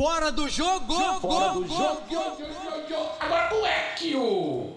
Fora do jogo! Fora do jogo! Agora o Equio!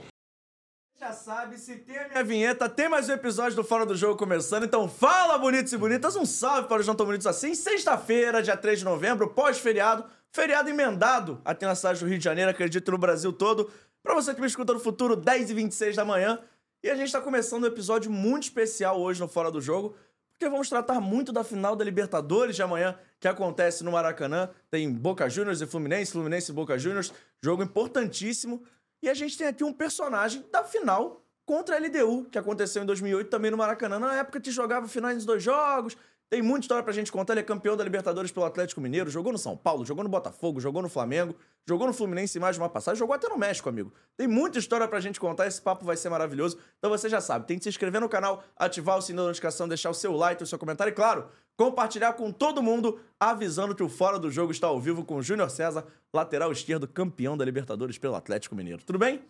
Já sabe, se tem a minha vinheta, tem mais um episódio do Fora do Jogo começando. Então fala, bonitos e bonitas, um salve para os não tão bonitos assim. Sexta-feira, dia 3 de novembro, pós-feriado, feriado emendado aqui na cidade do Rio de Janeiro, acredito no Brasil todo. Para você que me escuta no futuro, 10 e 26 da manhã. E a gente está começando um episódio muito especial hoje no Fora do Jogo, porque vamos tratar muito da final da Libertadores de amanhã, que acontece no Maracanã. Tem Boca Juniors e Fluminense, Fluminense e Boca Juniors, jogo importantíssimo. E a gente tem aqui um personagem da final contra a LDU, que aconteceu em 2008 também no Maracanã. Na época que jogava finais dos dois jogos, tem muita história pra gente contar. Ele é campeão da Libertadores pelo Atlético Mineiro, jogou no São Paulo, jogou no Botafogo, jogou no Flamengo, jogou no Fluminense mais de uma passagem, jogou até no México, amigo. Tem muita história pra gente contar, esse papo vai ser maravilhoso. Então você já sabe, tem que se inscrever no canal, ativar o sininho da notificação, deixar o seu like, o seu comentário e, claro, compartilhar com todo mundo, avisando que o Fora do Jogo está ao vivo com o Júnior César, lateral esquerdo, campeão da Libertadores pelo Atlético Mineiro. Tudo bem?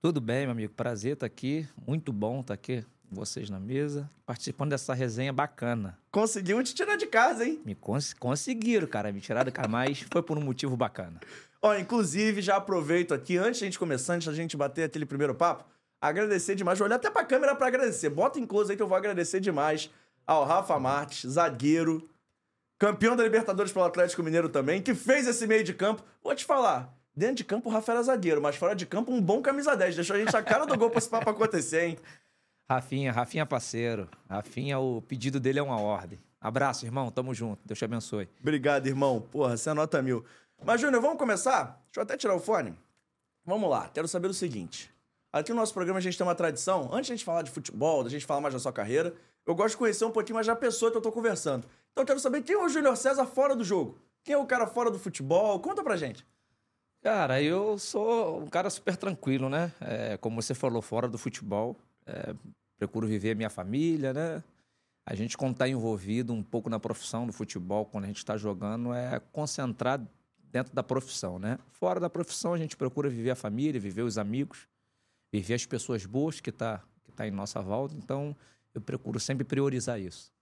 Tudo bem, meu amigo. Prazer estar aqui. Muito bom estar aqui vocês na mesa, participando dessa resenha bacana. Conseguiu te tirar de casa, hein? Me cons conseguiram, cara, me tirar de casa, mas foi por um motivo bacana. Ó, inclusive, já aproveito aqui, antes de a gente começar, antes da gente bater aquele primeiro papo, agradecer demais. Vou olhar até pra câmera pra agradecer. Bota em close aí que eu vou agradecer demais ao Rafa Marques, zagueiro, campeão da Libertadores pelo Atlético Mineiro também, que fez esse meio de campo. Vou te falar, dentro de campo o Rafa era zagueiro, mas fora de campo um bom camisa 10. Deixou a gente a cara do gol pra esse papo acontecer, hein? Rafinha, Rafinha parceiro. Rafinha, o pedido dele é uma ordem. Abraço, irmão. Tamo junto. Deus te abençoe. Obrigado, irmão. Porra, você é nota mil. Mas, Júnior, vamos começar? Deixa eu até tirar o fone. Vamos lá. Quero saber o seguinte. Aqui no nosso programa a gente tem uma tradição. Antes de a gente falar de futebol, da gente falar mais da sua carreira, eu gosto de conhecer um pouquinho mais da pessoa que eu tô conversando. Então eu quero saber quem é o Júnior César fora do jogo. Quem é o cara fora do futebol? Conta pra gente. Cara, eu sou um cara super tranquilo, né? É, como você falou, fora do futebol. É, procuro viver a minha família, né? A gente, quando está envolvido um pouco na profissão do futebol, quando a gente está jogando, é concentrar dentro da profissão, né? Fora da profissão, a gente procura viver a família, viver os amigos, viver as pessoas boas que tá, que tá em nossa volta. Então, eu procuro sempre priorizar isso.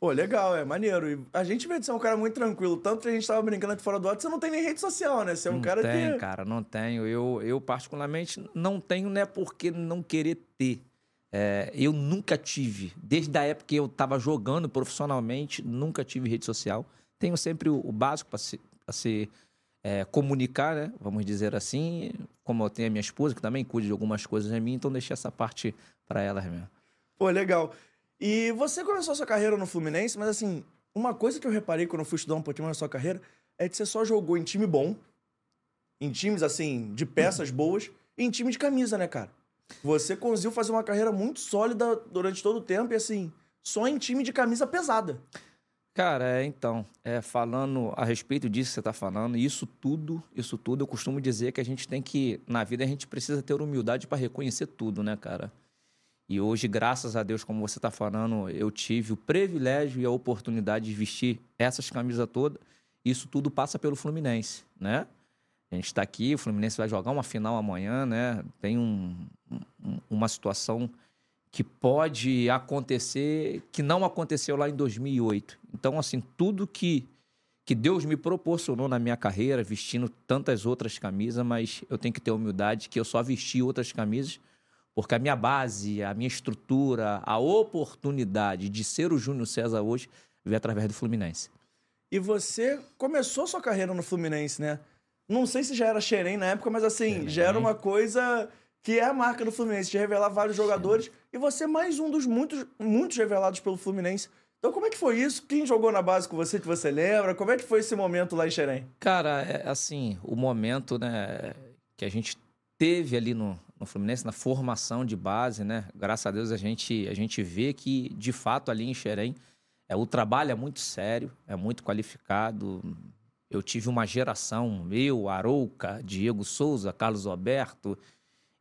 Pô, legal, é maneiro. E a gente vê de ser um cara muito tranquilo. Tanto que a gente tava brincando aqui fora do ar, você não tem nem rede social, né? Você é um não cara tem, que. cara, não tenho. Eu, eu, particularmente, não tenho, não é porque não querer ter. É, eu nunca tive, desde a época que eu estava jogando profissionalmente, nunca tive rede social. Tenho sempre o, o básico para se, se é, comunicar, né? Vamos dizer assim. Como eu tenho a minha esposa, que também cuida de algumas coisas em mim, então deixei essa parte para elas mesmo. Pô, legal. E você começou a sua carreira no Fluminense, mas assim, uma coisa que eu reparei quando eu fui estudar um pouquinho mais sua carreira é que você só jogou em time bom, em times assim, de peças boas, e em time de camisa, né, cara? Você conseguiu fazer uma carreira muito sólida durante todo o tempo e assim, só em time de camisa pesada. Cara, é, então, é, falando a respeito disso que você está falando, isso tudo, isso tudo, eu costumo dizer que a gente tem que, na vida, a gente precisa ter humildade para reconhecer tudo, né, cara? E hoje, graças a Deus, como você está falando, eu tive o privilégio e a oportunidade de vestir essas camisas todas. Isso tudo passa pelo Fluminense, né? A gente está aqui, o Fluminense vai jogar uma final amanhã, né? Tem um, um, uma situação que pode acontecer que não aconteceu lá em 2008. Então, assim, tudo que, que Deus me proporcionou na minha carreira, vestindo tantas outras camisas, mas eu tenho que ter humildade que eu só vesti outras camisas porque a minha base, a minha estrutura, a oportunidade de ser o Júnior César hoje veio através do Fluminense. E você começou sua carreira no Fluminense, né? Não sei se já era Xerém na época, mas assim, Xerém. já era uma coisa que é a marca do Fluminense, de revelar vários jogadores. E você é mais um dos muitos, muitos revelados pelo Fluminense. Então, como é que foi isso? Quem jogou na base com você que você lembra? Como é que foi esse momento lá em Xerém? Cara, é assim, o momento, né, que a gente teve ali no, no Fluminense, na formação de base, né? Graças a Deus a gente, a gente vê que, de fato, ali em Xerém, é, o trabalho é muito sério, é muito qualificado. Eu tive uma geração, eu, Arouca, Diego Souza, Carlos Alberto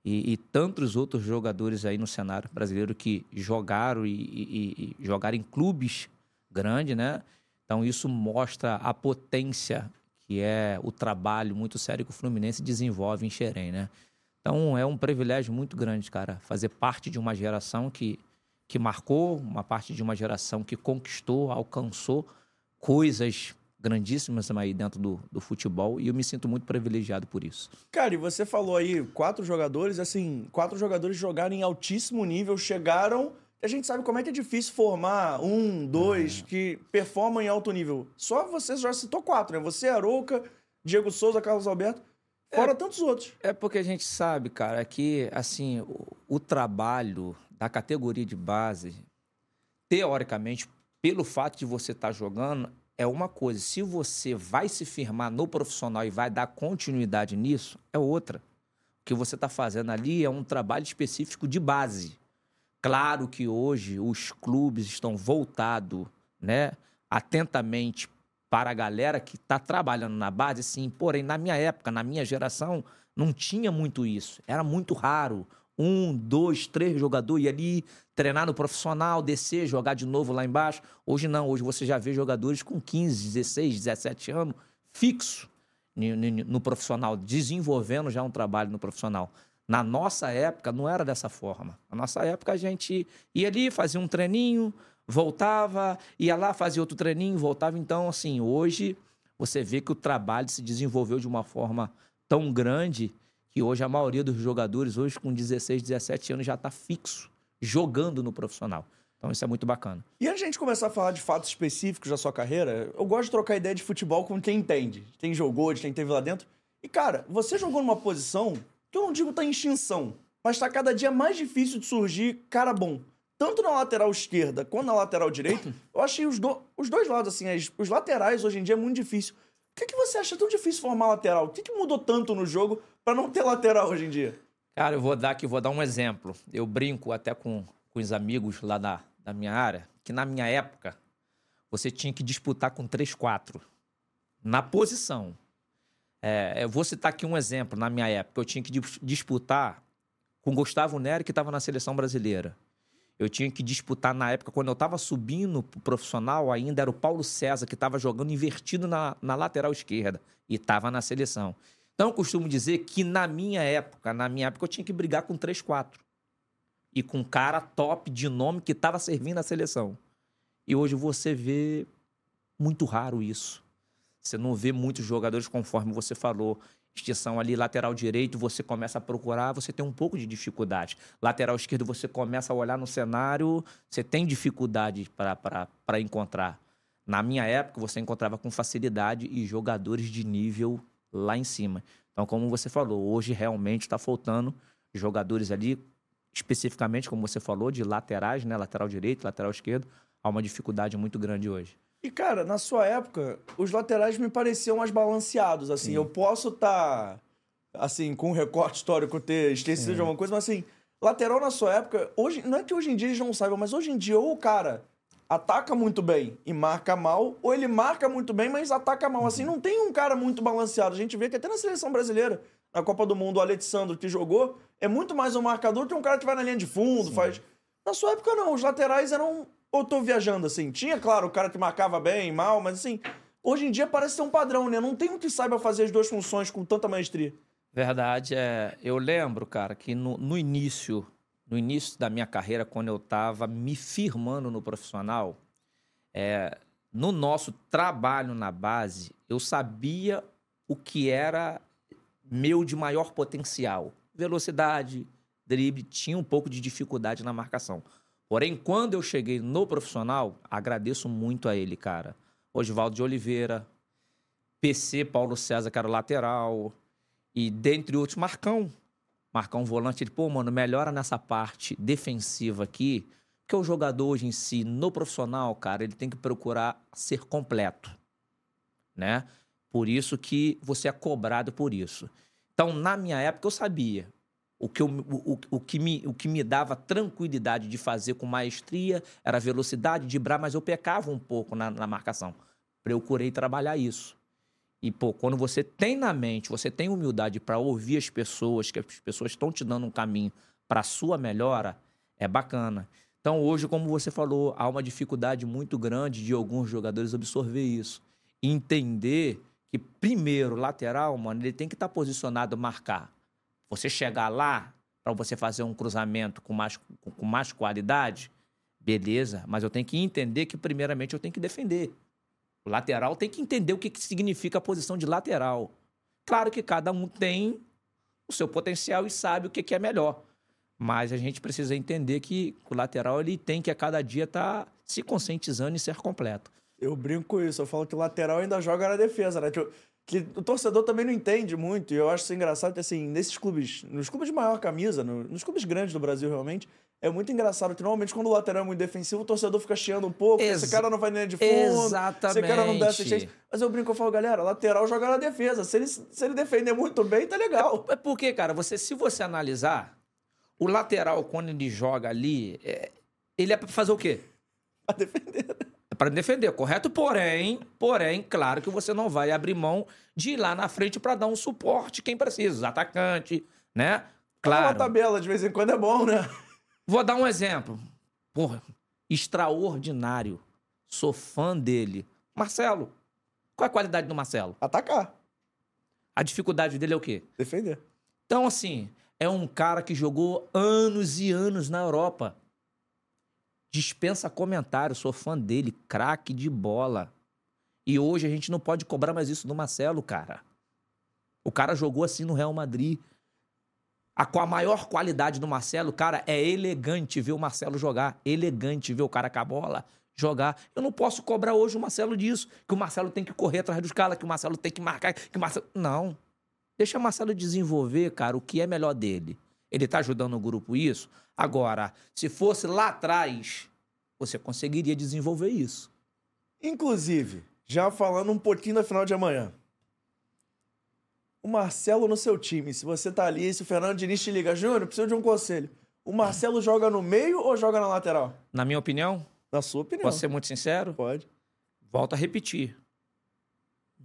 e, e tantos outros jogadores aí no cenário brasileiro que jogaram e, e, e jogaram em clubes grandes, né? Então isso mostra a potência que é o trabalho muito sério que o Fluminense desenvolve em Xerém, né? Então é um privilégio muito grande, cara, fazer parte de uma geração que, que marcou, uma parte de uma geração que conquistou, alcançou coisas grandíssimas aí dentro do, do futebol e eu me sinto muito privilegiado por isso. Cara, e você falou aí quatro jogadores, assim, quatro jogadores jogaram em altíssimo nível, chegaram. A gente sabe como é que é difícil formar um, dois É. que performam em alto nível. Só você já citou quatro, né? Você, Arouca, Diego Souza, Carlos Alberto, fora tantos outros. É porque a gente sabe, cara, que assim, o, o trabalho da categoria de base, teoricamente, pelo fato de você estar jogando, é uma coisa. Se você vai se firmar no profissional e vai dar continuidade nisso, é outra. O que você está fazendo ali é um trabalho específico de base. Claro que hoje os clubes estão voltados, né, atentamente para a galera que está trabalhando na base, sim. Porém, na minha época, na minha geração, não tinha muito isso. Era muito raro. Um, dois, três jogadores ir ali treinar no profissional, descer, jogar de novo lá embaixo. Hoje não. Hoje você já vê jogadores com 15, 16, 17 anos fixo no, no- no profissional, desenvolvendo já um trabalho no profissional. Na nossa época, não era dessa forma. Na nossa época, a gente ia ali, fazia um treininho, voltava, ia lá, fazia outro treininho, voltava. Então, assim, hoje você vê que o trabalho se desenvolveu de uma forma tão grande que hoje a maioria dos jogadores, hoje com 16, 17 anos, já está fixo, jogando no profissional. Então, isso é muito bacana. E antes de a gente começar a falar de fatos específicos da sua carreira, eu gosto de trocar ideia de futebol com quem entende. Quem jogou, de quem teve lá dentro. E, cara, você jogou numa posição que eu não digo tá em extinção, mas tá cada dia mais difícil de surgir cara bom. Tanto na lateral esquerda quanto na lateral direita, eu achei os, do- os dois lados, assim, as- os laterais hoje em dia é muito difícil. Por que, que você acha tão difícil formar lateral? O que, que mudou tanto no jogo pra não ter lateral hoje em dia? Cara, eu vou dar aqui, vou dar um exemplo. Eu brinco até com, com os amigos lá da, da minha área, que na minha época você tinha que disputar com 3-4 na posição. É, eu vou citar aqui um exemplo na minha época. Eu tinha que dis- disputar com Gustavo Neri, que estava na seleção brasileira. Eu tinha que disputar na época, quando eu estava subindo pro profissional, ainda era o Paulo César, que estava jogando invertido na, na lateral esquerda e estava na seleção. Então, eu costumo dizer que na minha época, na minha época, eu tinha que brigar com 3-4. E com um cara top de nome que estava servindo a seleção. E hoje você vê muito raro isso. Você não vê muitos jogadores, conforme você falou, extinção ali, lateral direito, você começa a procurar, você tem um pouco de dificuldade. Lateral esquerdo, você começa a olhar no cenário, você tem dificuldade para encontrar. Na minha época, você encontrava com facilidade e jogadores de nível lá em cima. Então, como você falou, hoje realmente está faltando jogadores ali, especificamente, como você falou, de laterais, né? Lateral direito, lateral esquerdo. Há uma dificuldade muito grande hoje. E, cara, na sua época, os laterais me pareciam mais balanceados, assim. Eu posso estar, assim, com um recorte histórico ter esquecido de alguma coisa, mas, assim, lateral na sua época, hoje, não é que hoje em dia eles não saibam, mas hoje em dia, ou o cara ataca muito bem e marca mal, ou ele marca muito bem, mas ataca mal. Assim, não tem um cara muito balanceado. A gente vê que até na seleção brasileira, na Copa do Mundo, o Alexandre que jogou, é muito mais um marcador que um cara que vai na linha de fundo, faz... Na sua época, não. Os laterais eram. Ou tô viajando assim? Tinha, claro, o cara que marcava bem, mal, mas assim. Hoje em dia parece ser um padrão, né? Não tem um que saiba fazer as duas funções com tanta maestria. Verdade, é. Eu lembro, cara, que no, no início, no início da minha carreira, quando eu estava me firmando no profissional, é, no nosso trabalho na base, eu sabia o que era meu de maior potencial. Velocidade, drible, tinha um pouco de dificuldade na marcação. Porém, quando eu cheguei no profissional, agradeço muito a ele, cara. Oswaldo de Oliveira, PC, Paulo César, que era lateral, e dentre outros, Marcão. Marcão volante, ele, pô, mano, melhora nessa parte defensiva aqui, porque o jogador hoje em si, no profissional, cara, ele tem que procurar ser completo, né? Por isso que você é cobrado por isso. Então, na minha época, eu sabia. O que, eu, o, o, que, me, o que me dava tranquilidade de fazer com maestria era velocidade, de brar, mas eu pecava um pouco na, na marcação. Procurei trabalhar isso. E, pô, quando você tem na mente, você tem humildade para ouvir as pessoas, que as pessoas estão te dando um caminho para sua melhora, é bacana. Então, hoje, como você falou, há uma dificuldade muito grande de alguns jogadores absorver isso. Entender que, primeiro, lateral, mano, ele tem que estar posicionado, marcar. Você chegar lá, para você fazer um cruzamento com mais, com, mais qualidade, beleza, mas eu tenho que entender que, primeiramente, eu tenho que defender. O lateral tem que entender o que, que significa a posição de lateral. Claro que cada um tem o seu potencial e sabe o que, que é melhor. Mas a gente precisa entender que o lateral ele tem que a cada dia estar tá se conscientizando e ser completo. Eu brinco com isso, eu falo que o lateral ainda joga na defesa, né? Tipo, que o torcedor também não entende muito, e eu acho isso engraçado que, assim, nesses clubes, nos clubes de maior camisa, no, nos clubes grandes do Brasil, realmente, é muito engraçado que normalmente quando o lateral é muito defensivo, o torcedor fica chiando um pouco, Ex esse cara não vai nem de fundo, Exatamente. esse cara não dá assistência. Mas eu brinco, eu falo, galera, lateral joga na defesa, se ele, se ele defender muito bem, tá legal. É, é porque, cara, você, se você analisar, o lateral, quando ele joga ali, é, ele é pra fazer o quê? Pra defender. É para defender, correto? Porém, porém, claro que você não vai abrir mão de ir lá na frente para dar um suporte quem precisa, atacante, né? Claro. Uma tabela de vez em quando é bom, né? Vou dar um exemplo. Porra, extraordinário. Sou fã dele. Marcelo. Qual é a qualidade do Marcelo? Atacar. A dificuldade dele é o quê? Defender. Então, assim, é um cara que jogou anos e anos na Europa. Dispensa comentário, sou fã dele, craque de bola. E hoje a gente não pode cobrar mais isso do Marcelo, cara. O cara jogou assim no Real Madrid. A, a maior qualidade do Marcelo, cara, é elegante ver o Marcelo jogar. Elegante ver o cara com a bola jogar. Eu não posso cobrar hoje o Marcelo disso. Que o Marcelo tem que correr atrás dos caras, que o Marcelo tem que marcar, que o Marcelo. Não. Deixa o Marcelo desenvolver, cara, o que é melhor dele. Ele tá ajudando o grupo isso? Agora, se fosse lá atrás, você conseguiria desenvolver isso. Inclusive, já falando um pouquinho da final de amanhã. O Marcelo no seu time, se você tá ali, se o Fernando Diniz te liga, Júnior, preciso de um conselho. O Marcelo joga no meio ou joga na lateral? Na minha opinião? Na sua opinião. Posso ser muito sincero? Pode. Volto a repetir.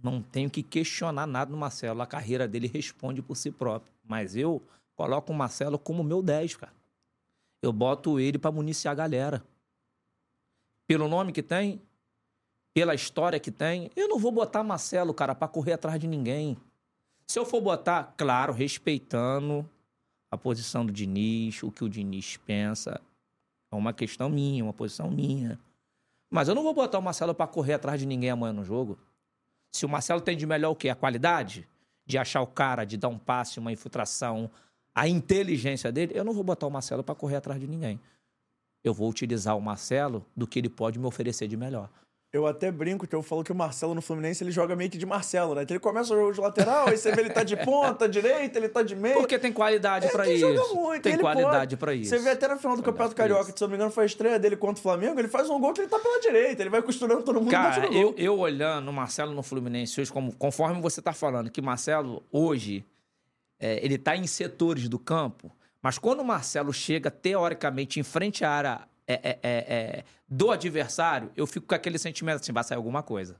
Não tenho que questionar nada no Marcelo. A carreira dele responde por si próprio. Mas eu coloco o Marcelo como meu 10, cara. Eu boto ele para municiar a galera. Pelo nome que tem, pela história que tem, eu não vou botar Marcelo, cara, para correr atrás de ninguém. Se eu for botar, claro, respeitando a posição do Diniz, o que o Diniz pensa, é uma questão minha, uma posição minha. Mas eu não vou botar o Marcelo para correr atrás de ninguém amanhã no jogo. Se o Marcelo tem de melhor o quê? A qualidade de achar o cara, de dar um passe, uma infiltração, a inteligência dele, eu não vou botar o Marcelo para correr atrás de ninguém. Eu vou utilizar o Marcelo do que ele pode me oferecer de melhor. Eu até brinco que eu falo que o Marcelo no Fluminense ele joga meio que de Marcelo, né? Então ele começa o jogo de lateral, aí você vê ele tá de ponta, direita, ele tá de meio. Porque tem qualidade para isso. Ele joga muito, tem qualidade para isso. Você vê até no final do Campeonato Carioca, se eu não me engano, foi a estreia dele contra o Flamengo, ele faz um gol que ele tá pela direita, ele vai costurando todo mundo Cara, eu, eu olhando o Marcelo no Fluminense hoje, como, conforme você tá falando, que Marcelo hoje é, ele tá em setores do campo, mas quando o Marcelo chega teoricamente em frente à área é, é, é, é, do adversário, eu fico com aquele sentimento assim: vai sair alguma coisa.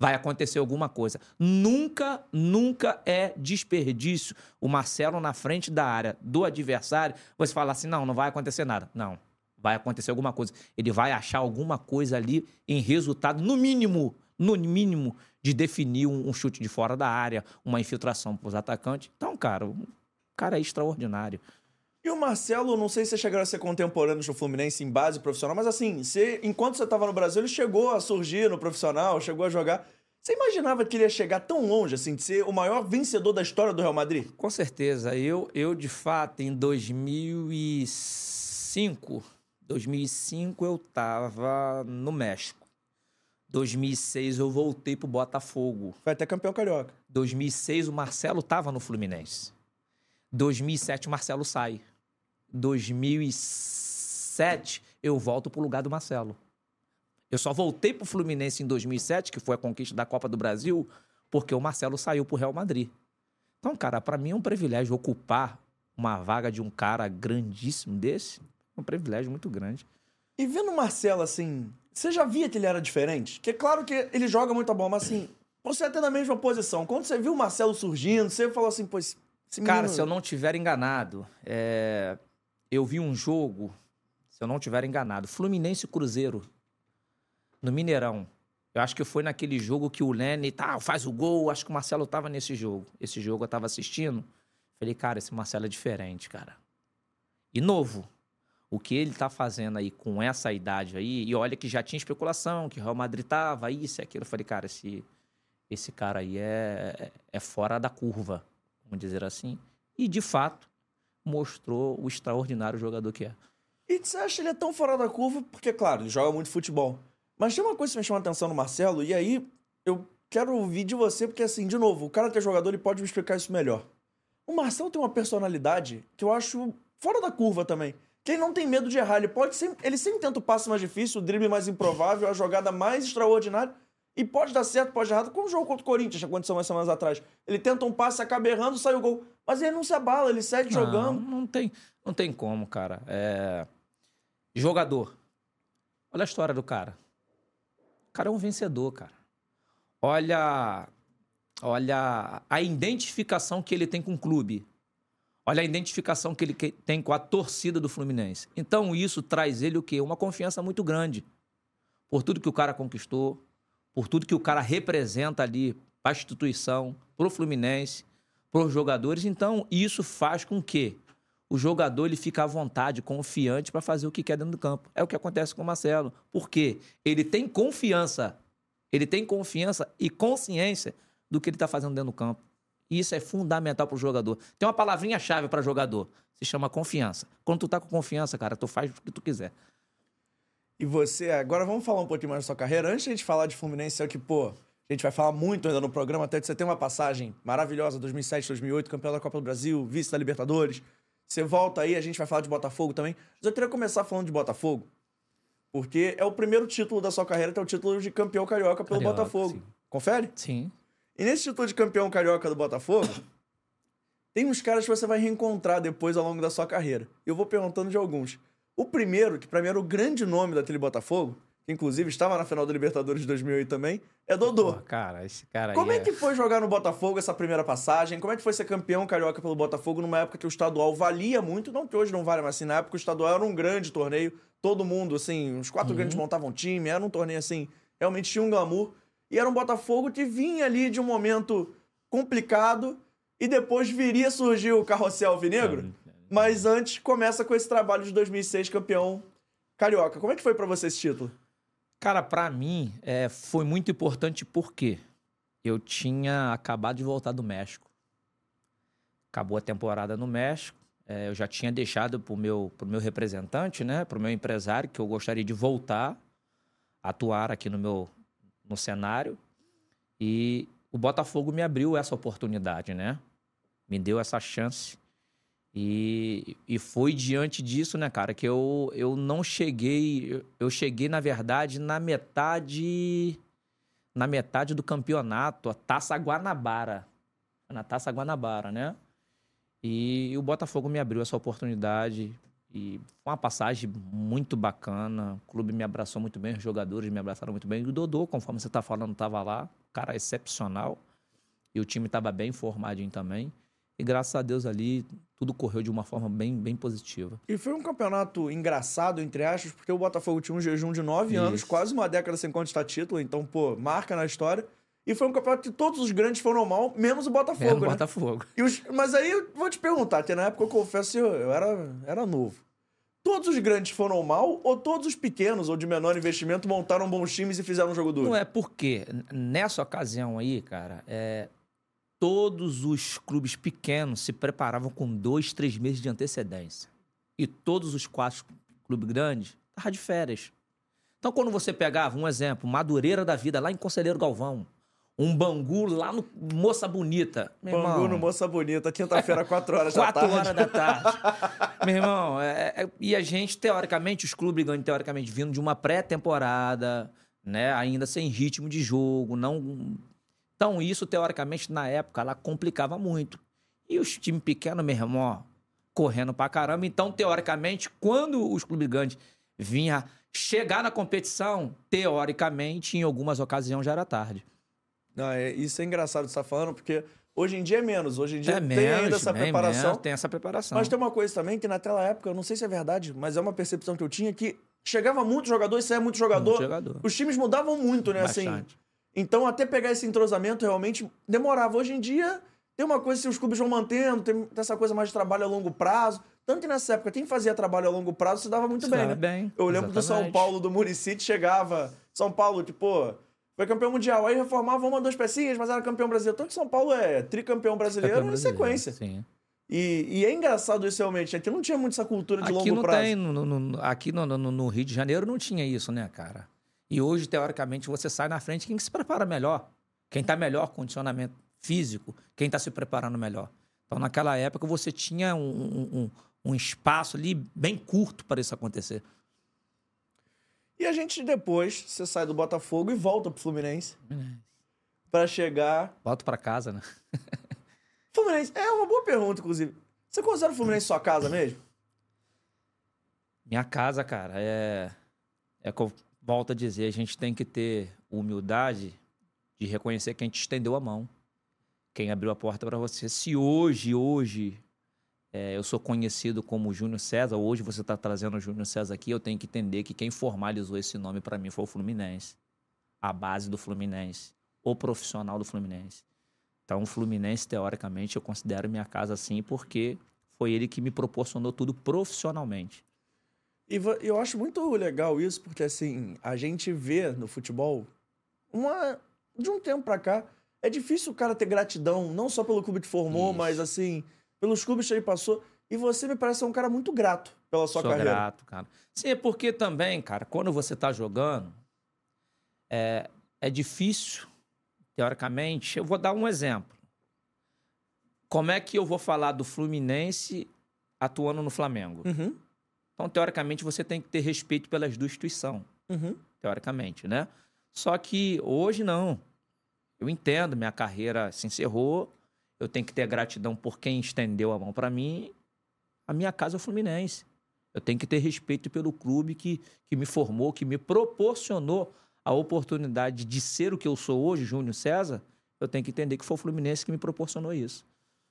Vai acontecer alguma coisa. Nunca, nunca é desperdício o Marcelo na frente da área do adversário. Você fala assim: não, não vai acontecer nada. Não. Vai acontecer alguma coisa. Ele vai achar alguma coisa ali em resultado, no mínimo, no mínimo, de definir um, um chute de fora da área, uma infiltração para os atacantes. Então, cara, o cara é extraordinário. E o Marcelo, não sei se você chegaram a ser contemporâneo no Fluminense em base profissional, mas assim, você, enquanto você estava no Brasil, ele chegou a surgir no profissional, chegou a jogar. Você imaginava que ele ia chegar tão longe, assim, de ser o maior vencedor da história do Real Madrid? Com certeza. Eu, eu de fato, em 2005, 2005 eu estava no México. 2006 eu voltei pro Botafogo. Foi até campeão carioca. 2006 o Marcelo estava no Fluminense. 2007 o Marcelo sai. 2007, eu volto pro lugar do Marcelo. Eu só voltei pro Fluminense em 2007, que foi a conquista da Copa do Brasil, porque o Marcelo saiu pro Real Madrid. Então, cara, para mim é um privilégio ocupar uma vaga de um cara grandíssimo desse. É um privilégio muito grande. E vendo o Marcelo assim, você já via que ele era diferente? Que é claro que ele joga muito a bola, mas assim, você até na mesma posição. Quando você viu o Marcelo surgindo, você falou assim, pois. Cara, se eu não tiver enganado, é eu vi um jogo, se eu não tiver enganado, Fluminense Cruzeiro, no Mineirão. Eu acho que foi naquele jogo que o Lene tá, faz o gol. Acho que o Marcelo tava nesse jogo. Esse jogo eu tava assistindo. Falei, cara, esse Marcelo é diferente, cara. E novo. O que ele tá fazendo aí com essa idade aí, e olha que já tinha especulação, que o Real Madrid tava, isso e aquilo. Eu falei, cara, esse, esse cara aí é, é fora da curva, vamos dizer assim. E, de fato, mostrou o extraordinário jogador que é. E você acha que ele é tão fora da curva? Porque, claro, ele joga muito futebol. Mas tem uma coisa que me chama a atenção no Marcelo, e aí eu quero ouvir de você, porque, assim, de novo, o cara que é jogador, ele pode me explicar isso melhor. O Marcelo tem uma personalidade que eu acho fora da curva também. Que ele não tem medo de errar. Ele pode sempre, ele sempre tenta o passe mais difícil, o drible mais improvável, a jogada mais extraordinária. E pode dar certo, pode dar errado, como o jogo contra o Corinthians, que aconteceu umas semanas atrás. Ele tenta um passe, acaba errando, sai o gol. Mas ele não se abala, ele segue Não, jogando. Não tem, não tem como, cara. É... Jogador. Olha a história do cara. O cara é um vencedor, cara. Olha, olha a identificação que ele tem com o clube. Olha a identificação que ele tem com a torcida do Fluminense. Então isso traz ele o quê? Uma confiança muito grande. Por tudo que o cara conquistou, por tudo que o cara representa ali para a instituição, pro Fluminense, pros jogadores. Então isso faz com que o jogador ele fica à vontade, confiante para fazer o que quer dentro do campo. É o que acontece com o Marcelo. Por quê? Ele tem confiança. Ele tem confiança e consciência do que ele está fazendo dentro do campo. E isso é fundamental para o jogador. Tem uma palavrinha-chave para jogador. Se chama confiança. Quando tu tá com confiança, cara, tu faz o que tu quiser. E você, agora vamos falar um pouquinho mais da sua carreira. Antes de a gente falar de Fluminense, é o que, pô, a gente vai falar muito ainda no programa, até que você tem uma passagem maravilhosa, 2007, 2008, campeão da Copa do Brasil, vice da Libertadores. Você volta aí, a gente vai falar de Botafogo também. Mas eu queria começar falando de Botafogo, porque é o primeiro título da sua carreira, que é o título de campeão carioca pelo Carioca, Botafogo. sim. Confere? Sim. E nesse título de campeão carioca do Botafogo, tem uns caras que você vai reencontrar depois ao longo da sua carreira. Eu vou perguntando de alguns. O primeiro, que pra mim era o grande nome daquele Botafogo, que inclusive estava na final da Libertadores de 2008 também, é Dodô. Pô, cara, esse cara Como aí é que foi jogar no Botafogo essa primeira passagem? Como é que foi ser campeão carioca pelo Botafogo numa época que o estadual valia muito? Não que hoje não vale, mas assim, na época o estadual era um grande torneio. Todo mundo, assim, os quatro grandes montavam time, era um torneio assim, realmente tinha um glamour. E era um Botafogo que vinha ali de um momento complicado e depois viria surgir o carrossel alvinegro. Mas antes começa com esse trabalho de 2006 campeão carioca. Como é que foi pra você esse título? Cara, pra mim, é, foi muito importante porque eu tinha acabado de voltar do México. Acabou a temporada no México. é, eu já tinha deixado pro meu, pro meu representante, né? Pro meu empresário, que eu gostaria de voltar a atuar aqui no meu no cenário. E o Botafogo me abriu essa oportunidade, né? Me deu essa chance. E, e foi diante disso, né, cara, que eu, eu não cheguei. eu- cheguei, na verdade, na metade. Na metade do campeonato, a Taça Guanabara. Na Taça Guanabara, né? E, o Botafogo me abriu essa oportunidade. E foi uma passagem muito bacana. O clube me abraçou muito bem, os jogadores me abraçaram muito bem. E o Dodô, conforme você está falando, estava lá. Cara excepcional. E o time estava bem formadinho também. E graças a Deus ali, tudo correu de uma forma bem, bem positiva. E foi um campeonato engraçado, entre aspas, porque o Botafogo tinha um jejum de nove anos, Isso. quase uma década sem conquistar título, então, pô, marca na história. E foi um campeonato que todos os grandes foram mal, menos o Botafogo, Era o né? Botafogo. Os- Mas aí eu vou te perguntar, que na época eu confesso, eu, eu era, era novo. Todos os grandes foram mal ou todos os pequenos ou de menor investimento montaram bons times e fizeram um jogo duro? Não é porque, nessa ocasião aí, cara, é, todos os clubes pequenos se preparavam com dois, três meses de antecedência. E todos os quatro clubes grandes estavam de férias. Então, quando você pegava, um exemplo, Madureira da Vida, lá em Conselheiro Galvão, um Bangu lá no Moça Bonita. Meu Bangu irmão, no Moça Bonita, quinta-feira, 4 horas da Quatro tarde. horas da tarde. Meu irmão, é- é- e a gente, teoricamente, os clubes ganham, teoricamente, vindo de uma pré-temporada, né? Ainda sem ritmo de jogo, não... Então, isso, teoricamente, na época, ela complicava muito. E os times pequenos, meu irmão, ó, correndo pra caramba. Então, teoricamente, quando os clubes grandes vinham chegar na competição, teoricamente, em algumas ocasiões já era tarde. Não, é, isso é engraçado de você estar falando, porque hoje em dia é menos. Hoje em dia é tem menos, ainda essa bem preparação. menos, tem essa preparação. Mas tem uma coisa também que naquela época, eu não sei se é verdade, mas é uma percepção que eu tinha que chegava muito jogador e saía muito jogador. Muito jogador. Os times mudavam muito, né? Assim, Bastante. então, até pegar esse entrosamento realmente demorava. Hoje em dia, tem uma coisa assim, os clubes vão mantendo, tem, tem essa coisa mais de trabalho a longo prazo. Tanto que nessa época, quem fazia trabalho a longo prazo se dava muito Se bem, dava né? bem, Eu lembro do São exatamente. Paulo, do Município, chegava. São Paulo, tipo, foi campeão mundial. Aí reformava uma, duas pecinhas, mas era campeão brasileiro. Tanto que São Paulo é tricampeão brasileiro Campeão em sequência. Sim. E, e é engraçado isso realmente. Aqui não tinha muito essa cultura de Aqui longo não prazo. tem, no- no- aqui no, no- Rio de Janeiro não tinha isso, né, cara? E hoje, teoricamente, você sai na frente, quem que se prepara melhor? Quem tá melhor condicionamento físico, quem tá se preparando melhor. Então, naquela época, você tinha um- um- um espaço ali bem curto para isso acontecer. E a gente depois, você sai do Botafogo e volta pro Fluminense. Pra chegar. Volto para casa, né? Fluminense, é uma boa pergunta, inclusive. Você considera o Fluminense sua casa mesmo? Minha casa, cara, é. É que eu volto a dizer, a gente tem que ter humildade de reconhecer quem te estendeu a mão. Quem abriu a porta para você. Se hoje, hoje, é, eu sou conhecido como Júnior César, hoje você está trazendo o Júnior César aqui, eu tenho que entender que quem formalizou esse nome para mim foi o Fluminense. A base do Fluminense. O profissional do Fluminense. Então, o Fluminense, teoricamente, eu considero minha casa assim, porque foi ele que me proporcionou tudo profissionalmente. E eu acho muito legal isso, porque assim, a gente vê no futebol uma. De um tempo pra cá, é difícil o cara ter gratidão, não só pelo clube que formou, Isso. mas assim, pelos clubes que ele passou. E você me parece ser um cara muito grato pela sua Sou carreira. grato, cara. Sim, é porque também, cara, quando você tá jogando, é, é difícil, teoricamente. Eu vou dar um exemplo. Como é que eu vou falar do Fluminense atuando no Flamengo? Uhum, Então, teoricamente, você tem que ter respeito pelas duas instituições, uhum. teoricamente, né? Só que hoje não. Eu entendo, minha carreira se encerrou, eu tenho que ter gratidão por quem estendeu a mão para mim. A minha casa é o Fluminense. Eu tenho que ter respeito pelo clube que, que me formou, que me proporcionou a oportunidade de ser o que eu sou hoje, Júnior César. Eu tenho que entender que foi o Fluminense que me proporcionou isso.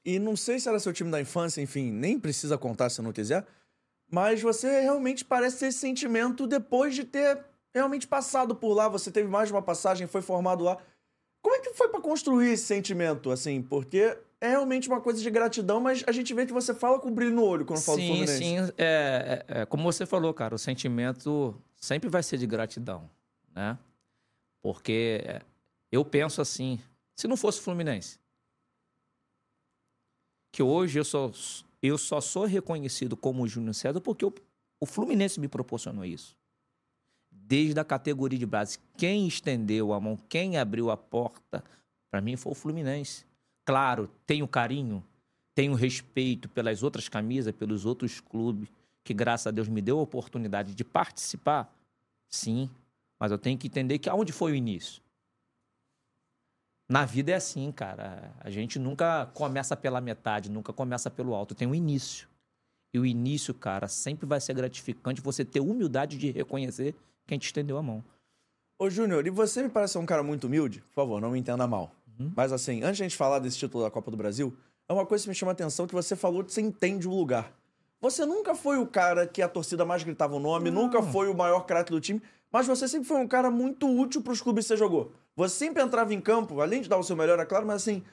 E não sei se era seu time da infância, enfim, nem precisa contar se não quiser. Mas você realmente parece ter esse sentimento depois de ter realmente passado por lá. Você teve mais de uma passagem, foi formado lá. Como é que foi pra construir esse sentimento, assim? Porque é realmente uma coisa de gratidão, mas a gente vê que você fala com brilho no olho quando fala do Sim, Fluminense. sim. É, é- é como você falou, cara, o sentimento sempre vai ser de gratidão, né? Porque eu penso assim, se não fosse o Fluminense, que hoje eu só, eu só sou reconhecido como Júnior César porque o, o Fluminense me proporcionou isso. Desde a categoria de base. Quem estendeu a mão, quem abriu a porta, para mim foi o Fluminense. Claro, tenho carinho, tenho respeito pelas outras camisas, pelos outros clubes, que graças a Deus me deu a oportunidade de participar, sim, mas eu tenho que entender que aonde foi o início. Na vida é assim, cara. A gente nunca começa pela metade, nunca começa pelo alto. Tem um início. E o início, cara, sempre vai ser gratificante você ter humildade de reconhecer quem te estendeu a mão. Ô, Júnior, e você me parece ser um cara muito humilde? Por favor, não me entenda mal. Uhum. Mas assim, antes de a gente falar desse título da Copa do Brasil, é uma coisa que me chama a atenção que você falou que você entende o lugar. Você nunca foi o cara que a torcida mais gritava o nome, nunca foi o maior craque do time, mas você sempre foi um cara muito útil pros clubes que você jogou. Você sempre entrava em campo, além de dar o seu melhor, é claro, mas assim,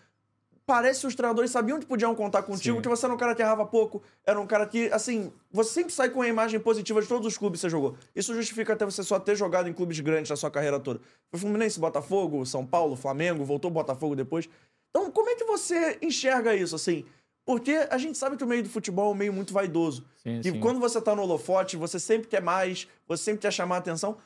parece que os treinadores sabiam que podiam contar contigo, Sim. que você era um cara que errava pouco, era um cara que, assim, você sempre sai com a imagem positiva de todos os clubes que você jogou. Isso justifica até você só ter jogado em clubes grandes na sua carreira toda. Foi Fluminense, Botafogo, São Paulo, Flamengo, voltou Botafogo depois. Então, como é que você enxerga isso, assim? Porque a gente sabe que o meio do futebol é um meio muito vaidoso. Sim, E quando você tá no holofote, você sempre quer mais, você sempre quer chamar a atenção.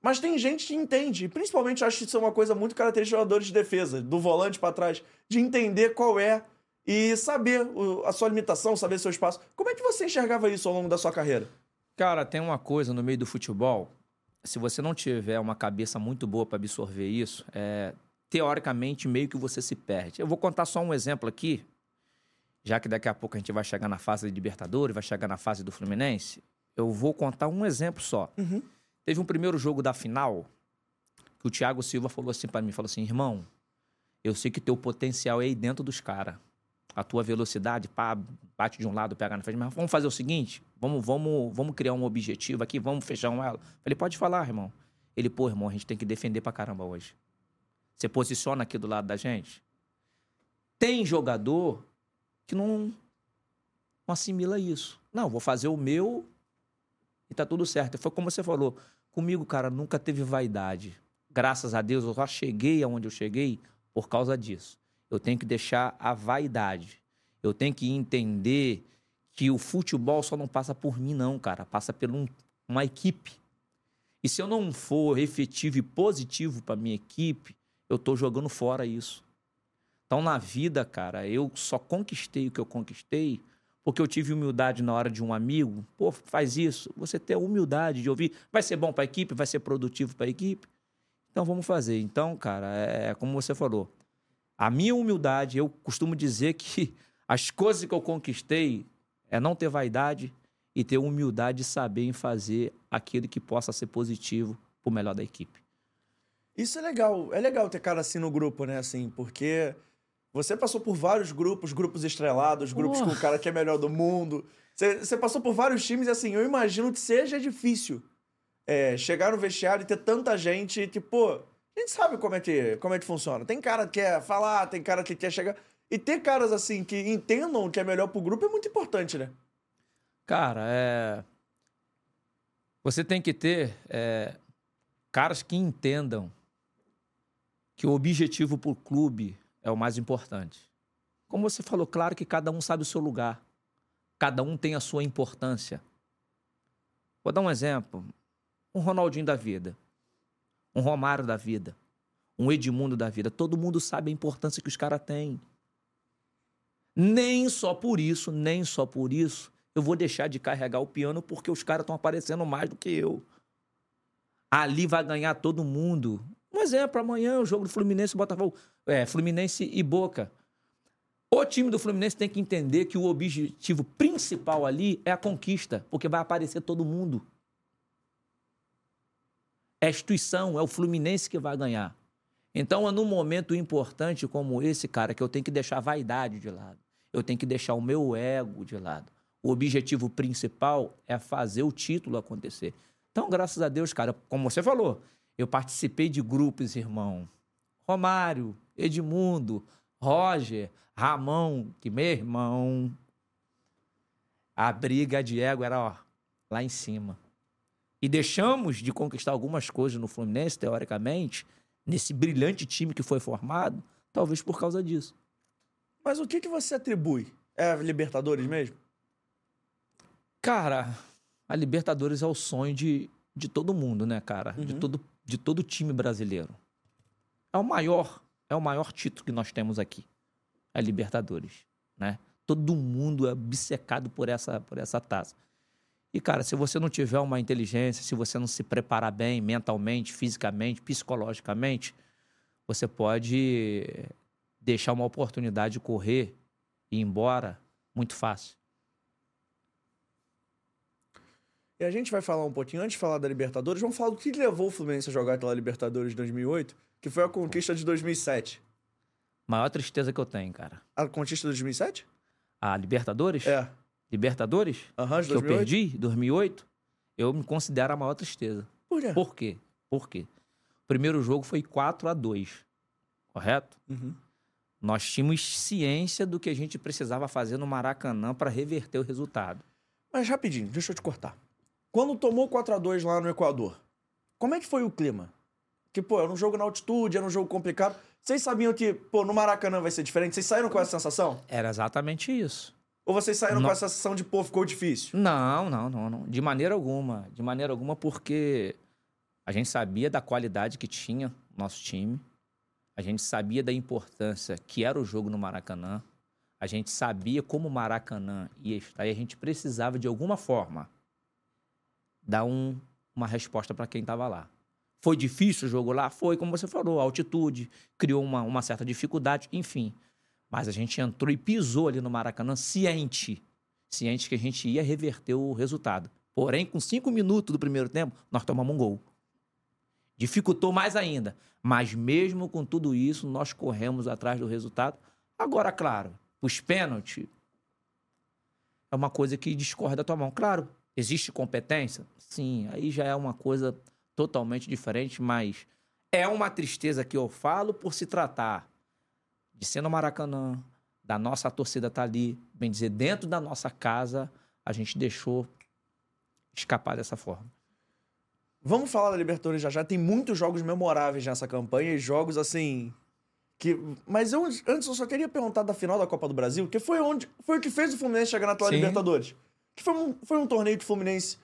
Mas tem gente que entende, e principalmente acho que isso é uma coisa muito característica de jogadores de defesa, do volante pra trás, de entender qual é e saber o- a sua limitação, saber seu espaço. Como é que você enxergava isso ao longo da sua carreira? Cara, tem uma coisa no meio do futebol. Se você não tiver uma cabeça muito boa para absorver isso, é, teoricamente meio que você se perde. Eu vou contar só um exemplo aqui, já que daqui a pouco a gente vai chegar na fase de Libertadores, vai chegar na fase do Fluminense. Eu vou contar um exemplo só. Uhum. Teve um primeiro jogo da final que o Thiago Silva falou assim para mim, falou assim, irmão, eu sei que teu potencial é aí dentro dos caras. A tua velocidade, pá, bate de um lado, pega na frente, mas vamos fazer o seguinte, vamos, vamos, vamos criar um objetivo aqui, vamos fechar um elo. Falei, pode falar, irmão. Ele, pô, irmão, a gente tem que defender pra caramba hoje. Você posiciona aqui do lado da gente? Tem jogador que não, não assimila isso. Não, vou fazer o meu e tá tudo certo. Foi como você falou. Comigo, cara, nunca teve vaidade. Graças a Deus, eu só cheguei aonde eu cheguei por causa disso. Eu tenho que deixar a vaidade. Eu tenho que entender que o futebol só não passa por mim, não, cara. Passa por um, uma equipe. E se eu não for efetivo e positivo para minha equipe, eu tô jogando fora isso. Então, na vida, cara, eu só conquistei o que eu conquistei porque eu tive humildade na hora de um amigo. Pô, faz isso. Você ter a humildade de ouvir. Vai ser bom para a equipe? Vai ser produtivo para a equipe? Então, vamos fazer. Então, cara, é como você falou. A minha humildade, eu costumo dizer que as coisas que eu conquistei é não ter vaidade e ter humildade de saber em fazer aquilo que possa ser positivo pro melhor da equipe. Isso é legal. É legal ter cara assim no grupo, né? Assim, porque você passou por vários grupos, grupos estrelados, grupos com o cara que é melhor do mundo. Você, você passou por vários times e assim, eu imagino que seja difícil é, chegar no vestiário e ter tanta gente que, pô, a gente sabe como é que, como é que funciona. Tem cara que quer falar, tem cara que quer chegar. E ter caras assim que entendam o que é melhor pro grupo é muito importante, né? Cara, é. Você tem que ter é... caras que entendam que o objetivo pro clube é o mais importante. Como você falou, claro que cada um sabe o seu lugar. Cada um tem a sua importância. Vou dar um exemplo. Um Ronaldinho da vida. Um Romário da vida. Um Edmundo da vida. Todo mundo sabe a importância que os caras têm. Nem só por isso, nem só por isso, eu vou deixar de carregar o piano porque os caras estão aparecendo mais do que eu. Ali vai ganhar todo mundo. Um exemplo, amanhã o jogo do Fluminense Botafogo. É, Fluminense e Boca. O time do Fluminense tem que entender que o objetivo principal ali é a conquista, porque vai aparecer todo mundo. É a instituição, é o Fluminense que vai ganhar. Então, é num momento importante como esse, cara, que eu tenho que deixar a vaidade de lado. Eu tenho que deixar o meu ego de lado. O objetivo principal é fazer o título acontecer. Então, graças a Deus, cara, como você falou, eu participei de grupos, irmão. Romário, Edmundo, Roger, Ramão, que meu irmão. A briga de ego era, ó, lá em cima. E deixamos de conquistar algumas coisas no Fluminense, teoricamente, nesse brilhante time que foi formado, talvez por causa disso. Mas o que, que você atribui? É a Libertadores mesmo? Cara, a Libertadores é o sonho de, de todo mundo, né, cara? Uhum. De, todo, de todo time brasileiro. É o maior, é o maior título que nós temos aqui. A Libertadores, né? Todo mundo é obcecado por essa, por essa taça. E, cara, se você não tiver uma inteligência, se você não se preparar bem mentalmente, fisicamente, psicologicamente, você pode deixar uma oportunidade de correr e ir embora muito fácil. E a gente vai falar um pouquinho, antes de falar da Libertadores, vamos falar do que levou o Fluminense a jogar pela Libertadores de 2008, que foi a conquista de 2007. Maior tristeza que eu tenho, cara. A conquista de 2007? A Libertadores? É. Libertadores? Aham, de 2008? Que eu perdi, 2008, eu me considero a maior tristeza. Por quê? Por quê? Por quê? O primeiro jogo foi 4 a 2 correto? Uhum. Nós tínhamos ciência do que a gente precisava fazer no Maracanã para reverter o resultado. Mas rapidinho, deixa eu te cortar. Quando tomou 4 a 2 lá no Equador, como é que foi o clima? Que, pô, era um jogo na altitude, era um jogo complicado. Vocês sabiam que, pô, no Maracanã vai ser diferente? Vocês saíram com essa sensação? Era exatamente isso. Ou vocês saíram não. com essa sensação de, pô, ficou difícil? Não, não, não, não. De maneira alguma. De maneira alguma, porque a gente sabia da qualidade que tinha nosso time. A gente sabia da importância que era o jogo no Maracanã. A gente sabia como o Maracanã ia estar e a gente precisava, de alguma forma, dar um, uma resposta para quem estava lá. Foi difícil o jogo lá? Foi, como você falou, altitude, criou uma, uma certa dificuldade, enfim. Mas a gente entrou e pisou ali no Maracanã ciente, ciente que a gente ia reverter o resultado. Porém, com cinco minutos do primeiro tempo, nós tomamos um gol. Dificultou mais ainda. Mas mesmo com tudo isso, nós corremos atrás do resultado. Agora, claro, os pênaltis é uma coisa que discorre da tua mão. Claro, Existe competência? Sim, aí já é uma coisa totalmente diferente, mas é uma tristeza que eu falo por se tratar de ser no Maracanã, da nossa torcida estar ali, bem dizer, dentro da nossa casa, a gente deixou escapar dessa forma. Vamos falar da Libertadores já já. Tem muitos jogos memoráveis nessa campanha e jogos assim. Que... Mas eu, antes eu só queria perguntar da final da Copa do Brasil, que foi onde foi o que fez o Fluminense chegar na atual. Libertadores. Que foi um, foi um torneio de Fluminense.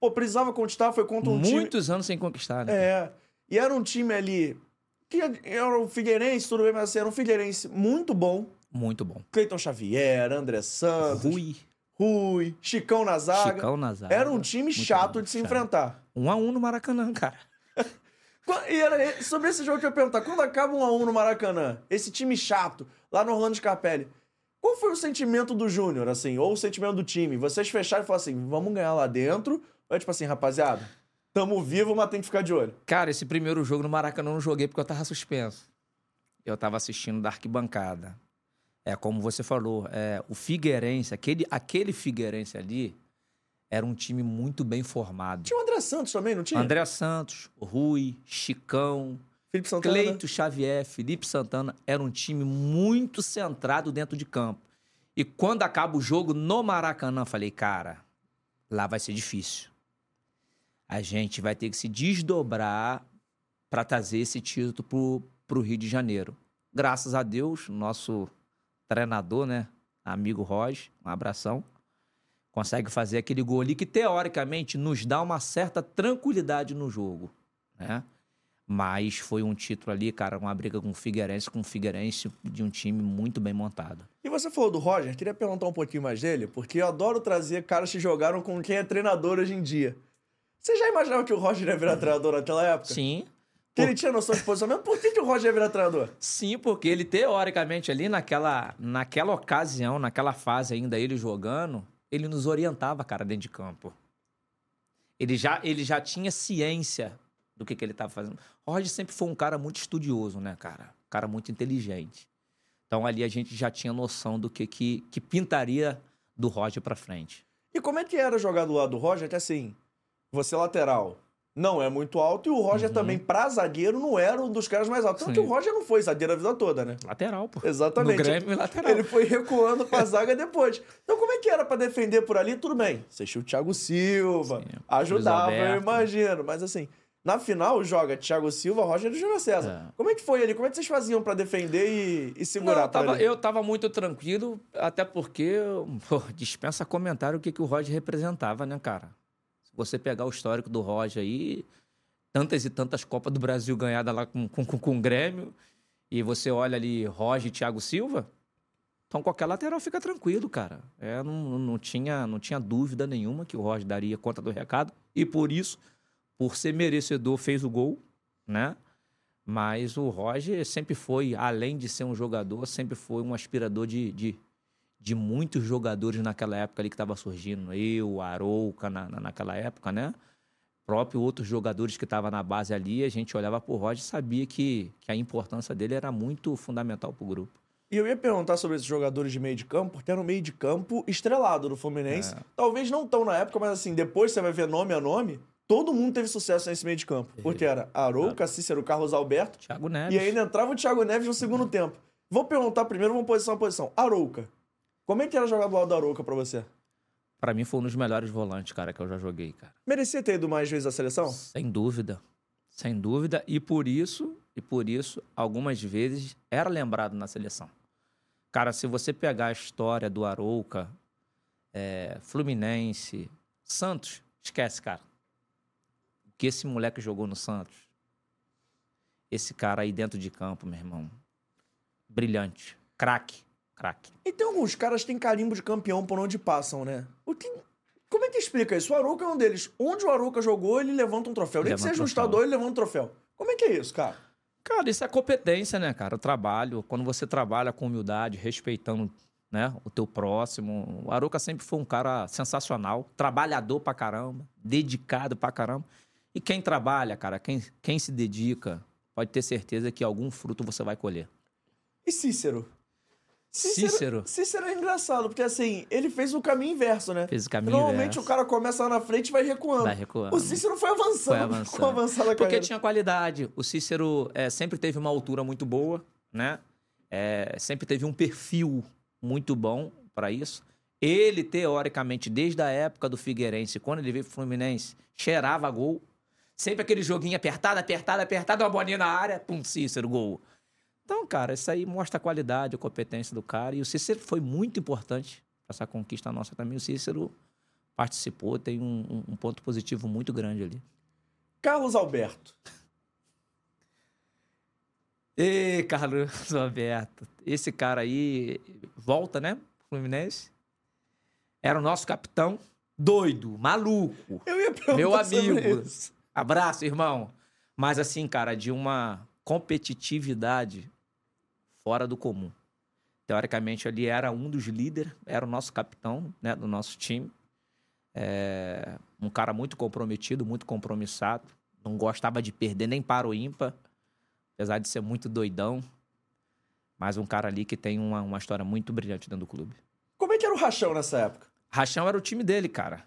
Pô, precisava conquistar, foi contra um time. Muitos anos sem conquistar, né? É. E era um time ali. Que era o Figueirense, tudo bem, mas assim, era um Figueirense muito bom. Muito bom. Cleiton Xavier, André Santos, Rui, Rui, Chicão na zaga. Chicão na zaga. Era um time Muito chato bom, de se chato. enfrentar. Um a um no Maracanã, cara. E era sobre esse jogo que eu ia perguntar. Quando acaba um a um no Maracanã, esse time chato, lá no Orlando Scarpelli, qual foi o sentimento do Júnior, assim, ou o sentimento do time? Vocês fecharam e falaram assim, vamos ganhar lá dentro? Ou é tipo assim, rapaziada, tamo vivo, mas tem que ficar de olho. Cara, esse primeiro jogo no Maracanã eu não joguei porque eu tava suspenso. Eu tava assistindo da arquibancada. É como você falou, é, o Figueirense, aquele, aquele Figueirense ali, era um time muito bem formado. Tinha o André Santos também, não tinha? André Santos, Rui, Chicão, Felipe Santana. Cleito Xavier, Felipe Santana, era um time muito centrado dentro de campo. E quando acaba o jogo no Maracanã, falei, cara, lá vai ser difícil. A gente vai ter que se desdobrar para trazer esse título pro, pro Rio de Janeiro. Graças a Deus, nosso treinador, né, amigo Roger, um abração, consegue fazer aquele gol ali que teoricamente nos dá uma certa tranquilidade no jogo, né? Mas foi um título ali, cara, uma briga com o Figueirense, com o Figueirense de um time muito bem montado. E você falou do Roger, queria perguntar um pouquinho mais dele, porque eu adoro trazer caras que jogaram com quem é treinador hoje em dia. Você já imaginava que o Roger ia virar treinador naquela época? Sim. Que ele tinha noção de posicionamento? Por que, que o Roger ia virar treinador? Sim, porque ele teoricamente ali naquela, naquela ocasião, naquela fase ainda ele jogando, ele nos orientava, cara, dentro de campo. Ele já, ele já tinha ciência do que, que ele estava fazendo. O Roger sempre foi um cara muito estudioso, né, cara? Um cara muito inteligente. Então ali a gente já tinha noção do que, que, que pintaria do Roger pra frente. E como é que era jogar do lado do Roger? Que assim, você lateral não é muito alto e o Roger também, pra zagueiro, não era um dos caras mais altos. Tanto Uhum. Sim. que o Roger não foi zagueiro a vida toda, né? Lateral, pô. Exatamente. No Grêmio, lateral. Ele foi recuando pra zaga depois. Então, como é que era pra defender por ali? Tudo bem. Você tinha o Thiago Silva, Sim, ajudava, eu imagino. Mas assim, na final joga Thiago Silva, Roger e Júnior César. É. Como é que foi ali? Como é que vocês faziam pra defender e, e Não, segurar eu, pra tava, eu tava muito tranquilo, até porque pô, dispensa comentário o que, que o Roger representava, né, cara? Se você pegar o histórico do Roger aí, tantas e tantas Copas do Brasil ganhadas lá com, com, com, com o Grêmio, e você olha ali Roger e Thiago Silva, então qualquer lateral fica tranquilo, cara. É, não, não, tinha, não tinha dúvida nenhuma que o Roger daria conta do recado, e por isso, por ser merecedor, fez o gol, né? Mas o Roger sempre foi, além de ser um jogador, sempre foi um aspirador de, de, de muitos jogadores naquela época ali que estava surgindo. Eu, Arouca, na, na- naquela época, né? Próprio outros jogadores que estavam na base ali, a gente olhava pro Roger e sabia que, que a importância dele era muito fundamental pro grupo. E eu ia perguntar sobre esses jogadores de meio de campo, porque era um meio de campo estrelado do Fluminense. É. Talvez não tão na época, mas assim, depois você vai ver nome a nome, todo mundo teve sucesso nesse meio de campo. Porque era Arouca, Cícero, Carlos Alberto, Thiago Neves. e ainda entrava o Thiago Neves no segundo tempo. Vou perguntar primeiro, vamos posição a posição. Arouca. Como é que era jogar do lado do Arouca pra você? Pra mim foi um dos melhores volantes, cara, que eu já joguei, cara. Merecia ter ido mais vezes à seleção? Sem dúvida. Sem dúvida. E por isso, e por isso, algumas vezes era lembrado na seleção. Cara, se você pegar a história do Arouca, é, Fluminense, Santos, esquece, cara. Que esse moleque jogou no Santos? Esse cara aí dentro de campo, meu irmão. Brilhante. Craque. Craque. E tem alguns caras que têm carimbo de campeão por onde passam, né? O que... Como é que explica isso? O Arouca é um deles. Onde o Arouca jogou, ele levanta um troféu. Nem que seja um estadual, ele levanta um troféu. Como é que é isso, cara? Cara, isso é competência, né, cara? O trabalho. Quando você trabalha com humildade, respeitando né, o teu próximo. O Arouca sempre foi um cara sensacional, trabalhador pra caramba, dedicado pra caramba. E quem trabalha, cara, quem, quem se dedica, pode ter certeza que algum fruto você vai colher. E Cícero? Cícero? Cícero é engraçado, porque assim, ele fez o caminho inverso, né? Fez o caminho Normalmente inverso. o cara começa lá na frente e vai recuando. Vai recuando. O Cícero foi avançando. Foi avançando. Ficou avançando Porque carreira. tinha qualidade. O Cícero é, sempre teve uma altura muito boa, né? é, sempre teve um perfil muito bom para isso. Ele, teoricamente, desde a época do Figueirense, quando ele veio pro Fluminense, cheirava gol. Sempre aquele joguinho apertado, apertado, apertado, uma bolinha na área, pum, Cícero, gol. Então, cara, isso aí mostra a qualidade, a competência do cara. E o Cícero foi muito importante para essa conquista nossa também. O Cícero participou, tem um, um- ponto positivo muito grande ali. Carlos Alberto. Ê, Carlos Alberto. Esse cara aí volta, né? Fluminense. Era o nosso capitão. Doido, maluco. Eu ia Meu amigo. Abraço, irmão. Mas assim, cara, de uma competitividade fora do comum. Teoricamente, ali era um dos líderes, era o nosso capitão né, do nosso time. É, um cara muito comprometido, muito compromissado. Não gostava de perder nem para o ímpar, apesar de ser muito doidão. Mas um cara ali que tem uma, uma história muito brilhante dentro do clube. Como é que era o Rachão nessa época? Rachão era o time dele, cara.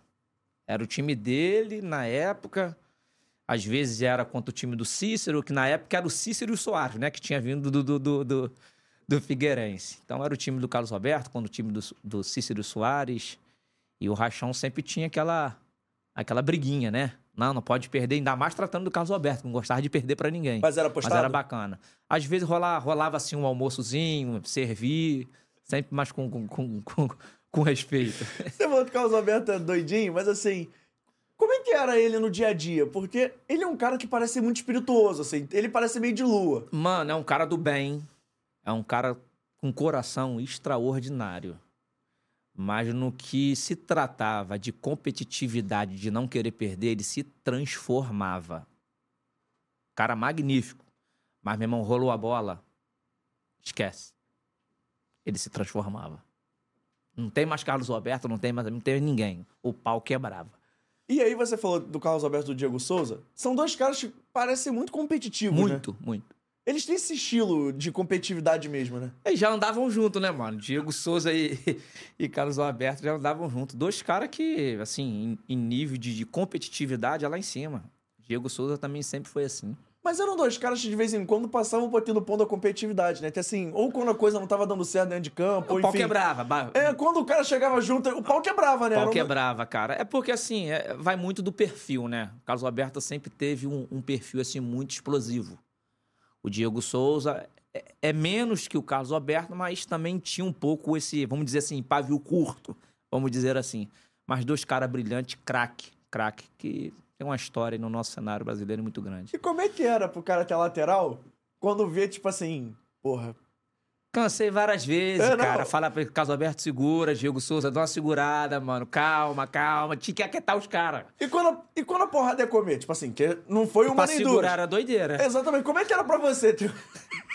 Era o time dele na época. Às vezes era contra o time do Cícero, que na época era o Cícero e o Soares, né? Que tinha vindo do, do, do, do, do Figueirense. Então era o time do Carlos Roberto, quando o time do, do Cícero e Soares. E o Rachão sempre tinha aquela, aquela briguinha, né? Não, não pode perder, ainda mais tratando do Carlos Roberto, que não gostava de perder pra ninguém. Mas era Mas postado? era bacana. Às vezes rolava, rolava assim um almoçozinho, servir, sempre mais com, com, com, com, com respeito. Você falou que o Carlos Alberto é doidinho, mas assim, como é que era ele no dia a dia? Porque ele é um cara que parece muito espirituoso, assim. Ele parece meio de lua. Mano, é um cara do bem. É um cara com coração extraordinário. Mas no que se tratava de competitividade, de não querer perder, ele se transformava. Cara magnífico. Mas, meu irmão, rolou a bola. Esquece. Ele se transformava. Não tem mais Carlos Roberto, não tem mais não tem ninguém. O pau quebrava. E aí você falou do Carlos Alberto e do Diego Souza. São dois caras que parecem muito competitivos, né? Muito, muito. Eles têm esse estilo de competitividade mesmo, né? Eles já andavam junto, né, mano? Diego Souza e, e Carlos Alberto já andavam junto. Dois caras que, assim, em, em nível de, de competitividade é lá em cima. Diego Souza também sempre foi assim. Mas eram dois caras que de vez em quando passavam um pouquinho do ponto da competitividade, né? Que assim, ou quando a coisa não tava dando certo dentro de campo, o pau enfim... quebrava. ba- É, quando o cara chegava junto, o pau quebrava, né? O pau um- quebrava, cara. É porque, assim, é- vai muito do perfil, né? O Carlos Alberto sempre teve um, um perfil, assim, muito explosivo. O Diego Souza é, é menos que o Carlos Alberto, mas também tinha um pouco esse, vamos dizer assim, pavio curto, vamos dizer assim. Mas dois caras brilhantes, craque, craque, que tem uma história no nosso cenário brasileiro muito grande. E como é que era pro cara ter lateral quando vê, tipo assim, porra, Cansei várias vezes, É, cara. Fala pra Carlos Alberto, segura, Diego Souza, dá uma segurada, mano. Calma, calma. Tinha que aquietar os caras. E quando, a- e quando a porrada ia comer? Tipo assim, que não foi uma Pra nem segurar duas. era doideira. Exatamente. Como é que era pra você? Tipo,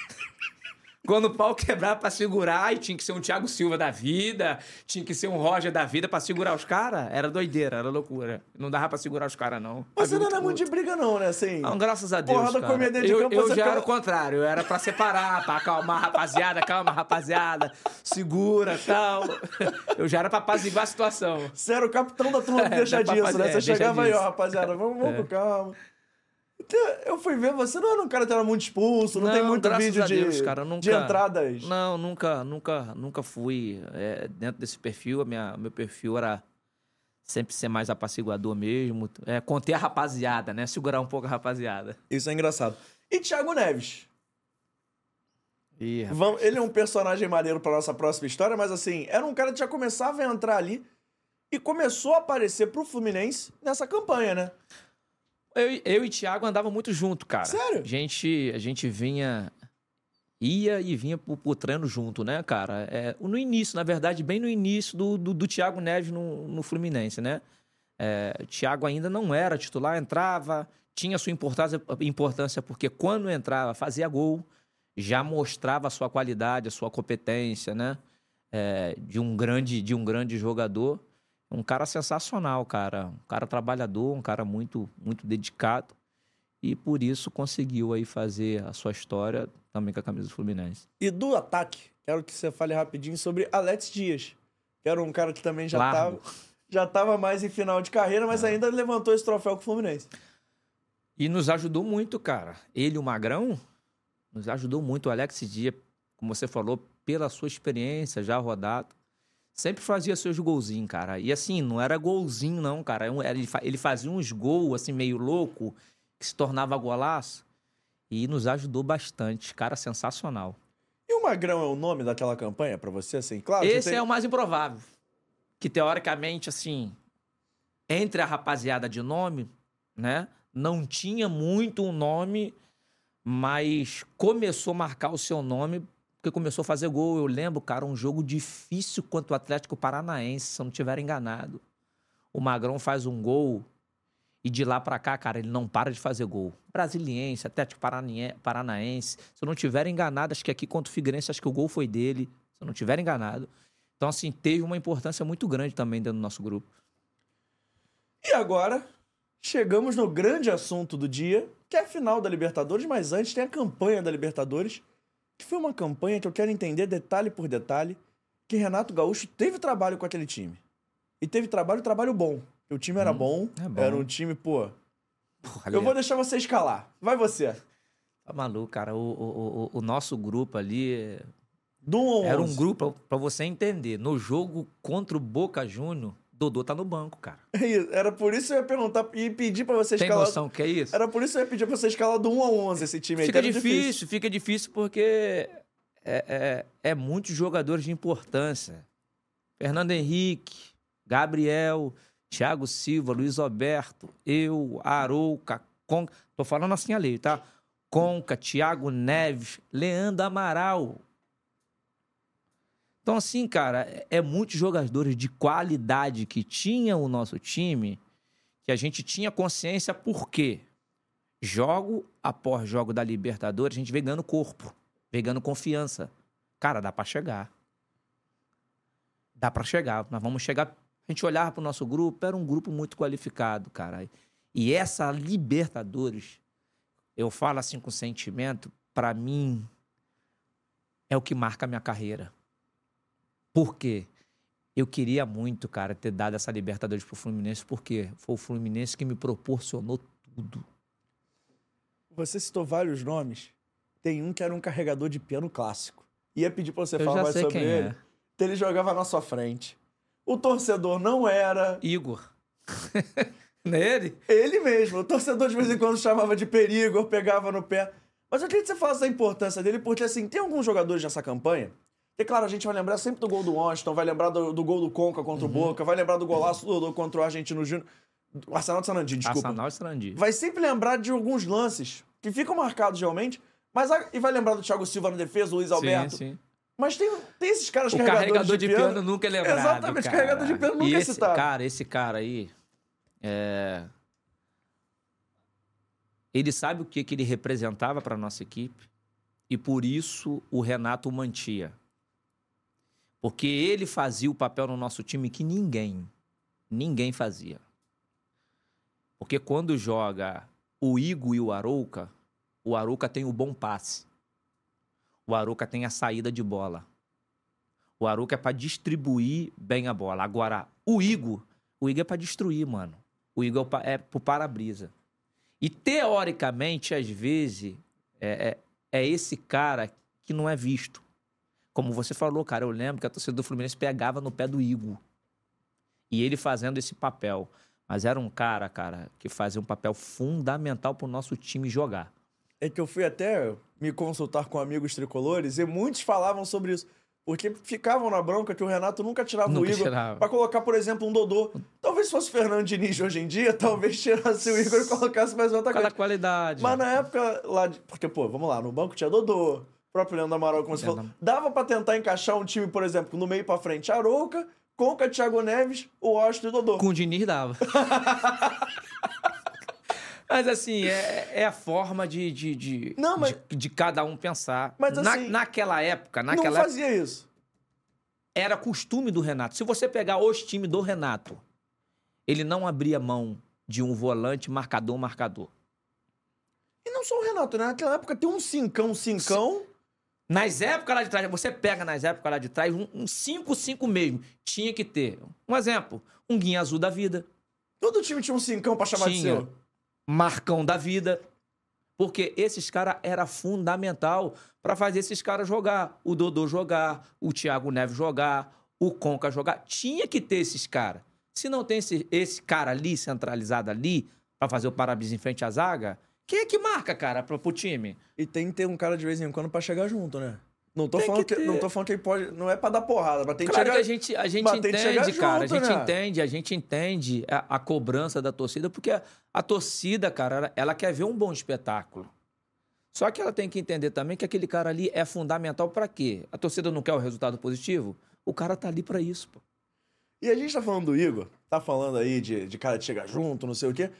Quando o pau quebrar pra segurar, e tinha que ser um Thiago Silva da vida, tinha que ser um Roger da vida pra segurar os caras, era doideira, era loucura. Não dava pra segurar os caras, não. Você Havia não é muito de briga, não, né? Assim. Não, graças a Deus. Porrada cara. comia dentro de eu, campo, eu você já era ficava- o contrário, eu era pra separar, pra acalmar, rapaziada, calma, rapaziada, segura tal. Eu já era pra apaziguar a situação. Você era o capitão da turma do É, deixa dá pra disso, né? Você é, deixa chegava aí, ó, rapaziada, vamos, vamos É. com calma. Então, Eu fui ver, você não era um cara que era muito expulso, não, tem muito vídeo a de, Deus, cara, nunca, de entradas. Não, nunca, nunca, nunca fui é, dentro desse perfil. A minha, meu perfil era sempre ser mais apaciguador mesmo. É, conter a rapaziada, né? Segurar um pouco a rapaziada. Isso é engraçado. E Thiago Neves? Ih. Vamos- ele é um personagem maneiro pra nossa próxima história, mas assim, era um cara que já começava a entrar ali e começou a aparecer pro Fluminense nessa campanha, né? Eu, eu e Thiago andavam muito junto, cara. Sério? A gente, a gente vinha. Ia e vinha pro, pro treino junto, né, cara? É, no início, na verdade, bem no início do, do, do Thiago Neves no, no Fluminense, né? É, o Thiago ainda não era titular, entrava, tinha sua importância, importância porque quando entrava fazia gol, já mostrava a sua qualidade, a sua competência, né? É, de um grande de um grande jogador. Um cara sensacional, cara. Um cara trabalhador, um cara muito, muito dedicado. E por isso conseguiu aí fazer a sua história também com a camisa do Fluminense. E do ataque, quero que você fale rapidinho sobre Alex Dias, que era um cara que também já Largo. tava, já tava mais em final de carreira, mas ainda levantou esse troféu com o Fluminense. E nos ajudou muito, cara. Ele, o Magrão, nos ajudou muito. O Alex Dia como você falou, pela sua experiência já rodado, sempre fazia seus golzinhos, cara. E assim, não era golzinho, não, cara. É ele, ele fazia uns gols, assim, meio louco, que se tornava golaço. E nos ajudou bastante. Cara, sensacional. E o Magrão é o nome daquela campanha para você, assim? Claro. Esse tem... é o mais improvável. Que teoricamente, assim, entre a rapaziada de nome, né? Não tinha muito um nome, mas começou a marcar o seu nome porque começou a fazer gol. Eu lembro, cara, um jogo difícil contra o Atlético Paranaense, se eu não estiver enganado. O Magrão faz um gol e de lá para cá, cara, ele não para de fazer gol. Brasiliense, Atlético Paranaense. Se eu não estiver enganado, acho que aqui contra o Figueirense, acho que o gol foi dele. Se eu não estiver enganado. Então, assim, teve uma importância muito grande também dentro do nosso grupo. E agora, chegamos no grande assunto do dia, que é a final da Libertadores, mas antes tem a campanha da Libertadores que foi uma campanha que eu quero entender detalhe por detalhe, que Renato Gaúcho teve trabalho com aquele time. E teve trabalho, trabalho bom. O time era hum, bom, é bom, era um time, pô... Porra, eu vou deixar você escalar. Vai você. Tá maluco, cara. O, o, o, o nosso grupo ali... Do era um grupo, para você entender, no jogo contra o Boca Júnior, Dodô tá no banco, cara. É era por isso que eu ia perguntar e pedir para você Tem escalar. Tem noção que é isso? Era por isso que eu ia pedir pra você escalar do 1 a 11 esse time aí. Fica difícil, difícil, fica difícil porque é, é, é muitos jogadores de importância. Fernando Henrique, Gabriel, Thiago Silva, Luiz Alberto, eu, Arouca, Conca. Tô falando assim ali, tá? Conca, Thiago Neves, Leandro Amaral, então, assim, cara, é, é muitos jogadores de qualidade que tinha o nosso time que a gente tinha consciência por quê? Jogo após jogo da Libertadores, a gente vem ganhando corpo, vem ganhando confiança. Cara, dá para chegar. Dá para chegar. Nós vamos chegar. A gente olhava pro nosso grupo, era um grupo muito qualificado, cara. E essa Libertadores, eu falo assim com sentimento, para mim é o que marca a minha carreira. Por quê? Eu queria muito, cara, ter dado essa Libertadores pro Fluminense, porque foi o Fluminense que me proporcionou tudo. Você citou vários nomes. Tem um que era um carregador de piano clássico. Ia pedir pra você Eu falar mais sobre ele. É. Ele jogava na sua frente. O torcedor não era. Igor. Nele? Ele mesmo. O torcedor de vez em quando chamava de perigo, pegava no pé. Mas eu queria que você falasse da importância dele, porque assim, tem alguns jogadores nessa campanha e claro, a gente vai lembrar sempre do gol do Washington, vai lembrar do, do gol do Conca contra uhum. o Boca, vai lembrar do golaço do, do contra o Argentino Júnior. Arsenal de Sarandi, desculpa. Arsenal de Sarandi. Vai sempre lembrar de alguns lances que ficam marcados realmente, mas a, e vai lembrar do Thiago Silva na defesa, o Luiz Alberto. Sim, sim. Mas tem, tem esses caras o carregador de, de piano, piano, nunca é lembrado. Exatamente, cara. carregador de piano nunca e é esse, citado. Cara, esse cara aí. É... Ele sabe o que, que ele representava para nossa equipe e por isso o Renato o mantia. Porque ele fazia o papel no nosso time que ninguém, ninguém fazia. Porque quando joga o Igo e o Arouca, o Arouca tem o bom passe. O Arouca tem a saída de bola. O Arouca é para distribuir bem a bola. Agora, o Igo, o Igo é para destruir, mano. O Igo é pro para-brisa. E teoricamente, às vezes, é, é, é esse cara que não é visto. Como você falou, cara, eu lembro que a torcida do Fluminense pegava no pé do Igor. E ele fazendo esse papel. Mas era um cara, cara, que fazia um papel fundamental pro nosso time jogar. É que eu fui até me consultar com amigos tricolores e muitos falavam sobre isso. Porque ficavam na bronca que o Renato nunca tirava nunca o Igor pra colocar, por exemplo, um Dodô. Talvez fosse o Fernando Diniz hoje em dia, talvez tirasse o Igor e colocasse mais um atacante. Cada qualidade. Mas na época lá de... Porque, pô, vamos lá, no banco tinha Dodô, próprio Leandro Amaral, como você falou. Dava para tentar encaixar um time, por exemplo, no meio para frente, Arouca, Conca, Thiago Neves, o Washington e o Dodô. Com o Diniz dava. Mas assim, é, é, a forma de, de, de, não, mas... de, de, cada um pensar. Mas assim, Na, naquela época, naquela Não fazia época, isso. Era costume do Renato. Se você pegar os times do Renato, ele não abria mão de um volante marcador, marcador. E não só o Renato, né? Naquela época tem um cincão, cincão. Nas épocas lá de trás, você pega nas épocas lá de trás, um 5-5 um mesmo. Tinha que ter. Um exemplo, um guinha azul da vida. Todo time tinha um cincão pra chamar tinha. de seu. Marcão da vida. Porque esses caras era fundamental para fazer esses caras jogar. O Dodô jogar, o Thiago Neves jogar, o Conca jogar. Tinha que ter esses caras. Se não tem esse, esse cara ali, centralizado ali, para fazer o parabéns em frente à zaga, quem é que marca, cara, pro, pro time? E tem que ter um cara de vez em quando pra chegar junto, né? Não tô, Tem falando que que, ter. não tô falando que ele pode. Não é pra dar porrada, mas tem que Claro chegar. que a gente, a gente mas tem que chegar entende, cara. a junto, gente né? entende, a gente entende a, a cobrança da torcida, porque a, a torcida, cara, ela, ela quer ver um bom espetáculo. Só que ela tem que entender também que aquele cara ali é fundamental pra quê? A torcida não quer o resultado positivo? O cara tá ali pra isso, pô. E a gente tá falando do Igor, tá falando aí de, de cara de chegar junto, não sei o quê.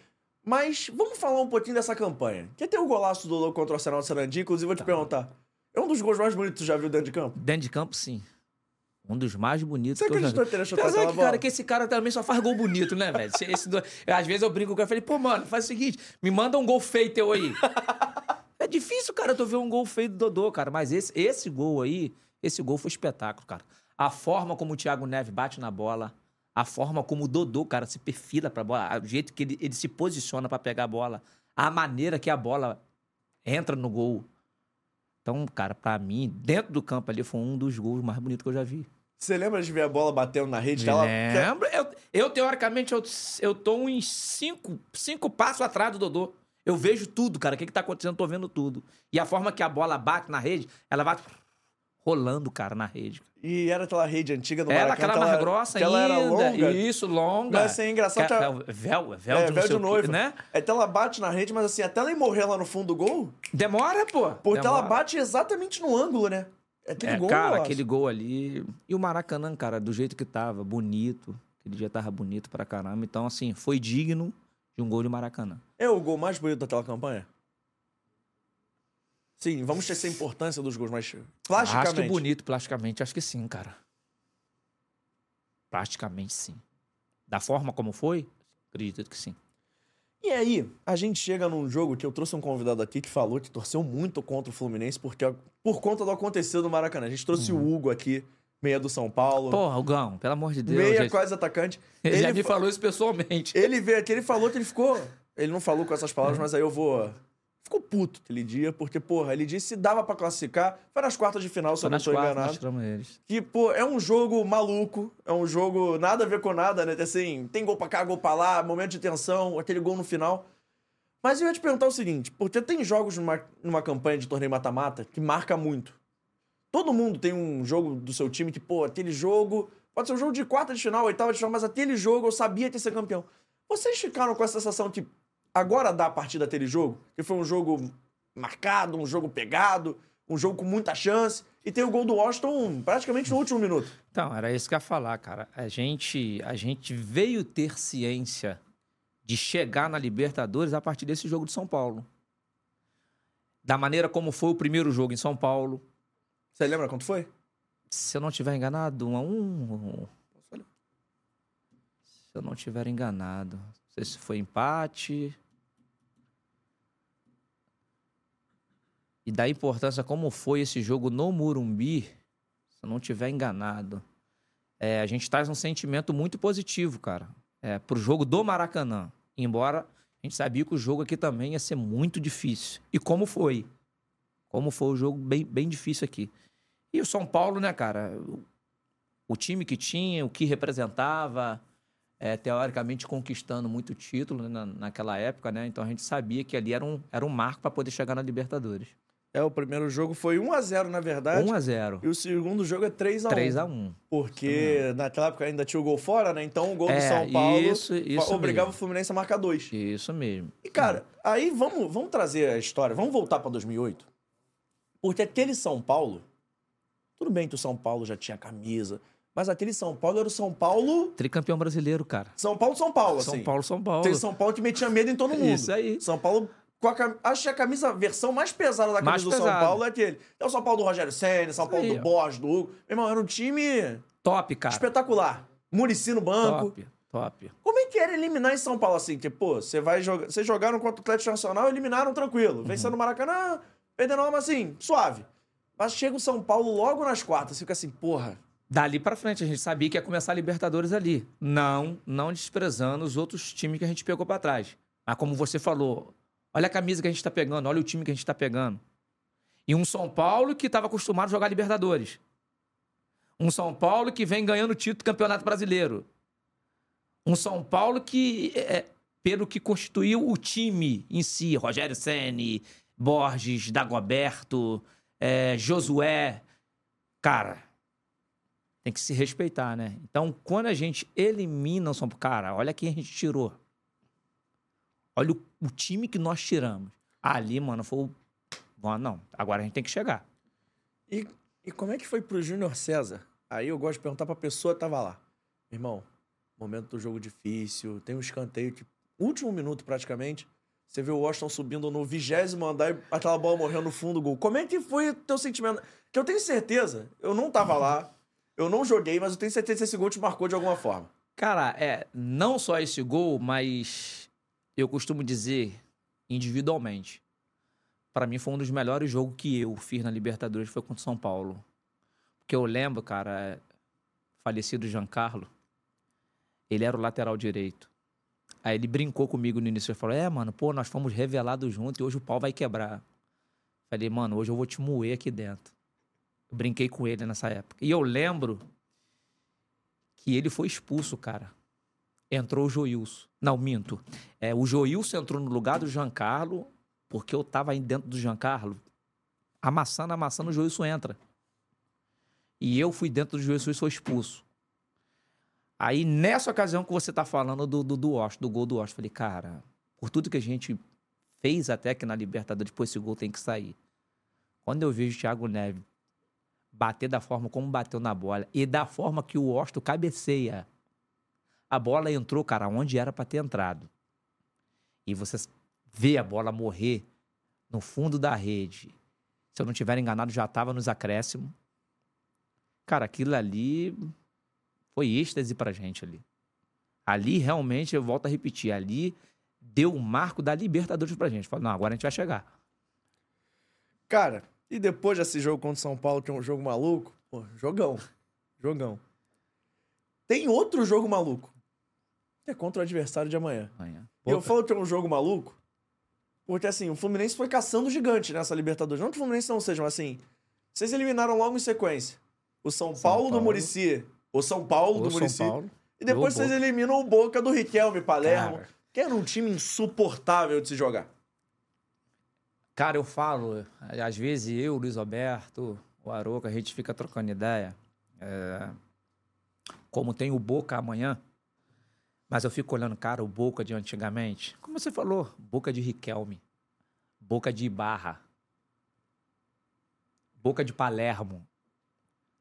Mas vamos falar um pouquinho dessa campanha. Que tem o golaço do Lolo contra o Arsenal de Sarandi, inclusive vou te perguntar. É um dos gols mais bonitos que tu já viu dentro de campo? Dentro de campo, sim. Um dos mais bonitos Você que eu já vi. chutar Apesar que, cara, que esse cara também só faz gol bonito, né, velho? Do- Às vezes eu brinco com ele e falei, pô, mano, faz o seguinte, me manda um gol feio teu aí. é difícil, cara, tu ver um gol feio do Dodô, cara. Mas esse, esse gol aí, esse gol foi espetáculo, cara. A forma como o Thiago Neves bate na bola, a forma como o Dodô, cara, se perfila pra bola, o jeito que ele, ele se posiciona pra pegar a bola, a maneira que a bola entra no gol. Então, cara, pra mim, dentro do campo ali, foi um dos gols mais bonitos que eu já vi. Você lembra de ver a bola batendo na rede? Me Ela- lembro. Eu, eu, teoricamente, eu, eu tô uns cinco, cinco passos atrás do Dodô. Eu vejo tudo, cara. O que, que tá acontecendo? Eu tô vendo tudo. E a forma que a bola bate na rede, ela vai rolando, cara, na rede. E era aquela rede antiga do Ela, Maracanã. aquela que mais grossa ainda. ela era longa. Isso, longa. Mas, assim, é engraçado Que- que a- é o véu, véu, É, de, véu de noiva. né? Até ela bate na rede, mas assim, até ela ir morrer lá no fundo do gol, Demora, pô. porque Demora. ela bate exatamente no ângulo, né? Aquele É, gol, cara, aquele gol ali. E o Maracanã, cara, do jeito que tava, bonito. Aquele dia tava bonito pra caramba. Então, assim, foi digno de um gol de Maracanã. É o gol mais bonito daquela campanha? Sim, vamos ter essa importância dos gols, mas plasticamente. Acho que bonito, plasticamente, acho que sim, cara. Praticamente sim. Da forma como foi, acredito que sim. E aí, a gente chega num jogo que eu trouxe um convidado aqui que falou que torceu muito contra o Fluminense porque, por conta do acontecido no Maracanã. A gente trouxe o Hugo aqui, meia do São Paulo. Porra, Gão, pelo amor de Deus. meia gente. quase atacante. Ele já me fa- falou isso pessoalmente. Ele veio aqui, ele falou que ele ficou. Ele não falou com essas palavras, mas aí eu vou. Ficou puto aquele dia, porque, porra, ele disse que dava pra classificar. Foi nas quartas de final, se Só eu não tô quartas enganado. nós tiramos eles. Que, pô, é um jogo maluco, é um jogo nada a ver com nada, né? Assim, tem gol pra cá, gol pra lá, momento de tensão, aquele gol no final. Mas eu ia te perguntar o seguinte, porque tem jogos numa, numa campanha de torneio mata-mata que marca muito. Todo mundo tem um jogo do seu time que, pô, aquele jogo. Pode ser um jogo de quarta de final, oitava de final, mas aquele jogo eu sabia que ia ser campeão. Vocês ficaram com essa sensação que agora dá a partir daquele jogo? Que foi um jogo marcado, um jogo pegado, um jogo com muita chance, e tem o gol do Washington praticamente no último minuto. Então, era isso que eu ia falar, cara. A gente, a gente veio ter ciência de chegar na Libertadores a partir desse jogo de São Paulo. Da maneira como foi o primeiro jogo em São Paulo. Você lembra quanto foi? Se eu não tiver enganado, um a um. Se eu não tiver enganado. Não sei se foi empate. E da importância como foi esse jogo no Murumbi, se eu não tiver enganado. É, a gente traz um sentimento muito positivo, cara, é, pro jogo do Maracanã. Embora a gente sabia que o jogo aqui também ia ser muito difícil. E como foi? Como foi o jogo bem, bem difícil aqui. E o São Paulo, né, cara? O, time que tinha, o que representava, é, teoricamente conquistando muito título né, na, naquela época, né? Então a gente sabia que ali era um, era um marco para poder chegar na Libertadores. É, o primeiro jogo foi 1x0, na verdade. 1 a 0 E o segundo jogo é 3x1. 3 a 1 Porque naquela época ainda tinha o gol fora, né? Então o gol do É, São Paulo isso- isso obrigava mesmo. o Fluminense a marcar dois. Isso mesmo. E, cara, aí vamos, vamos trazer a história. Vamos voltar pra 2008. Porque aquele São Paulo. Tudo bem que o São Paulo já tinha camisa. Mas aquele São Paulo era o São Paulo. Tricampeão brasileiro, cara. São Paulo, São Paulo, assim. São Paulo, São Paulo. Tem São Paulo que metia medo em todo mundo. Isso aí. São Paulo. Com a. Acho que a camisa, a versão mais pesada da camisa Mais do São. Paulo é aquele. É o São Paulo do Rogério Senna, São Paulo do. Borges, do Hugo. Meu irmão, era um time Top, cara. espetacular. Murici no banco. Top, top. Como é que era eliminar em São Paulo assim? Que, pô, você vai jogar. Vocês jogaram contra o Atlético Nacional, eliminaram tranquilo. Vencendo o Maracanã, perdendo mas assim, suave. Mas chega o São Paulo logo nas quartas, fica assim, porra. Dali pra frente, a gente sabia que ia começar a Libertadores ali. Não, não desprezando os outros times que a gente pegou pra trás. Mas como você falou, Olha a camisa que a gente tá pegando, olha o time que a gente tá pegando. E um São Paulo que estava acostumado a jogar Libertadores. Um São Paulo que vem ganhando título do Campeonato Brasileiro. Um São Paulo que, é, pelo que constituiu o time em si, Rogério Ceni, Borges, Dagoberto, é, Josué. Cara, tem que se respeitar, né? Então, quando a gente elimina o São Paulo, cara, olha quem a gente tirou. Olha o, o time que nós tiramos. Ali, mano, foi o. Bom, não, agora a gente tem que chegar. E, e como é que foi pro Júnior César? Aí eu gosto de perguntar pra pessoa que tava lá. Irmão, momento do jogo difícil, tem um escanteio, tipo, último minuto praticamente. Você vê o Washington subindo no vigésimo andar e aquela bola morrendo no fundo do gol. Como é que foi o teu sentimento? Que eu tenho certeza, eu não tava lá, eu não joguei, mas eu tenho certeza que esse gol te marcou de alguma forma. Cara, é, não só esse gol, mas eu costumo dizer individualmente. Pra mim foi um dos melhores jogos que eu fiz na Libertadores foi contra o São Paulo. Porque eu lembro, cara, falecido Giancarlo, ele era o lateral direito. Aí ele brincou comigo no início e falou: É, mano, pô, nós fomos revelados juntos e hoje o pau vai quebrar. Falei, mano, hoje eu vou te moer aqui dentro. Brinquei com ele nessa época. E eu lembro que ele foi expulso, cara. Entrou o Joilson. Não, minto. É, o Joilson entrou no lugar do Giancarlo, porque eu tava aí dentro do Giancarlo, amassando, amassando, o Joilson entra. E eu fui dentro do Joilson e sou expulso. Aí, nessa ocasião que você tá falando do, do, do do gol do Washington, falei, cara, por tudo que a gente fez até que na Libertadores, depois esse gol tem que sair. Quando eu vejo o Thiago Neves bater da forma como bateu na bola e da forma que o Washington cabeceia, a bola entrou, cara, onde era para ter entrado. E você vê a bola morrer no fundo da rede. Se eu não tiver enganado, já estava nos acréscimos. Cara, aquilo ali foi êxtase pra gente ali. Ali, realmente, eu volto a repetir, ali deu o marco da Libertadores pra gente. Falei, não, agora a gente vai chegar. Cara, e depois desse jogo contra o São Paulo, que é um jogo maluco, pô, jogão. Jogão. Tem outro jogo maluco. É contra o adversário de amanhã. Amanhã. E eu falo que é um jogo maluco, porque assim, o Fluminense foi caçando gigante nessa Libertadores. Não que o Fluminense não seja, mas assim, vocês eliminaram logo em sequência. O São, Paulo, do Paulo. Murici, o São Paulo do O São Murici. Paulo. E depois o vocês eliminam o Boca do Riquelme Palermo, Cara. que era um time insuportável de se jogar. Cara, eu falo, às vezes eu, o Luiz Alberto, o Aroca, a gente fica trocando ideia. é, como tem o Boca amanhã, mas eu fico olhando, cara, o Boca de antigamente. Como você falou, Boca de Riquelme, Boca de Ibarra, Boca de Palermo.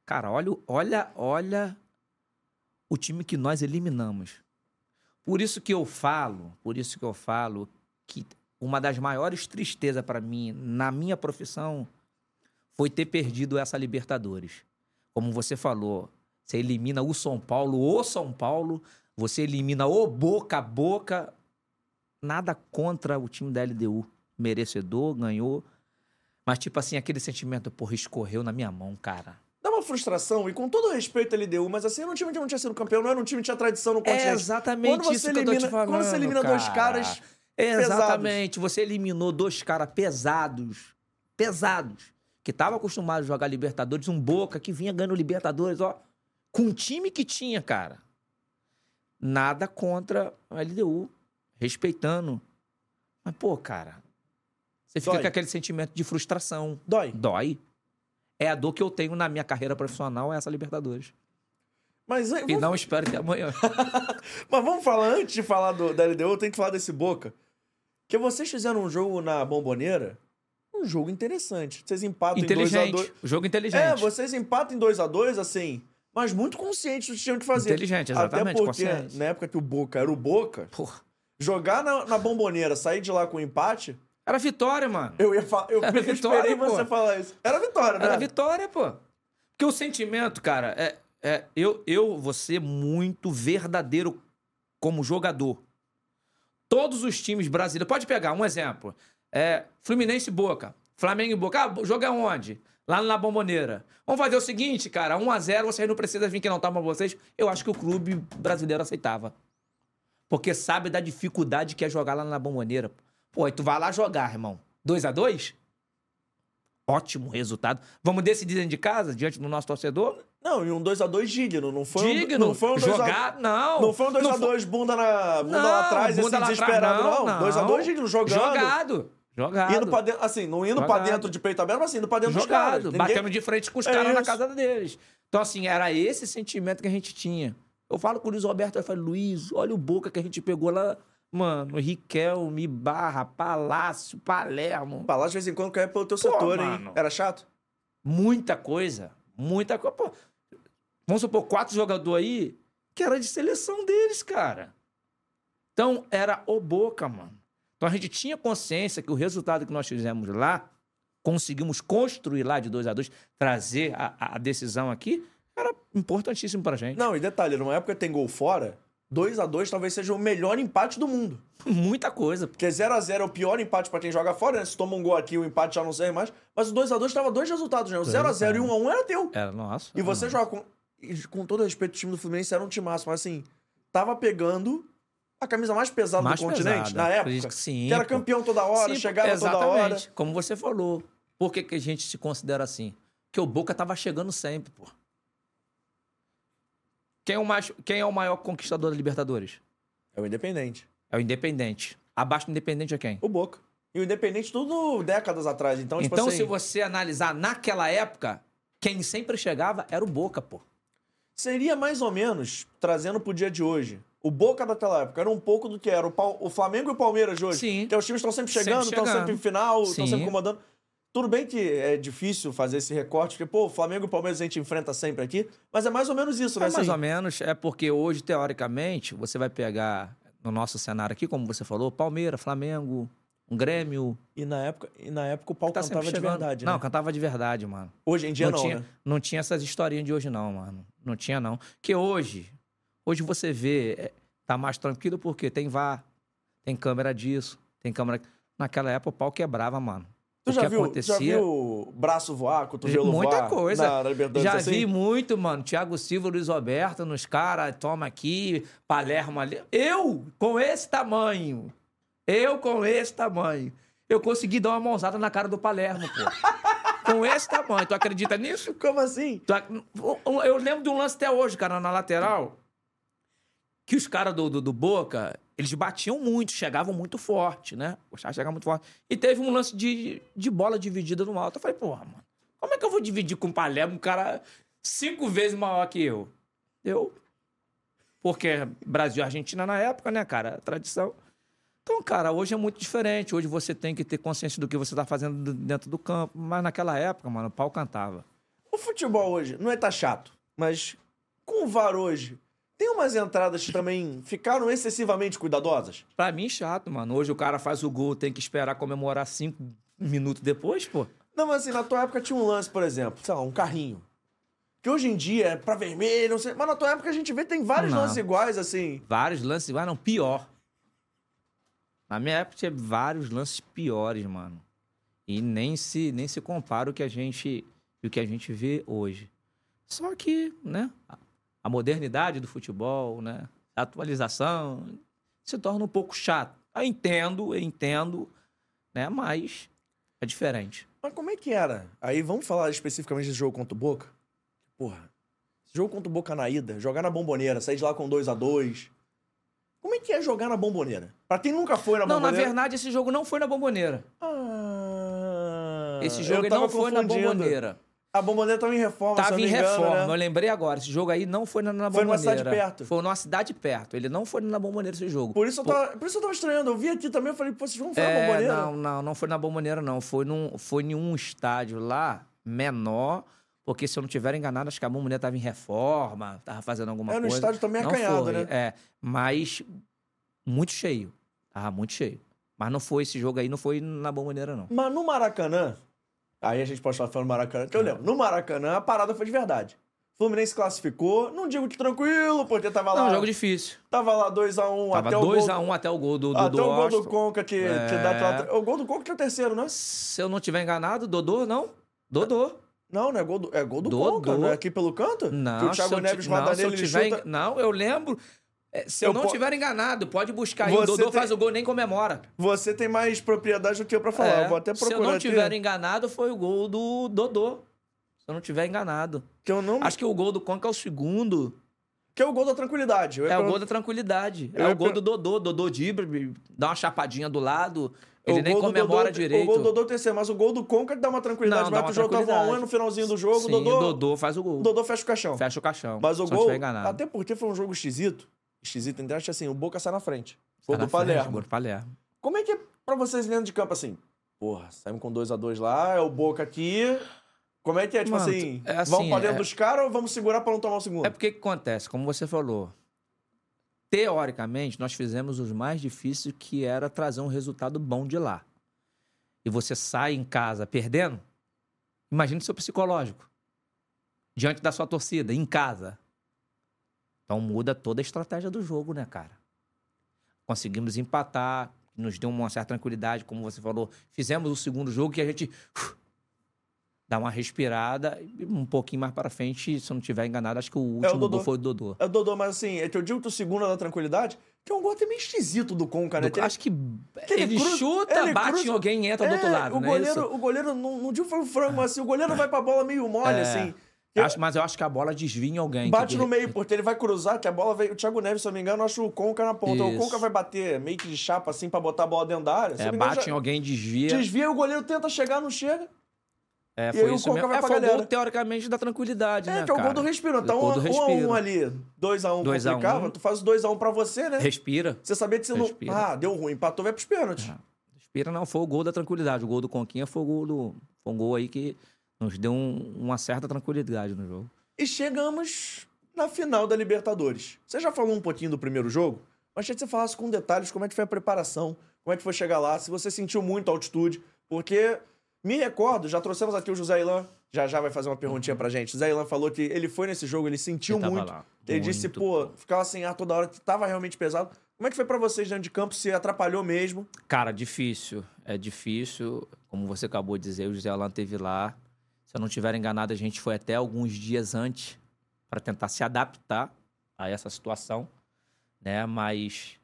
Cara, olha, olha, olha o time que nós eliminamos. Por isso que eu falo, por isso que eu falo que uma das maiores tristezas para mim na minha profissão foi ter perdido essa Libertadores. Como você falou, você elimina o São Paulo, o São Paulo, você elimina o Boca a Boca. Nada contra o time da LDU. Merecedor, ganhou. Mas, tipo assim, aquele sentimento, porra, escorreu na minha mão, cara. Dá uma frustração, e com todo respeito à LDU, mas assim, era um time que não tinha sido campeão, não era um time que tinha tradição no continente. É exatamente Quando você elimina- falando, quando você elimina dois cara. caras Exatamente. Você eliminou dois caras pesados. Pesados. Que estavam acostumados a jogar Libertadores. Um Boca que vinha ganhando Libertadores, ó. Com o time que tinha, cara. Nada contra a LDU. Respeitando. Mas, pô, cara. Você fica Dói. com aquele sentimento de frustração. Dói. Dói. É a dor que eu tenho na minha carreira profissional, é essa Libertadores. Mas, aí, E vamos, não espero que amanhã. mas vamos falar, antes de falar do, da LDU, eu tenho que falar desse Boca. Que vocês fizeram um jogo na Bomboneira, um jogo interessante. Vocês empatam em 2x2. inteligente. O jogo inteligente. É, vocês empatam em 2x2, assim, mas muito conscientes do que tinham que fazer. Inteligente, exatamente, Até porque, consciente. na época que o Boca era o Boca, Porra. jogar na, na Bomboneira, sair de lá com empate, Era vitória, mano. eu ia falar. Eu, Era eu vitória, esperei pô. você falar isso. Era vitória, né? Era vitória, pô. Porque o sentimento, cara, é, é eu, eu vou ser muito verdadeiro como jogador. Todos os times brasileiros. Pode pegar um exemplo. É, Fluminense e Boca. Flamengo e Boca. Ah, joga onde? Lá na Bomboneira. Vamos fazer o seguinte, cara. 1x0, vocês não precisam vir que não tá pra vocês. Eu acho que o clube brasileiro aceitava. Porque sabe da dificuldade que é jogar lá na Bomboneira. Pô, aí tu vai lá jogar, irmão. 2 a 2 Ótimo resultado. Vamos decidir dentro de casa, diante do nosso torcedor? Não, e um 2x2 digno. Não foi Digno. um, não foi um 2 Jogar, não. Não foi um 2x2 bunda, na, bunda lá atrás, bunda assim, lá desesperado, não. não. 2x2 digno, jogando. Jogado. Jogado. Indo pra dentro, assim, não indo pra Jogado. dentro de peito aberto, mas assim, indo pra dentro dos caras. Jogado. Ninguém- Batendo de frente com os É caras na casa deles. Então, assim, era esse sentimento que a gente tinha. Eu falo com o Luiz Roberto, eu falo, Luiz, olha o Boca que a gente pegou lá. Mano, Riquelme, Barra, Palácio, Palermo. Pra lá, de vez em quando, caia pelo teu Pô, setor, hein? mano. Era chato? Muita coisa. Muita coisa. Pô, vamos supor, quatro jogadores aí que era de seleção deles, cara. Então, era o Boca, mano. Então, a gente tinha consciência que o resultado que nós fizemos lá, conseguimos construir lá de 2 a 2 trazer a, a- a decisão aqui, era importantíssimo pra gente. Não, e detalhe, numa época que tem gol fora, 2x2 talvez seja o melhor empate do mundo. Muita coisa. Porque 0x0 é o pior empate pra quem joga fora, né? Se toma um gol aqui, o empate já não serve mais. Mas o 2x2 tava dois resultados, né? O 0x0 e o 1x1 era teu. Era nossa. E você joga com. Com todo respeito, o time do Fluminense era um time máximo, mas assim, tava pegando a camisa mais pesada Mais do continente pesada. na época. Sim, que era campeão toda hora, Sim, chegava exatamente, toda hora. como você falou. Por que, que a gente se considera assim? Porque o Boca tava chegando sempre, pô. Quem é o, mais, quem é o maior conquistador da Libertadores? É o Independente. É o Independente. Abaixo do Independente é quem? O Boca. E o Independente tudo décadas atrás. Então, tipo então, assim, se você analisar naquela época, quem sempre chegava era o Boca, pô. seria mais ou menos, trazendo pro dia de hoje, o Boca daquela época era um pouco do que era o, Pal- o Flamengo e o Palmeiras de hoje. Sim. Que os times estão sempre chegando, Sempre estão chegando. sempre em final, estão sempre comandando. Tudo bem que é difícil fazer esse recorte, porque, pô, o Flamengo e o Palmeiras a gente enfrenta sempre aqui, mas é mais ou menos isso, né? É mais assim? ou menos, é porque hoje, teoricamente, você vai pegar no nosso cenário aqui, como você falou, Palmeiras, Flamengo, um Grêmio. E na época, e na época o pau Tá cantava sempre de verdade, Não, né? cantava de verdade, mano. Hoje em dia não, tinha, né? não tinha essas historinhas de hoje, não, mano. Não tinha, não. Que hoje, hoje você vê, é, tá mais tranquilo porque tem VAR, tem câmera disso, tem câmera. Naquela época o pau quebrava, mano. Tu o já que viu, acontecia. já viu braço voar, cotovelo Muita voar coisa. na, Já assim? vi muito, mano. Thiago Silva, Luiz Roberto, nos caras, toma aqui, Palermo ali. Eu, com esse tamanho, eu com esse tamanho, eu consegui dar uma mãozada na cara do Palermo, pô. com esse tamanho. Tu acredita nisso? Como assim? Eu lembro de um lance até hoje, cara, na lateral, que os caras do, do, do Boca, eles batiam muito, chegavam muito forte, né? Os caras chegavam muito forte. E teve um lance de, de bola dividida no alto. Eu falei, porra, mano, como é que eu vou dividir com o Palermo, um cara cinco vezes maior que eu? Eu. Porque Brasil e Argentina na época, né, cara? Tradição. Então, cara, hoje é muito diferente. Hoje você tem que ter consciência do que você tá fazendo dentro do campo. Mas naquela época, mano, o pau cantava. O futebol hoje não é tá chato, mas com o VAR hoje, tem umas entradas que também ficaram excessivamente cuidadosas? Pra mim, chato, mano. Hoje o cara faz o gol, tem que esperar comemorar cinco minutos depois, pô. Não, mas assim, na tua época tinha um lance, por exemplo, sei lá, um carrinho. Que hoje em dia é pra vermelho, não sei. Mas na tua época a gente vê tem vários Não. lances iguais, assim. Vários lances iguais, não, pior. Na minha época tinha vários lances piores, mano. E nem se, nem se compara o que a gente, o que a gente vê hoje. Só que, né, a- modernidade do futebol, né, a atualização se torna um pouco chato. Eu entendo, eu entendo, né, mas é diferente. Mas como é que era? Aí vamos falar especificamente desse jogo contra o Boca? Porra, esse jogo contra o Boca na ida, jogar na bomboneira, sair de lá com 2 a 2 Como é que é jogar na bomboneira? Pra quem nunca foi na Não, na bomboneira. verdade, esse jogo não foi na bomboneira. Ah, Esse jogo não foi na bomboneira. A bomboneira tava em reforma, eu Tava em engano, reforma, eu né? lembrei agora. Esse jogo aí não foi na, na Foi numa bomboneira. cidade perto. Foi numa cidade perto. Ele não foi na bomboneira esse jogo. Por isso, eu tava, por isso eu tava estranhando. Eu vi aqui também, eu falei, pô, vocês vão foi na É, bomboneira? não, não, não foi na bomboneira, não. Foi, num, foi em um estádio lá, menor, porque se eu não tiver enganado, acho que a bomboneira tava em reforma, tava fazendo alguma É, no coisa. estádio também Não acanhado, foi, né? É, mas muito cheio. Tava muito cheio. Mas não foi esse jogo aí, não foi na bomboneira, não. Mas no Maracanã, aí a gente pode estar falando Maracanã, que eu lembro. No Maracanã, a parada foi de verdade. Fluminense classificou, não digo que tranquilo, porque tava lá. Não, jogo difícil. Tava lá 2x1 Tava até o gol. 2x1 até o gol do, do, até do o gol do. Conca que, que dá aquela. O gol do Conca que é o terceiro, né? Se eu não tiver enganado, Dodô, não? Dodô. Não, não é gol do, é gol do Dodô. Conca, não é aqui pelo canto? Não, que o Thiago eu Neves não, roda eu nele e tiver chuta. Não, eu lembro. É, se eu, Eu não po- tiver enganado, pode buscar aí. O Dodô tem- faz o gol e nem comemora. Você tem mais propriedade do que eu pra falar. É, Eu vou até se eu procurar não aqui, tiver enganado, foi o gol do Dodô. Se eu não tiver enganado. que eu não... Acho que o gol do Conca é o segundo. Que é o gol da tranquilidade. É o gol da tranquilidade. Eu É o gol do Dodô. Dodô Dibra, dá uma chapadinha do lado. Ele o nem comemora Dodô- direito. O gol do Dodô tem mas o gol do Conca dá uma tranquilidade. Não, que o jogo tava 1 tranquilidade. no finalzinho do jogo, Sim, Dodô, o Dodô faz o gol. Dodô fecha o caixão. Fecha o caixão. Mas o gol, até porque foi um jogo esquisito. Esquisito, entre aspas, assim, o Boca sai na frente. Gol do Palermo. Gol do Palermo. Como é que é pra vocês dentro de campo assim? Porra, saímos com 2x2 lá, é o Boca aqui. Como é que é? Tipo Mano, assim, é assim, vamos pra dentro é- dos caras ou vamos segurar pra não tomar o segundo? É porque que acontece, como você falou, teoricamente nós fizemos os mais difíceis que era trazer um resultado bom de lá. E você sai em casa perdendo, imagine seu psicológico diante da sua torcida, em casa. Então muda toda a estratégia do jogo, né, cara? Conseguimos empatar, nos deu uma certa tranquilidade, como você falou. Fizemos o segundo jogo que a gente uf, dá uma respirada e um pouquinho mais para frente, se eu não tiver enganado, acho que o último Dodô. gol foi o Dodô. É o Dodô, mas assim, é que eu digo que o segundo é da tranquilidade, que é um gol até meio esquisito do Conca, né? Do- acho que ele ele, cruza- chuta, ele bate cruza- em alguém e entra do outro É, lado, o é goleiro, isso? o goleiro não, não digo foi um frango, mas assim, o goleiro vai pra bola meio mole, É. assim. Acho- mas eu acho que a bola desvia em alguém. Bate que- no meio, porque ele vai cruzar, que a bola veio. O Thiago Neves, se eu não me engano, acha o Conca na ponta. O Isso. Conca vai bater meio que de chapa, assim, pra botar a bola dentro da área. Se É, engano, bate já- em alguém, desvia. Desvia, o goleiro tenta chegar, não chega. É, foi o isso Conca mesmo. vai É, foi o gol, teoricamente, da tranquilidade, É, né, que é o gol do respiro. Então, do 1 a. 1 ali, 2x1 2 a 1. complicava, tu faz o 2x1 pra você, né? Respira. Você sabia que você não. Ah, deu ruim, empatou, vai pros pênaltis. É. Respira não, foi o gol da tranquilidade. O gol do Conquinha foi o gol do... Foi um gol aí que nos deu um- uma certa tranquilidade no jogo. E chegamos na final da Libertadores. Você já falou um pouquinho do primeiro jogo? Mas achei que você falasse com detalhes como é que foi a preparação, como é que foi chegar lá, se você sentiu muito a altitude, porque me recordo, já trouxemos aqui o José Ilan, já já vai fazer uma perguntinha pra gente. José Ilan falou que ele foi nesse jogo, ele sentiu Ele muito. lá. Ele disse, Muito, pô, ficava assim, ah, toda hora que tava realmente pesado. Como é que foi pra vocês dentro de campo? Se atrapalhou mesmo? Cara, difícil. É difícil. Como você acabou de dizer, o José Alan teve lá. Se eu não tiver enganado, a gente foi até alguns dias antes para tentar se adaptar a essa situação, né? Mas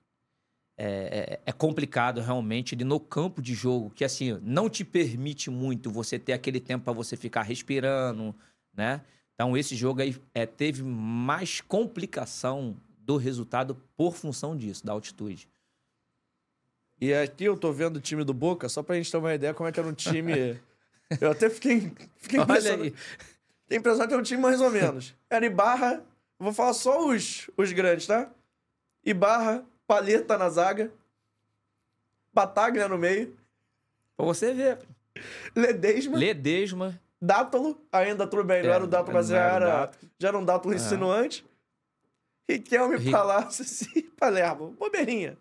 é, é- é complicado realmente ele no campo de jogo, que assim não te permite muito você ter aquele tempo para você ficar respirando, né? Então esse jogo aí é, teve mais complicação do resultado por função disso, da altitude. E aqui eu tô vendo o time do Boca, só pra gente ter uma ideia como é que era um time. eu até fiquei, fiquei Olha impressionado. aí. Tem impressão que é um time mais ou menos. Era Ibarra, vou falar só os, os grandes, tá? Ibarra, Paleta na zaga, Bataglia no meio, Pra você ver. Ledesma, Ledesma. Dátolo, ainda tudo bem, não É, era o Dátolo, mas não já era já era um Dátolo insinuante. Riquelme, Ri- Palácios e Palermo. Bobeirinha.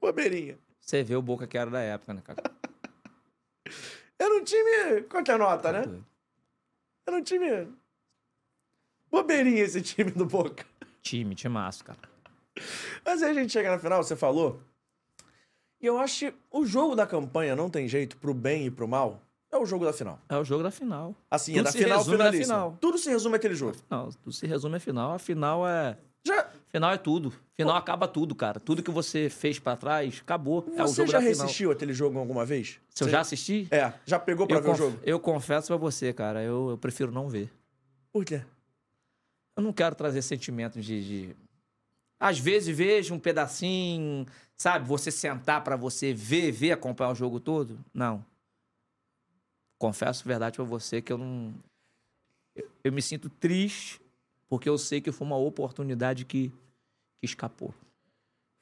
Bobeirinha. Você vê o Boca que era da época, né, cara? Era um time. Qual que é a nota, né? Era um time. Bobeirinha esse time do Boca. Time, time massa, cara. Mas aí a gente chega na final, você falou. E eu acho que o jogo da campanha não tem jeito pro bem e pro mal. É o jogo da final. É o jogo da final. Assim, é Tudo da se final finalíssima. final. Tudo se resume àquele jogo. Não, tudo se resume a final. A final é. Já, Final é tudo. Final acaba tudo, cara. Tudo que você fez pra trás, acabou. é o você jogo já resistiu aquele jogo alguma vez? Se eu Você- já assisti, É, já pegou pra eu, ver o conf- jogo? eu confesso pra você, cara, eu, eu prefiro não ver. Por quê? Eu não quero trazer sentimentos de, de- Às vezes vejo um pedacinho, sabe? Você sentar pra você ver, ver, acompanhar o jogo todo. Não. Confesso a verdade pra você que eu não. Eu, eu me sinto triste porque eu sei que foi uma oportunidade que, que escapou.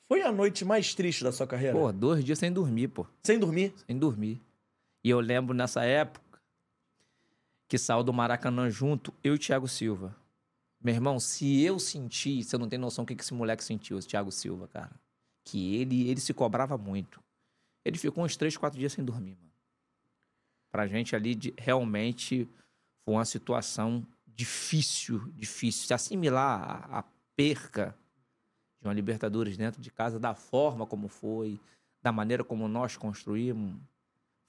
Foi a noite mais triste da sua carreira? Pô, dois dias sem dormir, pô. Sem dormir? Sem dormir. E eu lembro nessa época que saiu do Maracanã junto, eu e o Thiago Silva. Meu irmão, se eu senti, você não tem noção o que que esse moleque sentiu, esse Thiago Silva, cara. Que ele, ele se cobrava muito. Ele ficou uns três, quatro dias sem dormir, mano. Pra gente ali, de- realmente, foi uma situação difícil, difícil. Se assimilar a, a perca de uma Libertadores dentro de casa, da forma como foi, da maneira como nós construímos,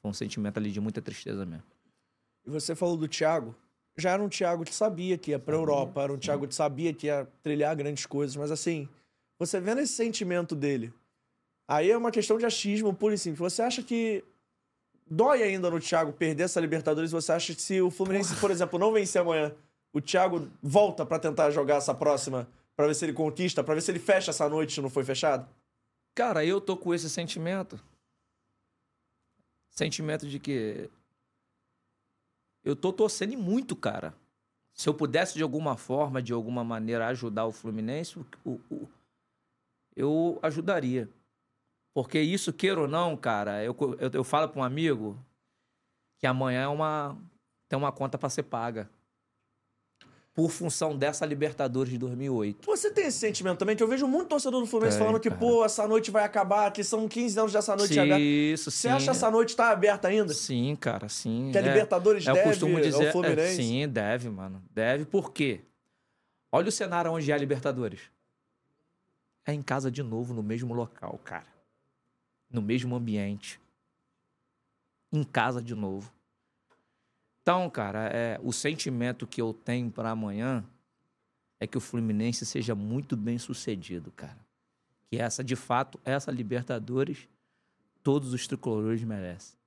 foi um sentimento ali de muita tristeza mesmo. E você falou do Thiago. Já era um Thiago que sabia que ia pra Europa, era um Thiago que sabia que ia trilhar grandes coisas, mas assim, você vendo esse sentimento dele, aí é uma questão de achismo puro e simples. Você acha que dói ainda no Thiago perder essa Libertadores? Você acha que se o Fluminense, por exemplo, não vencer amanhã, o Thiago volta pra tentar jogar essa próxima, pra ver se ele conquista, pra ver se ele fecha essa noite se não foi fechado? Cara, eu tô com esse sentimento. Sentimento de que. Eu tô torcendo muito, cara. Se eu pudesse, de alguma forma, de alguma maneira, ajudar o Fluminense, o- o- eu ajudaria. Porque isso, queira ou não, cara, eu, eu, eu falo pra um amigo que amanhã é uma, tem uma conta pra ser paga. Por função dessa Libertadores de 2008. Você tem esse sentimento também? Que eu vejo muito torcedor do Fluminense Tem, falando que, cara. pô, essa noite vai acabar, que são 15 anos dessa noite aberta. Isso, sim. Você acha essa noite tá aberta ainda? Sim, cara, sim. Que a É. Libertadores Eu deve costumo ao dizer. é, Fluminense? sim, deve, mano. Deve, por quê? Olha o cenário onde é a Libertadores. É em casa de novo, no mesmo local, cara. No mesmo ambiente. Em casa de novo. Então, cara, é, o sentimento que eu tenho para amanhã é que o Fluminense seja muito bem sucedido, cara. Que essa, de fato, essa Libertadores, todos os tricolores merecem.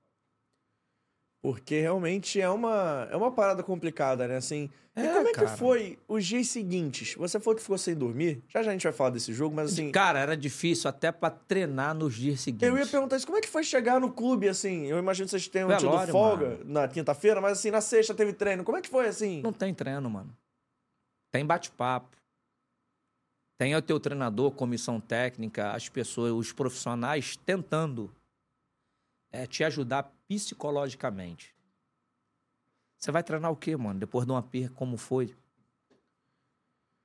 Porque realmente é uma, é uma parada complicada, né? Assim, e É, como é cara. que foi os dias seguintes? Você falou que ficou sem dormir? Já já a gente vai falar desse jogo, mas assim... Cara, era difícil até pra treinar nos dias seguintes. Eu ia perguntar isso, como é que foi chegar no clube, assim? Eu imagino que vocês tenham tido Velório, folga mano. na quinta-feira, mas assim, na sexta teve treino. Como é que foi, assim? Não tem treino, mano. Tem bate-papo. Tem o teu treinador, comissão técnica, as pessoas, os profissionais tentando é, te ajudar psicologicamente. Você vai treinar o quê, mano? Depois de uma perca como foi?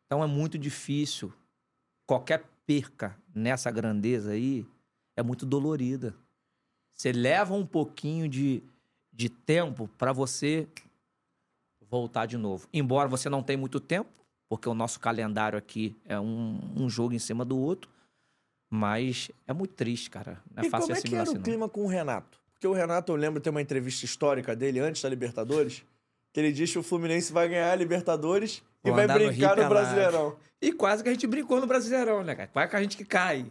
Então é muito difícil. Qualquer perca nessa grandeza aí é muito dolorida. Você leva um pouquinho de, de tempo para você voltar de novo. Embora você não tenha muito tempo, porque o nosso calendário aqui é um, um jogo em cima do outro, mas é muito triste, cara. Não é e fácil como é que era assim, o não. clima com o Renato? Porque o Renato, eu lembro, tem uma entrevista histórica dele antes da Libertadores, que ele diz que o Fluminense vai ganhar a Libertadores e Vou vai andar no brincar no, pelado. Brasileirão. E quase que a gente brincou no Brasileirão, né, cara? Quase que a gente que cai.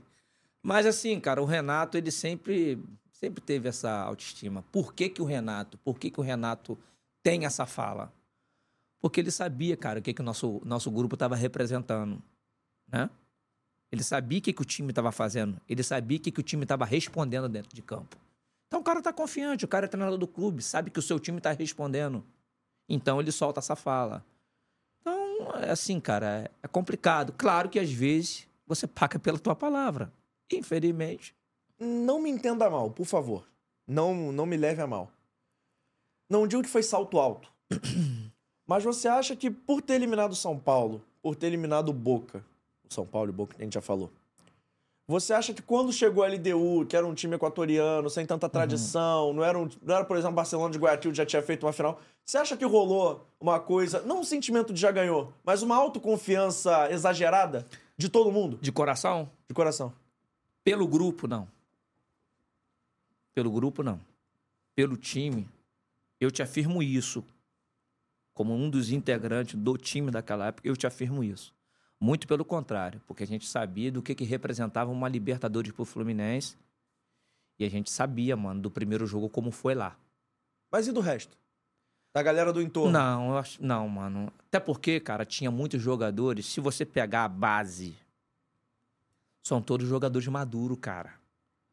Mas assim, cara, o Renato, ele sempre, sempre teve essa autoestima. Por que, que o Renato? Por que, que o Renato tem essa fala? Porque ele sabia, cara, o que, que o nosso, nosso grupo estava representando, né? Ele sabia o que, que o time estava fazendo. Ele sabia o que, que o time estava respondendo dentro de campo. Então o cara tá confiante, o cara é treinador do clube, sabe que o seu time tá respondendo. Então ele solta essa fala. Então, é assim, cara, é- complicado. Claro que às vezes você paga pela tua palavra. Infelizmente. Não me entenda mal, por favor. Não, não me leve a mal. Não digo que foi salto alto. Mas você acha que por ter eliminado São Paulo, por ter eliminado Boca, São Paulo e Boca, que a gente já falou, você acha que quando chegou a LDU, que era um time equatoriano, sem tanta tradição, não, era um, não era, por exemplo, Barcelona de Guayaquil, que já tinha feito uma final, você acha que rolou uma coisa, não um sentimento de já ganhou, mas uma autoconfiança exagerada de todo mundo, De coração? de coração? Pelo grupo, não. Pelo grupo, não. Pelo time, eu te afirmo isso. Como um dos integrantes do time daquela época, eu te afirmo isso. Muito pelo contrário, porque a gente sabia do que, que representava uma Libertadores pro Fluminense. E a gente sabia, mano, do primeiro jogo como foi lá. Mas e do resto? Da galera do entorno? Não, eu acho. Não, mano. Até porque, cara, tinha muitos jogadores. Se você pegar a base, são todos jogadores maduros, cara.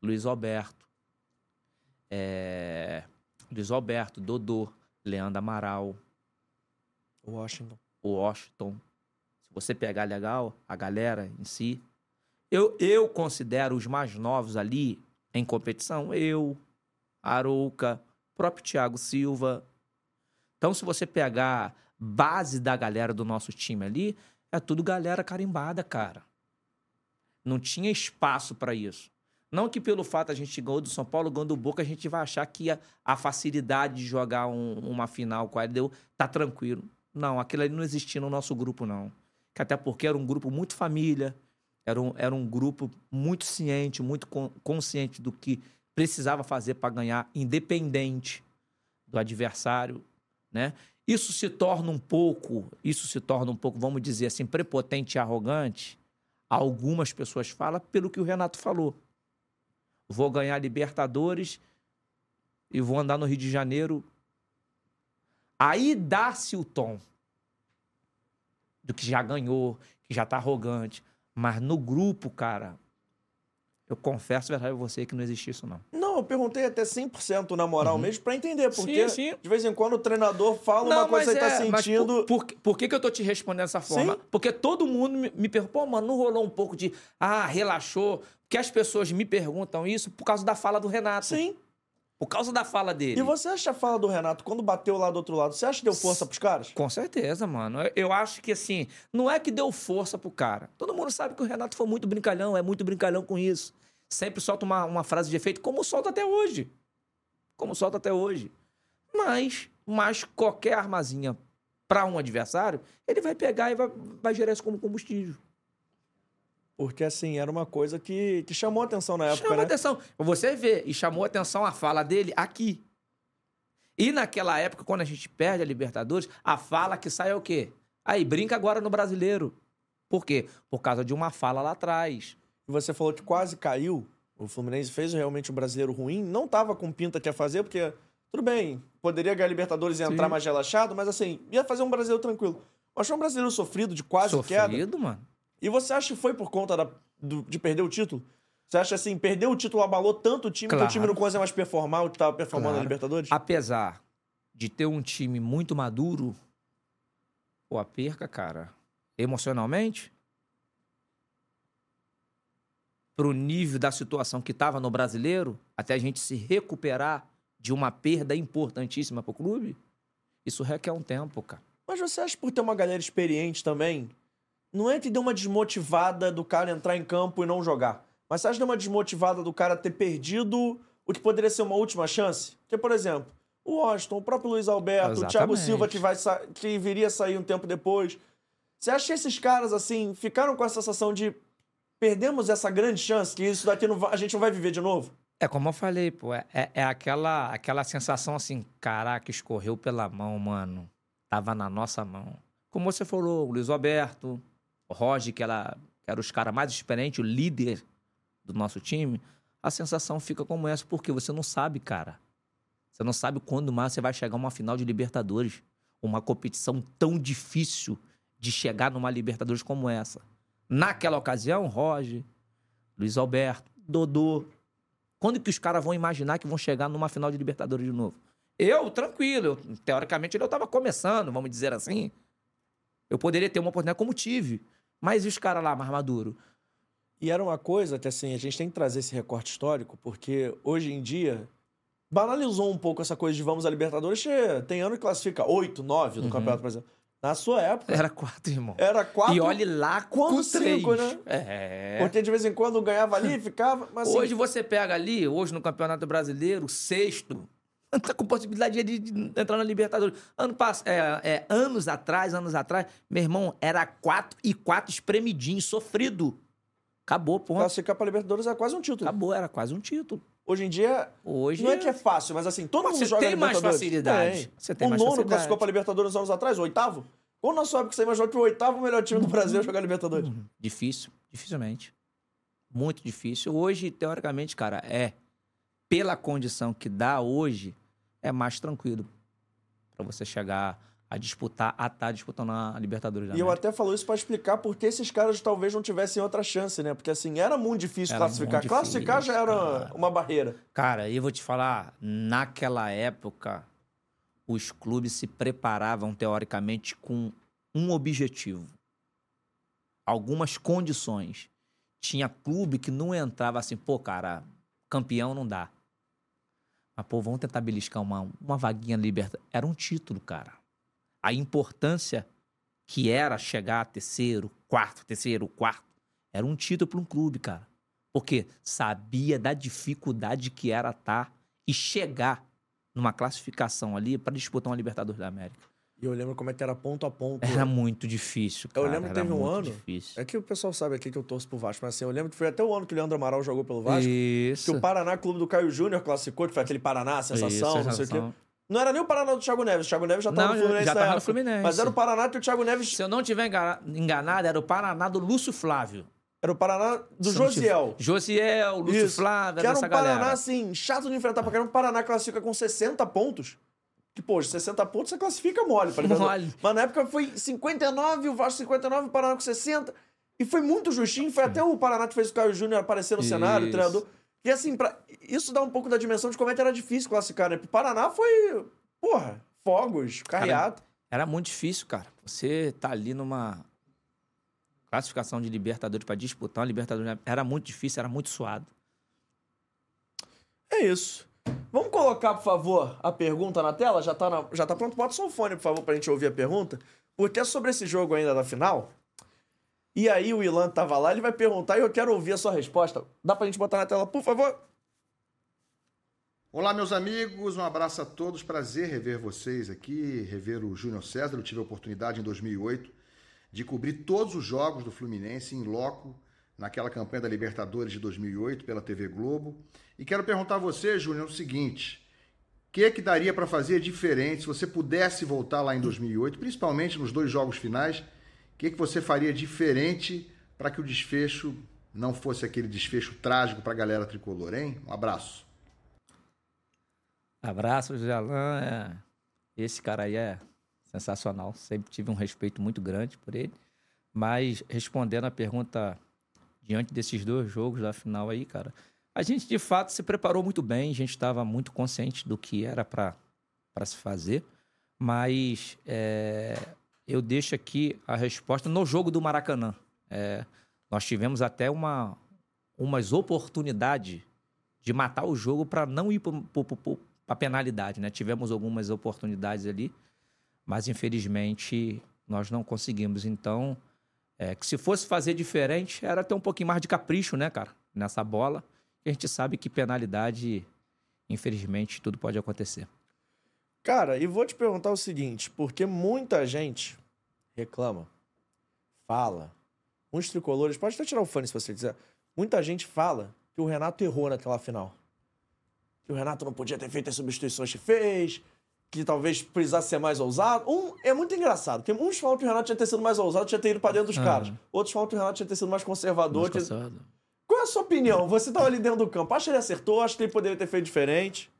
Luiz Alberto. É... Luiz Alberto, Dodô, Leandro Amaral, Washington. Washington. Você pegar legal, a galera em si. Eu, eu considero os mais novos ali em competição. Eu, Arouca, próprio Thiago Silva. Então, se você pegar base da galera do nosso time ali, é tudo galera carimbada, cara. Não tinha espaço para isso. Não que pelo fato a gente ganhou do São Paulo, ganhou do Boca, a gente vai achar que a, a facilidade de jogar um- uma final com a LDU tá tranquilo. Não, aquilo ali não existia no nosso grupo, não. Que até porque era um grupo muito família, era um, era um grupo muito ciente, muito con- consciente do que precisava fazer para ganhar, independente do adversário, né? Isso se torna um pouco, isso se torna um pouco, vamos dizer assim, prepotente e arrogante Algumas pessoas falam pelo que o Renato falou. Vou ganhar Libertadores e vou andar no Rio de Janeiro. Aí dá-se o tom do que já ganhou, que já tá arrogante. Mas no grupo, cara, eu confesso a verdade a você que não existe isso, não. Não, eu perguntei até 100% na moral mesmo pra entender, porque Uhum. sim. de vez em quando o treinador fala uma coisa que tá é, mas sentindo. Por, por, por que, que eu tô te respondendo dessa forma? Sim. Porque todo mundo me, me pergunta, pô, mano, não rolou um pouco de, ah, relaxou? Porque as pessoas me perguntam isso por causa da fala do Renato. Sim. Por causa da fala dele. E você acha a fala do Renato, quando bateu lá do outro lado, você acha que deu força pros caras? Com certeza, mano. Eu- acho que, assim, não é que deu força pro cara. Todo mundo sabe que o Renato foi muito brincalhão, é muito brincalhão com isso. Sempre solta uma, uma frase de efeito, como solta até hoje. Como solta até hoje. Mas, mas qualquer armazinha pra um adversário, ele vai pegar e vai, vai gerar isso como combustível. Porque, assim, era uma coisa que, que chamou atenção na época, Chama né? atenção. Você vê, e chamou atenção a fala dele aqui. E naquela época, quando a gente perde a Libertadores, a fala que sai é o quê? Aí, brinca agora no brasileiro. Por quê? Por causa de uma fala lá atrás. Você falou que quase caiu. O Fluminense fez realmente um brasileiro ruim. Não tava com pinta que ia fazer, porque, tudo bem, poderia ganhar Libertadores e entrar Sim. mais relaxado, mas assim, ia fazer um brasileiro tranquilo. Foi um brasileiro sofrido, de quase queda. Sofrido, mano. E você acha que foi por conta da- do- de perder o título? Você acha assim, perder o título abalou tanto o time que o Claro. time não consegue mais performar o que tava performando na Claro. Libertadores? Apesar de ter um time muito maduro, pô, a perca, cara, emocionalmente, pro nível da situação que tava no brasileiro, até a gente se recuperar de uma perda importantíssima pro clube, isso requer um tempo, cara. Mas você acha que por ter uma galera experiente também, não é que deu uma desmotivada do cara entrar em campo e não jogar? Mas você acha que deu uma desmotivada do cara ter perdido o que poderia ser uma última chance? Porque, por exemplo, o Washington, o próprio Luiz Alberto, o Thiago Exatamente. Silva que, vai que viria sair um tempo depois. Você acha que esses caras, assim, ficaram com a sensação de perdemos essa grande chance, que isso daqui vai- a gente não vai viver de novo? É como eu falei, pô, é, é- é aquela, aquela sensação assim, caraca, escorreu pela mão, mano. Tava na nossa mão. Como você falou, o Luiz Alberto, Roger, que, que era os caras mais experientes, o líder do nosso time, a sensação fica como essa, porque você não sabe, cara. Você não sabe quando mais você vai chegar a uma final de Libertadores. Uma competição tão difícil de chegar numa Libertadores como essa. Naquela ocasião, Roger, Luiz Alberto, Dodô, quando que os caras vão imaginar que vão chegar numa final de Libertadores de novo? Eu, tranquilo. Eu, teoricamente, eu tava começando, vamos dizer assim. Eu poderia ter uma oportunidade como tive. Mas e os caras lá, mais maduro? E era uma coisa que, assim, a gente tem que trazer esse recorte histórico, porque hoje em dia banalizou um pouco essa coisa de vamos à Libertadores. Tem ano que classifica 8, 9 do Uhum. Campeonato Brasileiro. Na sua época, Era quatro, irmão. era 4. E olhe lá quando cinco, né? É. Porque de vez em quando ganhava ali, ficava. Mas assim, Hoje você pega ali, hoje no Campeonato Brasileiro, sexto, com possibilidade de, de entrar na Libertadores. Ano pass... é, é, anos atrás, anos atrás, meu irmão, era quatro e quatro espremidinho, sofrido. Acabou, ponto. classificar pra Libertadores é quase um título. Acabou, era quase um título. Hoje em dia, Hoje não é que é fácil, mas assim, todo mundo você joga tem mais Libertadores. facilidade. Tem. Você tem o mais nono facilidade. classificou pra Libertadores anos atrás, o oitavo. Quando na sua época você imaginou que o oitavo melhor time do Brasil jogar Libertadores? Difícil, dificilmente. Muito difícil. Hoje, teoricamente, cara, é. Pela condição que dá hoje, é mais tranquilo pra você chegar a disputar, a estar disputando a Libertadores da E eu América. até falou isso pra explicar por que esses caras talvez não tivessem outra chance, né? Porque assim, era muito difícil Era classificar. muito classificar já difícil, era cara. uma barreira. Cara, eu vou te falar, naquela época, os clubes se preparavam, teoricamente, com um objetivo. Algumas condições. Tinha clube que não entrava assim, pô, cara, campeão não dá. Mas, pô, vamos tentar beliscar uma, uma vaguinha liberta. Era um título, cara. A importância que era chegar a terceiro, quarto, terceiro, quarto, era um título para um clube, cara. Porque sabia da dificuldade que era estar e chegar numa classificação ali para disputar uma Libertadores da América. E eu lembro como é que era ponto a ponto. Era muito difícil, Eu cara. lembro que era teve um ano- Difícil. É que o pessoal sabe aqui que eu torço pro Vasco, mas assim, eu lembro que foi até o ano que o Leandro Amaral jogou pelo Vasco. Que Isso. o Paraná Clube do Caio Júnior classificou, que foi aquele Paraná, sensação, Isso, não sei o quê. Não era nem o Paraná do Thiago Neves. O Thiago Neves já tava Não, no Fluminense já tava no. Fluminense. Mas era o Paraná que o Thiago Neves. Se eu não tiver engana- enganado, era o Paraná do Lúcio Flávio. Era o Paraná do Se Josiel. tive- Josiel, Lúcio Isso. Flávio, Que era um Paraná, galera. assim, chato de enfrentar pra caramba. O Paraná classifica com 60 pontos. Que, pô, 60 pontos você classifica mole, tá? Mole. Mas na época foi 59, o Vasco 59, o Paraná com 60. E foi muito justinho. Foi até o Paraná que fez o Caio Júnior aparecer no cenário, o Isso. treinador. E assim, pra... isso dá um pouco da dimensão de como é que era difícil classificar, né? Pro Paraná foi, porra, fogos, carreado. Era muito difícil, cara. Você tá ali numa classificação de Libertadores pra disputar uma Libertadores. Era muito difícil, era muito suado. É isso. Vamos colocar, por favor, a pergunta na tela? Já tá, na- já tá pronto? Bota só o fone, por favor, pra gente ouvir a pergunta. Porque é sobre esse jogo ainda da final. E aí o Ilan tava lá, ele vai perguntar e eu quero ouvir a sua resposta. Dá pra gente botar na tela, por favor? Olá, meus amigos, um abraço a todos. Prazer rever vocês aqui, rever o Júnior César. Eu tive a oportunidade em 2008 de cobrir todos os jogos do Fluminense em loco naquela campanha da Libertadores de 2008 pela TV Globo. E quero perguntar a você, Júnior, o seguinte: o que, que daria para fazer diferente se você pudesse voltar lá em 2008, principalmente nos dois jogos finais? O que, que você faria diferente para que o desfecho não fosse aquele desfecho trágico para a galera tricolor, hein? Um abraço. Abraço, José Alain. É... Esse cara aí é sensacional. Sempre tive um respeito muito grande por ele. Mas respondendo a pergunta diante desses dois jogos da final aí, cara, a gente de fato se preparou muito bem. A gente estava muito consciente do que era para se fazer. Mas é, eu deixo aqui a resposta no jogo do Maracanã. É, nós tivemos até uma, umas oportunidades de matar o jogo para não ir para a penalidade, né? Tivemos algumas oportunidades ali, mas infelizmente nós não conseguimos. Então, é, que se fosse fazer diferente, era ter um pouquinho mais de capricho, né, cara? Nessa bola. A gente sabe que penalidade, infelizmente, tudo pode acontecer. Cara, e vou te perguntar o seguinte, porque muita gente reclama, fala, uns tricolores, pode até tirar o fone se você quiser, muita gente fala que o Renato errou naquela final. Que o Renato não podia ter feito as substituições que fez, que talvez precisasse ser mais ousado. Um, é muito engraçado, porque uns falam que o Renato tinha ter sido mais ousado, tinha ter ido pra dentro dos Ah. caras. Outros falam que o Renato tinha ter sido mais conservador. Tinha- conservador. Qual é a sua opinião? Você tava ali dentro do campo, acha que ele acertou, acha que ele poderia ter feito diferente?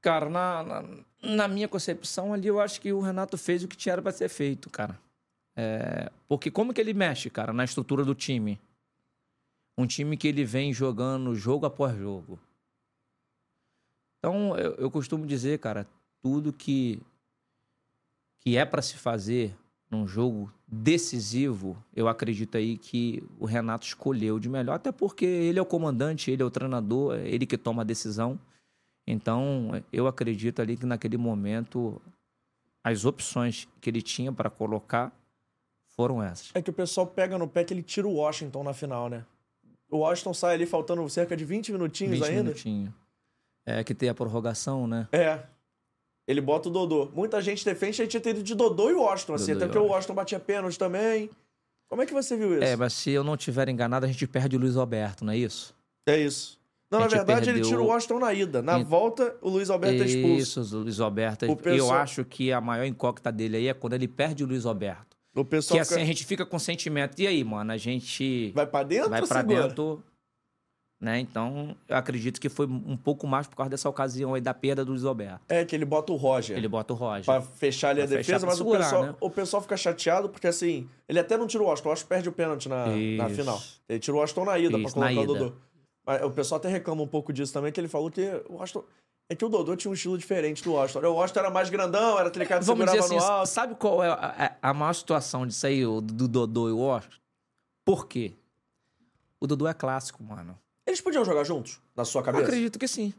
Cara, na, na, na minha concepção ali, eu acho que o Renato fez o que tinha para ser feito, cara. É, porque como que ele mexe, cara, na estrutura do time? Um time que ele vem jogando jogo após jogo. Então, eu, eu costumo dizer, cara, tudo que, que é para se fazer num jogo decisivo, eu acredito aí que o Renato escolheu de melhor, até porque ele é o comandante, ele é o treinador, é ele que toma a decisão. Então, eu acredito ali que naquele momento as opções que ele tinha para colocar foram essas. É que o pessoal pega no pé que ele tira o Washington na final, né? O Washington sai ali faltando cerca de 20 minutinhos 20 ainda. minutinhos. É que tem a prorrogação, né? É. Ele bota o Dodô. Muita gente defende que ele tinha ido de Dodô e Washington, assim, Dodô até porque o Washington. Batia pênalti também. Como é que você viu isso? É, mas se eu não tiver enganado, a gente perde o Luiz Alberto, não é isso? É isso. Não, A na gente verdade, ele perdeu- tira o Washington na ida. Na E- volta, o Luiz Alberto é expulso. Isso, o Luiz Alberto. O Eu pessoal- acho que a maior incógnita dele aí é quando ele perde o Luiz Alberto. O Que pessoal assim fica- a gente fica com sentimento. E aí, mano, a gente vai pra dentro vai pra segura? dentro. Né? Então, eu acredito que foi um pouco mais por causa dessa ocasião aí da perda do Luiz Alberto. É, que ele bota o Roger. Ele bota o Roger. Pra fechar ali a Pra fechar, defesa, mas segurar, o, pessoal, né? o pessoal fica chateado porque assim, ele até não tira o Washington, o Washington perde o pênalti na, na final. Ele tira o Washington na ida Isso, pra colocar o. Dodô. Mas o pessoal até reclama um pouco disso também, que ele falou que o Washington. É que o Dodô tinha um estilo diferente do Washington. O Washington era mais grandão, era aquele cara que Vamos segurava dizer assim, no alto. sabe qual é a, a- a maior situação disso aí, do Dodô e o Washington? Por quê? O Dodô é clássico, mano. Eles podiam jogar juntos, na sua Eu cabeça? acredito que sim.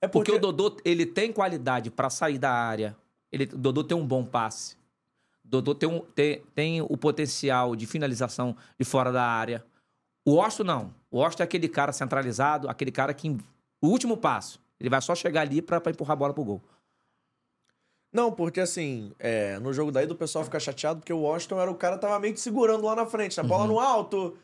É Porque, o Dodô, ele tem qualidade pra sair da área. Ele, o Dodô tem um bom passe. O Dodô tem, um, tem, tem o potencial de finalização de fora da área. O Washington não. O Washington é aquele cara centralizado, aquele cara que... O último passo. Ele vai só chegar ali pra, pra empurrar a bola pro gol. Não, porque assim, é, no jogo daí do pessoal fica chateado porque o Washington era o cara que tava meio que segurando lá na frente, a Uhum. bola no alto,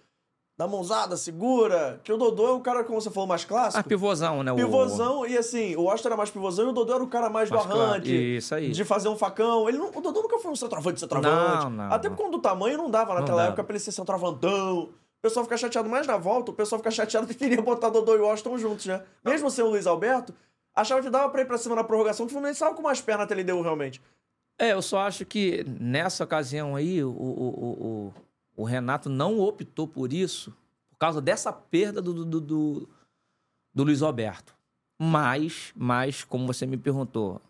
dá mãozada, segura. Que o Dodô é o cara, como você falou, mais clássico. Ah, pivôzão, né? o- Pivôzão, e assim, o Washington era mais pivôzão e o Dodô era o cara mais, Mais do claro. arranque. Isso aí. De fazer um facão. Ele não- o Dodô nunca foi um centroavante, centroavante. Não, não, Até não. por conta do tamanho não dava naquela dava. época pra ele ser centroavantão. pessoal fica chateado. Mas na volta, o pessoal fica chateado que queria botar Dodô e Washington juntos, né? Mesmo sem o Luiz Alberto, achava que dava pra ir pra cima na prorrogação, que o Fluminense estava com mais pernas até ele deu realmente. É, eu só acho que nessa ocasião aí, o, o, o, o Renato não optou por isso por causa dessa perda do, do, do, do Luiz Alberto. Mas, mas, como você me perguntou,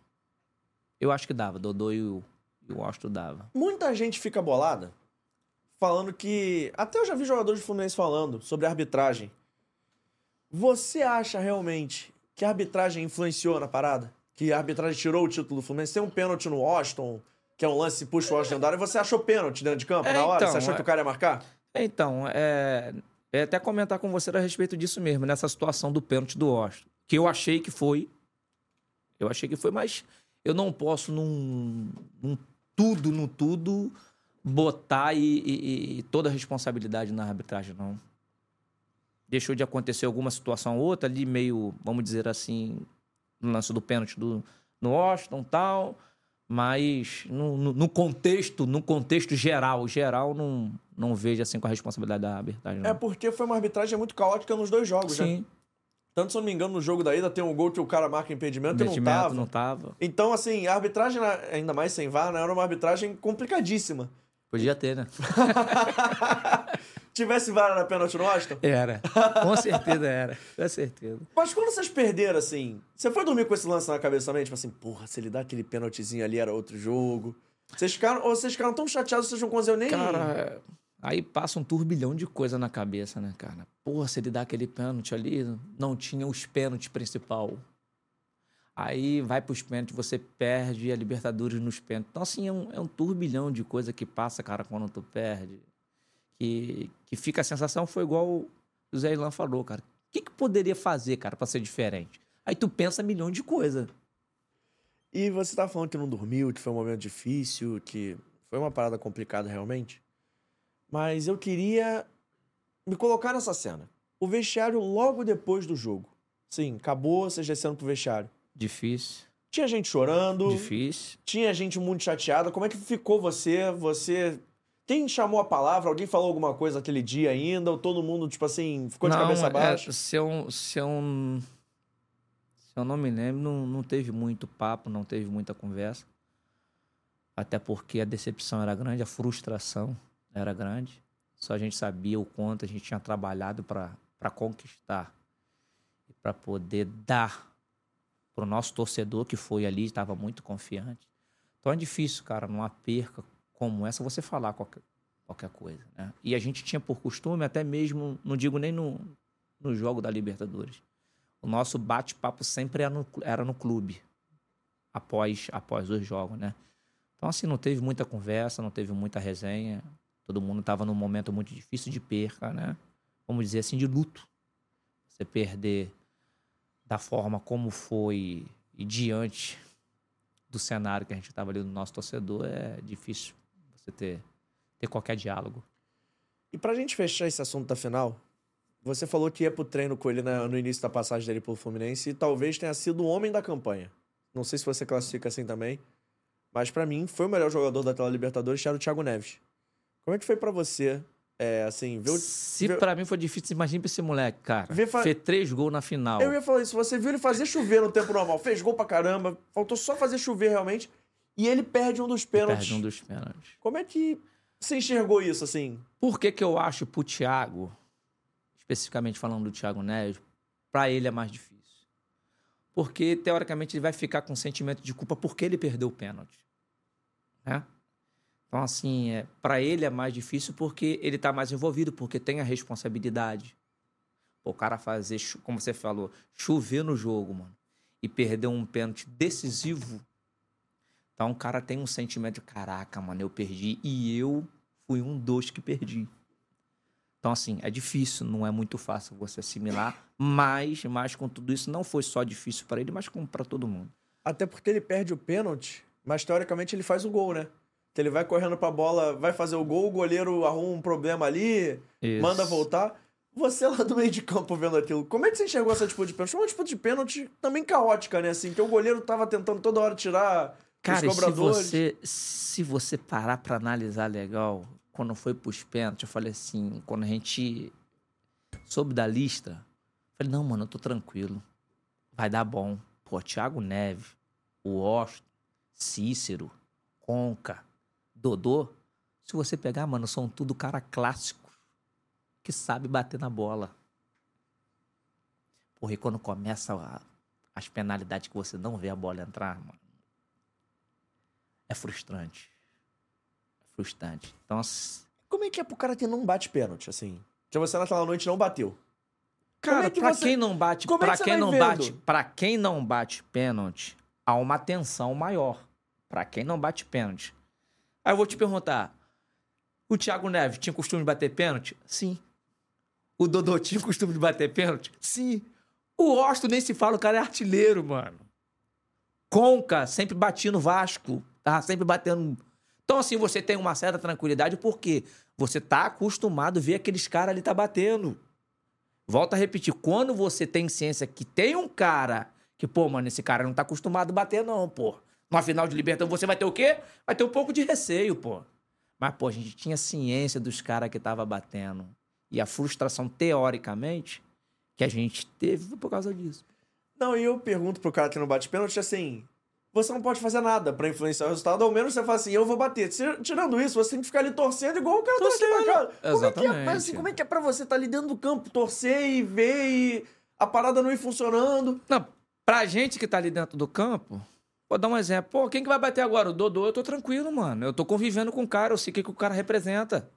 eu acho que dava. Dodô e o, e o Washington dava. Muita gente fica bolada falando que. Até eu já vi jogadores do Fluminense falando sobre arbitragem. Você acha realmente que a arbitragem influenciou na parada? Que a arbitragem tirou o título do Fluminense? Tem um pênalti no Washington, que é um lance puxa o e você achou pênalti dentro de campo É, na hora? então, você achou é- que o cara ia marcar? Então, é, ia até comentar com você a respeito disso mesmo, nessa situação do pênalti do Washington. Que eu achei que foi. Eu achei que foi, mas eu não posso num, num tudo, no tudo, botar e, e- e toda a responsabilidade na arbitragem, não. Deixou de acontecer alguma situação ou outra ali, meio, vamos dizer assim, no lance do pênalti do, no Washington e tal. Mas no, no- no contexto, no contexto geral, geral, não, não vejo assim com a responsabilidade da arbitragem. Não. É porque foi uma arbitragem muito caótica nos dois jogos, né? Sim, Tanto, se eu não me engano, no jogo da ida tem um gol que o cara marca impedimento, e não tava. não tava. Então, assim, a arbitragem, ainda mais sem VAR, né, era uma arbitragem complicadíssima. Podia ter, né? Tivesse VAR na pênalti no Washington? Era. Com certeza era. Com certeza. Mas quando vocês perderam, assim, você foi dormir com esse lance na cabeça também? Tipo assim, porra, se ele dá aquele pênaltizinho ali, era outro jogo. Vocês ficaram, ou vocês ficaram tão chateados que vocês não conseguiam nem... Cara, aí passa um turbilhão de coisa na cabeça, né, cara? Porra, se ele dá aquele pênalti ali, não tinha os pênaltis principal. Aí vai pros pênaltis, você perde a Libertadores nos pênaltis. Então, assim, é um, é um turbilhão de coisa que passa, cara, quando tu perde. Que, que fica a sensação, foi igual o Zé Ilan falou, cara. O que, que poderia fazer, cara, pra ser diferente? Aí tu pensa milhões de coisas. E você tava falando que não dormiu, que foi um momento difícil, que foi uma parada complicada realmente. Mas eu queria me colocar nessa cena. O vestiário logo depois do jogo. Sim, acabou, vocês descendo pro vestiário. Difícil, Tinha gente chorando, difícil. tinha gente muito chateada. Como é que ficou você? Você. Quem chamou a palavra? Alguém falou alguma coisa aquele dia ainda? Ou todo mundo, tipo assim, ficou de Não, cabeça é, baixa? se, eu, se, eu, se eu não me lembro, não, não teve muito papo, não teve muita conversa. Até porque a decepção era grande, a frustração era grande. Só a gente sabia o quanto a gente tinha trabalhado para conquistar e para poder dar para o nosso torcedor que foi ali, estava muito confiante. Então é difícil, cara, numa perca como essa, você falar qualquer, qualquer coisa. Né? E a gente tinha por costume, até mesmo, não digo nem no, no jogo da Libertadores, o nosso bate-papo sempre era no, era no clube, após, após os jogos, né? Então, assim, não teve muita conversa, não teve muita resenha. Todo mundo estava num momento muito difícil de perca, né? Vamos dizer assim, de luto. Você perder da forma como foi e diante do cenário que a gente estava ali no nosso torcedor, é difícil você ter, ter qualquer diálogo. E pra gente fechar esse assunto da final, você falou que ia pro treino com ele na- no início da passagem dele pelo Fluminense e talvez tenha sido o homem da campanha. Não sei se você classifica assim também, mas pra mim foi o melhor jogador daquela Libertadores, que era o Thiago Neves. Como é que foi pra você, é, assim, ver o... Se ver- pra mim foi difícil, imagina pra esse moleque, cara. Ver fa- Fez três gols na final. Eu ia falar isso, você viu ele fazer chover no tempo normal, fez gol pra caramba, faltou só fazer chover realmente, e ele perde um dos pênaltis. Perde um dos pênaltis. Como é que você enxergou isso, assim? Por que, que eu acho pro Thiago, especificamente falando do Thiago Neves, pra ele é mais difícil? Porque, teoricamente, ele vai ficar com um sentimento de culpa porque ele perdeu o pênalti. Né? Então, assim, é, para ele é mais difícil porque ele tá mais envolvido, porque tem a responsabilidade. Pô, o cara fazer, como você falou, chover no jogo, mano, e perder um pênalti decisivo. Então, o cara tem um sentimento de, caraca, mano, eu perdi e eu fui um dos que perdi. Então, assim, é difícil, não é muito fácil você assimilar, mas, mas com tudo isso, não foi só difícil para ele, mas como para todo mundo. Até porque ele perde o pênalti, mas teoricamente ele faz o gol, né? Que ele vai correndo pra bola, vai fazer o gol, o goleiro arruma um problema ali, Isso. manda voltar. Você lá do meio de campo vendo aquilo, como é que você enxergou essa disputa de pênalti? Foi uma disputa de pênalti também caótica, né? Assim, que o goleiro tava tentando toda hora tirar Cara, se você, se você parar para analisar legal, quando foi pros pênaltis, eu falei assim, quando a gente soube da lista, eu falei, não, mano, eu tô tranquilo. Vai dar bom. Pô, Thiago Neves, o Austin, Cícero, Conca, Dodô. Se você pegar, mano, são tudo cara clássico que sabe bater na bola. Porra, e quando começa a- as penalidades que você não vê a bola entrar, mano, é frustrante. É frustrante. Então, s- Como é que é pro cara que não bate pênalti, assim? Que você naquela noite não bateu. cara, é que pra você- quem não bate, como é pra que você quem não vendo? bate, para quem não bate pênalti, há uma tensão maior. Pra quem não bate pênalti. Aí eu vou te perguntar, o Thiago Neves tinha costume de bater pênalti? Sim. O Dodô tinha costume de bater pênalti? Sim. O Osto nem se fala, o cara é artilheiro, mano. Conca sempre batia no Vasco, tava sempre batendo. Então, assim, você tem uma certa tranquilidade porque você tá acostumado a ver aqueles caras ali tá batendo. Volto a repetir, quando você tem ciência que tem um cara que, pô, mano, esse cara não tá acostumado a bater, não, pô. Numa final de Libertadores, você vai ter o quê? Vai ter um pouco de receio, pô. Mas, pô, a gente tinha ciência dos caras que tava batendo. E a frustração, teoricamente, que a gente teve por causa disso. Não, e eu pergunto pro cara que não bate pênalti assim: você não pode fazer nada pra influenciar o resultado, ao menos você fala assim, eu vou bater. Tira- Tirando isso, você tem que ficar ali torcendo igual o cara tá Torcendo. aqui na cara. Como é, que é, Exatamente. mas, assim, como é que é pra você estar ali dentro do campo, torcer e ver e a parada não ir funcionando? Não, pra gente que tá ali dentro do campo, vou dar um exemplo. Pô, quem que vai bater agora? O Dodô, eu tô tranquilo, mano. Eu tô convivendo com o cara, eu sei o que, que o cara representa.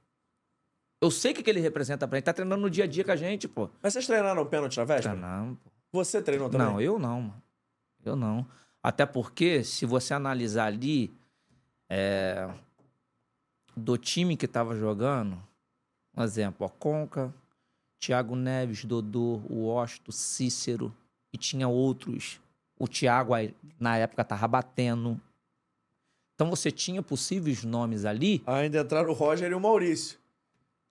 Eu sei o que, que ele representa pra gente. Tá treinando no dia a dia com a gente, pô. Mas vocês treinaram o pênalti na véspera? Treinando, pô. Você treinou também? Não, eu não, mano. Eu não. Até porque, se você analisar ali, é, do time que tava jogando, um exemplo, ó, Conca, Thiago Neves, Dodô, o Osto, Cícero, e tinha outros. O Thiago, na época, tava batendo. Então você tinha possíveis nomes ali Ainda entraram o Roger e o Maurício.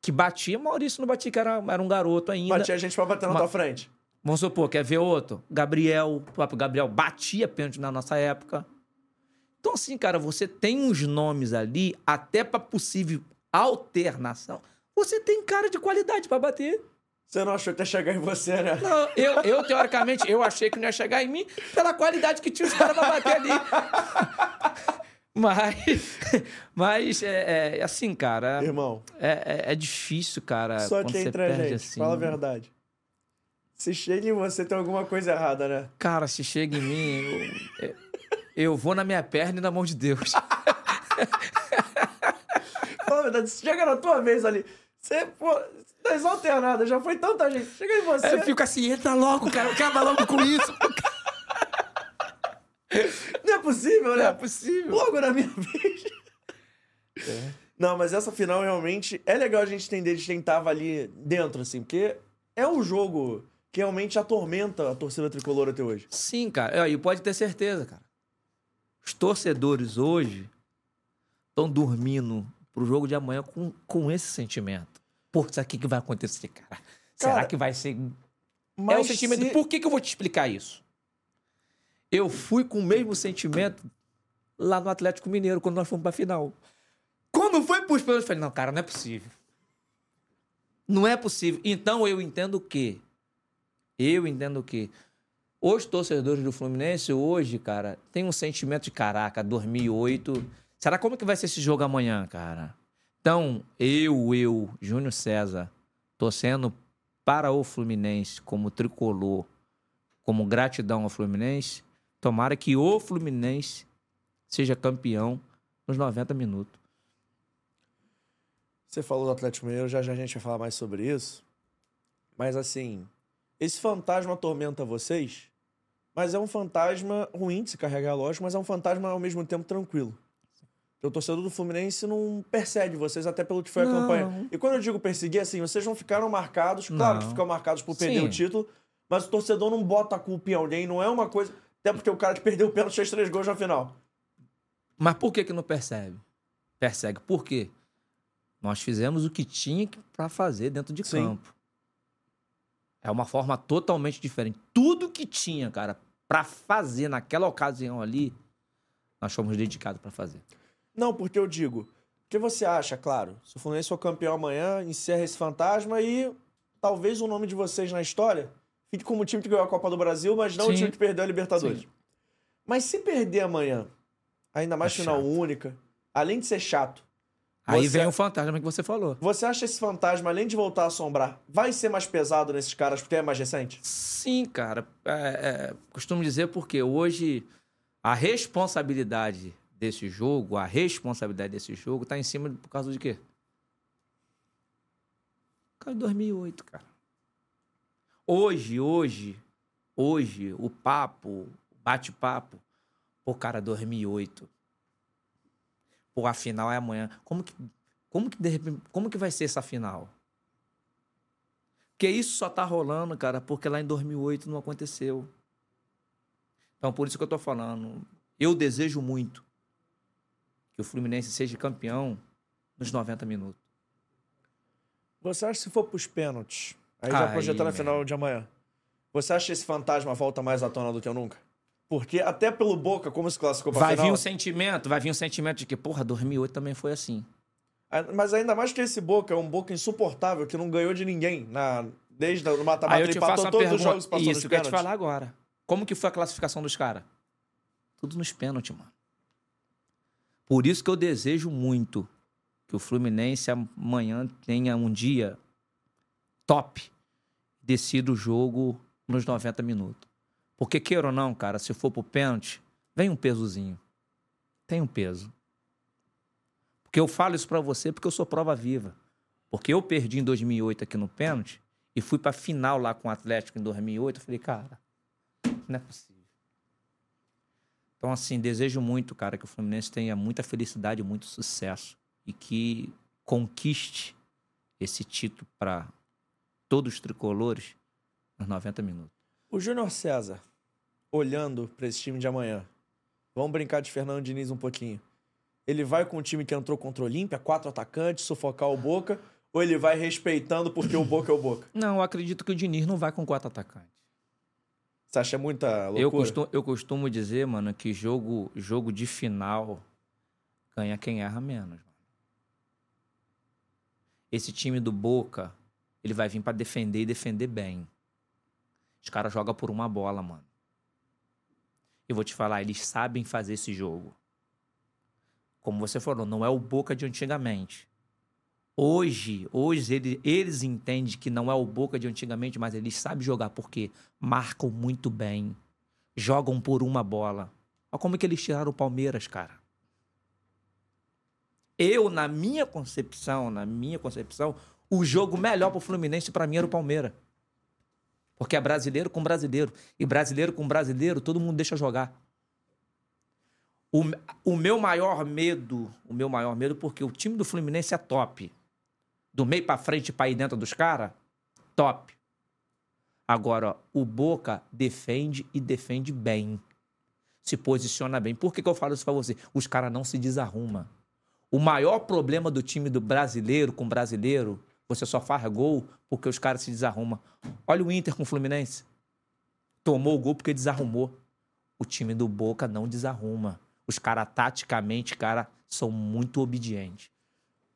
que batia, Maurício não batia, que era, era um garoto ainda. Batia a gente pra bater na Ma- tua frente. Vamos supor, quer ver outro? Gabriel, o próprio Gabriel batia pênalti na nossa época. Então, assim, cara, você tem uns nomes ali, até pra possível alternação. Você tem cara de qualidade pra bater. Você não achou que ia chegar em você, né? Não, eu, eu, teoricamente, eu achei que não ia chegar em mim pela qualidade que tinha os caras pra bater ali. Mas, mas é, é assim, cara, Irmão, é, é, é difícil, cara, só você entre a perde gente, assim. fala a verdade. Se chega em você, tem alguma coisa errada, né? Cara, se chega em mim, eu, eu vou na minha perna e na mão de Deus. Fala a verdade, se chega na tua vez ali, você, pô, tá exalternada, já foi tanta gente. Chega em você. Eu fico assim, entra logo, cara, acaba logo com isso. Não é possível, né? Não é possível. Logo na minha vez. Não, mas essa final realmente é legal a gente entender de quem tava ali dentro, assim, porque é um jogo que realmente atormenta a torcida tricolor até hoje. Sim, cara. E pode ter certeza, cara. Os torcedores hoje estão dormindo pro jogo de amanhã com, com esse sentimento. Pô, isso aqui que vai acontecer, cara? Será Cara, que vai ser. Mas é o sentimento. se- Por que, que eu vou te explicar isso? Eu fui com o mesmo sentimento lá no Atlético Mineiro, quando nós fomos pra final. Quando foi pros pênaltis, eu falei, não, cara, não é possível. Não é possível. Então eu entendo o quê? Eu entendo o quê? Os torcedores do Fluminense hoje, cara, tem um sentimento de caraca, 2008. Será como que vai ser esse jogo amanhã, cara? Então, eu, eu, Júnior César, torcendo para o Fluminense como tricolor, como gratidão ao Fluminense, tomara que o Fluminense seja campeão nos 90 minutos. Você falou do Atlético Mineiro, já já a gente vai falar mais sobre isso. Mas assim, esse fantasma atormenta vocês, mas é um fantasma ruim de se carregar, lógico, mas é um fantasma ao mesmo tempo tranquilo. O torcedor do Fluminense não persegue vocês, até pelo que foi a Não. campanha. E quando eu digo perseguir, assim, vocês não ficaram marcados, claro que Não. ficam marcados por perder Sim. o título, mas o torcedor não bota a culpa em alguém, não é uma coisa. Até porque o cara que perdeu o pênalti fez três gols na final. Mas por que que não percebe? Persegue. Por quê? Nós fizemos o que tinha para fazer dentro de Sim. campo. É uma forma totalmente diferente. Tudo que tinha, cara, para fazer naquela ocasião ali, nós fomos dedicados para fazer. Não, porque eu digo, que você acha, claro, se o Fluminense for campeão amanhã, encerra esse fantasma e talvez o nome de vocês na história fique como o time que ganhou a Copa do Brasil, mas não o Sim. time que perdeu a Libertadores. Sim. Mas se perder amanhã, ainda mais É final chato. única, além de ser chato, Aí Você- vem o fantasma que você falou. você acha esse fantasma, além de voltar a assombrar, vai ser mais pesado nesses caras porque é mais recente? Sim, cara. É, é, costumo dizer porque hoje a responsabilidade desse jogo, a responsabilidade desse jogo tá em cima de- por causa de quê? Por causa de 2008, cara. Hoje, hoje, hoje, o papo, bate-papo, pô, cara, 2008. Pô, a final é amanhã. Como que, como que, de repente, como que vai ser essa final? Porque isso só tá rolando, cara, porque lá em 2008 não aconteceu. Então, por isso que eu tô falando. Eu desejo muito que o Fluminense seja campeão nos 90 minutos. Você acha que se for pros pênaltis, aí já projetando a final de amanhã, você acha que esse fantasma volta mais à tona do que nunca? Porque até pelo Boca, como se classificou pra Vai final... vir um sentimento, vai vir um sentimento de que, porra, 2008 também foi assim. Ah, Mas ainda mais que esse Boca é um Boca insuportável, que não ganhou de ninguém. Na... Desde o mata-mata, ele empatou todos pergunta. os jogos passando Isso os que eu te falar agora. Como que foi a classificação dos caras? Tudo nos pênaltis, mano. Por isso que eu desejo muito que o Fluminense amanhã tenha um dia top, decida o jogo nos 90 minutos. Porque, queira ou não, cara, se for pro pênalti, vem um pesozinho. Tem um peso. Porque eu falo isso pra você porque eu sou prova viva. Porque eu perdi em 2008 aqui no pênalti e fui pra final lá com o Atlético em 2008. Eu falei, cara, não é possível. Então, assim, desejo muito, cara, que o Fluminense tenha muita felicidade, muito sucesso e que conquiste esse título para todos os tricolores nos 90 minutos. O Júnior César, olhando pra esse time de amanhã, vamos brincar de Fernando Diniz um pouquinho. Ele vai com o time que entrou contra o Olímpia, quatro atacantes, sufocar o Boca, ou ele vai respeitando porque o Boca é o Boca? Não, eu acredito que o Diniz não vai com quatro atacantes. Você acha muita loucura? Eu costumo, eu costumo dizer, mano, que jogo, jogo de final ganha quem erra menos. Mano. Esse time do Boca, ele vai vir pra defender e defender bem. Os caras jogam por uma bola, mano. Eu vou te falar, eles sabem fazer esse jogo. Como você falou, não é o Boca de antigamente. Hoje, hoje ele- eles entendem que não é o Boca de antigamente, mas eles sabem jogar porque marcam muito bem, jogam por uma bola. Olha como é que eles tiraram o Palmeiras, cara. Eu, na minha concepção, na minha concepção, o jogo melhor pro Fluminense pra mim era o Palmeiras. Porque é brasileiro com brasileiro. E brasileiro com brasileiro, todo mundo deixa jogar. O, o meu maior medo, o meu maior medo, porque o time do Fluminense é top. Do meio pra frente pra ir dentro dos caras, top. Agora, o Boca defende e defende bem. Se posiciona bem. Por que, que eu falo isso pra você? Os caras não se desarrumam. O maior problema do time do brasileiro com brasileiro, você só faz gol porque os caras se desarrumam. Olha o Inter com o Fluminense. Tomou o gol porque desarrumou. O time do Boca não desarruma. Os caras, taticamente, cara, são muito obedientes.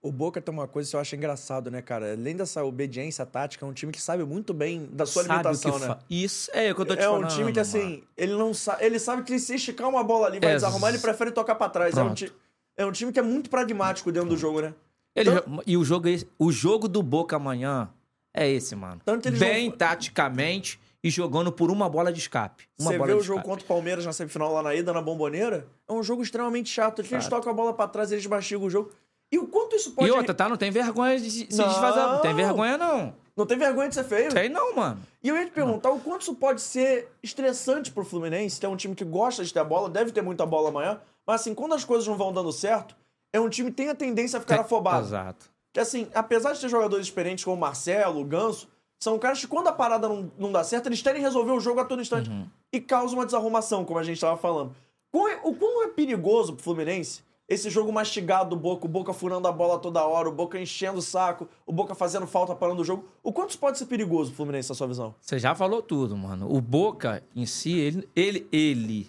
O Boca tem uma coisa que eu acho engraçado, né, cara? Além dessa obediência tática, é um time que sabe muito bem da sua Sabe o limitação, que né? Isso é o que eu tô te É falando. um time que, assim, mano. ele não sabe. Ele sabe que se esticar uma bola ali vai Ex- desarrumar, ele prefere tocar pra trás. É um, ti- é um time que é muito pragmático dentro do jogo, né? Ele Tanto- E o jogo, é o jogo do Boca amanhã é esse, mano. Bem taticamente e jogando por uma bola de escape. Uma Você bola vê o jogo escape. contra o Palmeiras na semifinal lá na ida, na Bomboneira, é um jogo extremamente chato. Eles Chato. tocam a bola pra trás, eles mastigam o jogo. E o quanto isso pode... E outra, tá? Não tem vergonha de se Não. desfazer. Não tem vergonha, não. Não tem vergonha de ser feio? Tem não, mano. E eu ia te perguntar o quanto isso pode ser estressante pro Fluminense, que é um time que gosta de ter a bola, deve ter muita bola amanhã, mas assim, quando as coisas não vão dando certo, é um time que tem a tendência a ficar Tem- afobado. Exato. Que assim, apesar de ter jogadores experientes como o Marcelo, o Ganso, são caras que quando a parada não, não dá certo, eles querem resolver o jogo a todo instante. E causa uma desarrumação, como a gente tava falando. Quão é- o quão é perigoso pro Fluminense esse jogo mastigado do Boca, o Boca furando a bola toda hora, o Boca enchendo o saco, o Boca fazendo falta parando o jogo. O quanto isso pode ser perigoso pro Fluminense, na sua visão? Você já falou tudo, mano. O Boca em si, ele, ele, ele,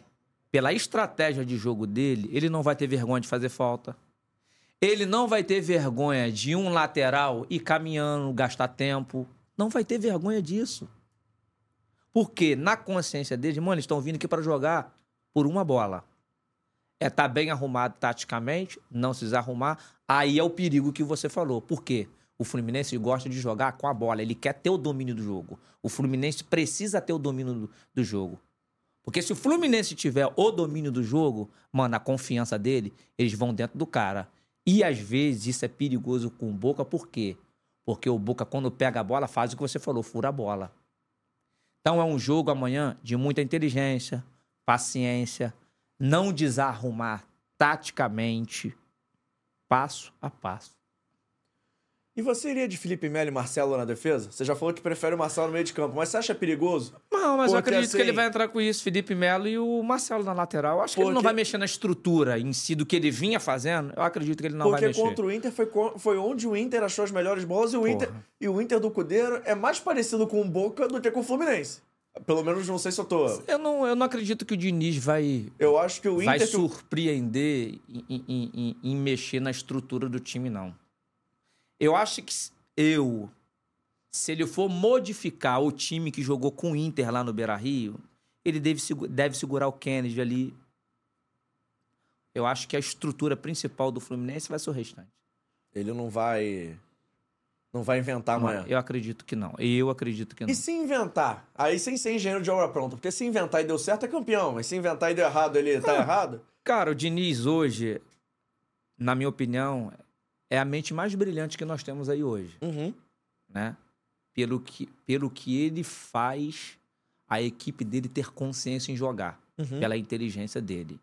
pela estratégia de jogo dele, ele não vai ter vergonha de fazer falta. Ele não vai ter vergonha de um lateral ir caminhando, gastar tempo. Não vai ter vergonha disso. Porque na consciência deles, mano, eles estão vindo aqui para jogar por uma bola. É tá bem arrumado taticamente, não se desarrumar. Aí é o perigo que você falou. Por quê? O Fluminense gosta de jogar com a bola, ele quer ter o domínio do jogo. O Fluminense precisa ter o domínio do, do jogo. Porque se o Fluminense tiver o domínio do jogo, mano, a confiança dele, eles vão dentro do cara. E às vezes isso é perigoso com o Boca, por quê? Porque o Boca, quando pega a bola, faz o que você falou, fura a bola. Então é um jogo amanhã de muita inteligência, paciência, não desarrumar taticamente, passo a passo. E você iria de Felipe Melo e Marcelo na defesa? Você já falou que prefere o Marcelo no meio de campo, mas você acha perigoso? Não, mas Porque, eu acredito assim, que ele vai entrar com isso, Felipe Melo e o Marcelo na lateral. Acho que ele não Porque- vai mexer na estrutura em si do que ele vinha fazendo. Eu acredito que ele não vai Porque mexer. contra o Inter foi, foi onde o Inter achou as melhores bolas e o, Inter, e o Inter do Cudeiro é mais parecido com o Boca do que com o Fluminense. Pelo menos não sei se eu tô. Eu não, eu não acredito que o Diniz vai, Eu acho que o vai Inter. o- surpreender em- em- em- em mexer na estrutura do time, não. Eu acho que eu, se ele for modificar o time que jogou com o Inter lá no Beira Rio, ele deve, deve segurar o Kennedy ali. Eu acho que a estrutura principal do Fluminense vai ser o restante. Ele não vai. Não vai inventar amanhã. Eu acredito que não. Eu acredito que não. E se inventar? Aí sem ser engenheiro de obra pronta. Porque se inventar e deu certo é campeão. Mas se inventar e deu errado, ele tá errado? Cara, o Diniz hoje, na minha opinião, é a mente mais brilhante que nós temos aí hoje. Uhum. né? Pelo que, pelo que ele faz a equipe dele ter consciência em jogar, Uhum. pela inteligência dele.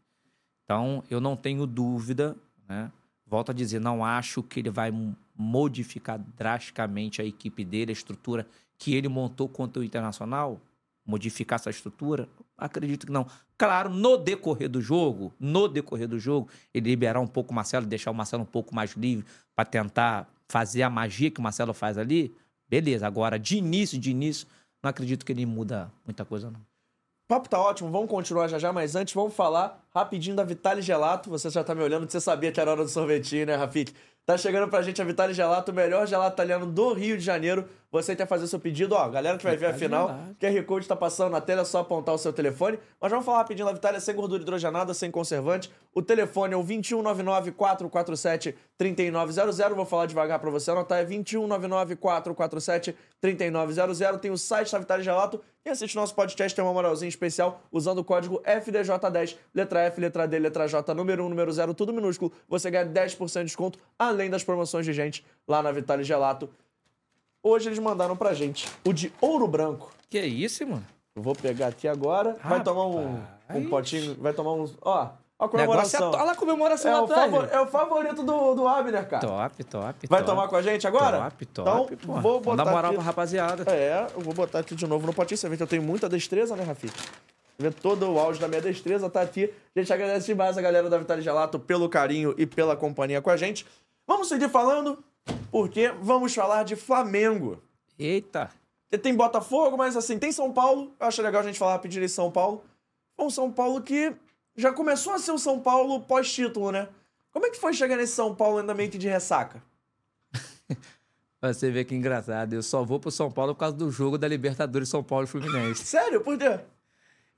Então, eu não tenho dúvida, né? Volto a dizer, não acho que ele vai modificar drasticamente a equipe dele, a estrutura que ele montou contra o Internacional, modificar essa estrutura, acredito que não. Claro, no decorrer do jogo, no decorrer do jogo, ele liberar um pouco o Marcelo, deixar o Marcelo um pouco mais livre para tentar fazer a magia que o Marcelo faz ali, beleza. Agora, de início, de início, não acredito que ele muda muita coisa, não. O papo tá ótimo, vamos continuar já já, mas antes vamos falar rapidinho da Vitale Gelato. Você já tá me olhando, você sabia que era hora do sorvetinho, né, Rafik? Tá chegando pra gente a Vitale Gelato, o melhor gelato italiano do Rio de Janeiro. Você quer fazer seu pedido, ó, galera que vai ver a final. QR Code tá passando na tela, é só apontar o seu telefone. Mas vamos falar rapidinho da Vitale, sem gordura hidrogenada, sem conservante. O telefone é o 2199-447-3900. Vou falar devagar pra você anotar, é 2199-447-3900. Tem o site da Vitale Gelato. Quem assiste nosso podcast tem uma moralzinha especial usando o código FDJ10, letra F, letra D, letra J, número 1, número 0, tudo minúsculo. Você ganha 10% de desconto, além das promoções de gente lá na Vitale Gelato. Hoje eles mandaram pra gente o de ouro branco. Que isso, mano? Eu vou pegar aqui agora. Vai tomar um, um Rapaz. potinho, vai tomar uns. Ó, a é comemoração. Olha lá a comemoração É lá o, atrás. favor- é o favorito do, do Abner, cara. Top, top. Vai top. tomar com a gente agora? Top, top. Então, pô. vou botar moral aqui. pra rapaziada. É, eu vou botar aqui de novo no potinho. Você vê que eu tenho muita destreza, né, Rafi? Vê todo o áudio da minha destreza, tá aqui. A gente agradece demais a galera da Vitale Gelato pelo carinho e pela companhia com a gente. Vamos seguir falando, porque vamos falar de Flamengo. Eita. Tem Botafogo, mas assim, tem São Paulo. Eu acho legal a gente falar rapidinho de São Paulo. Um São Paulo que já começou a ser o São Paulo pós-título, né? Como é que foi chegar nesse São Paulo ainda meio que de ressaca? Você vê que engraçado. Eu só vou pro São Paulo por causa do jogo da Libertadores São Paulo e Fluminense. Sério? Por quê?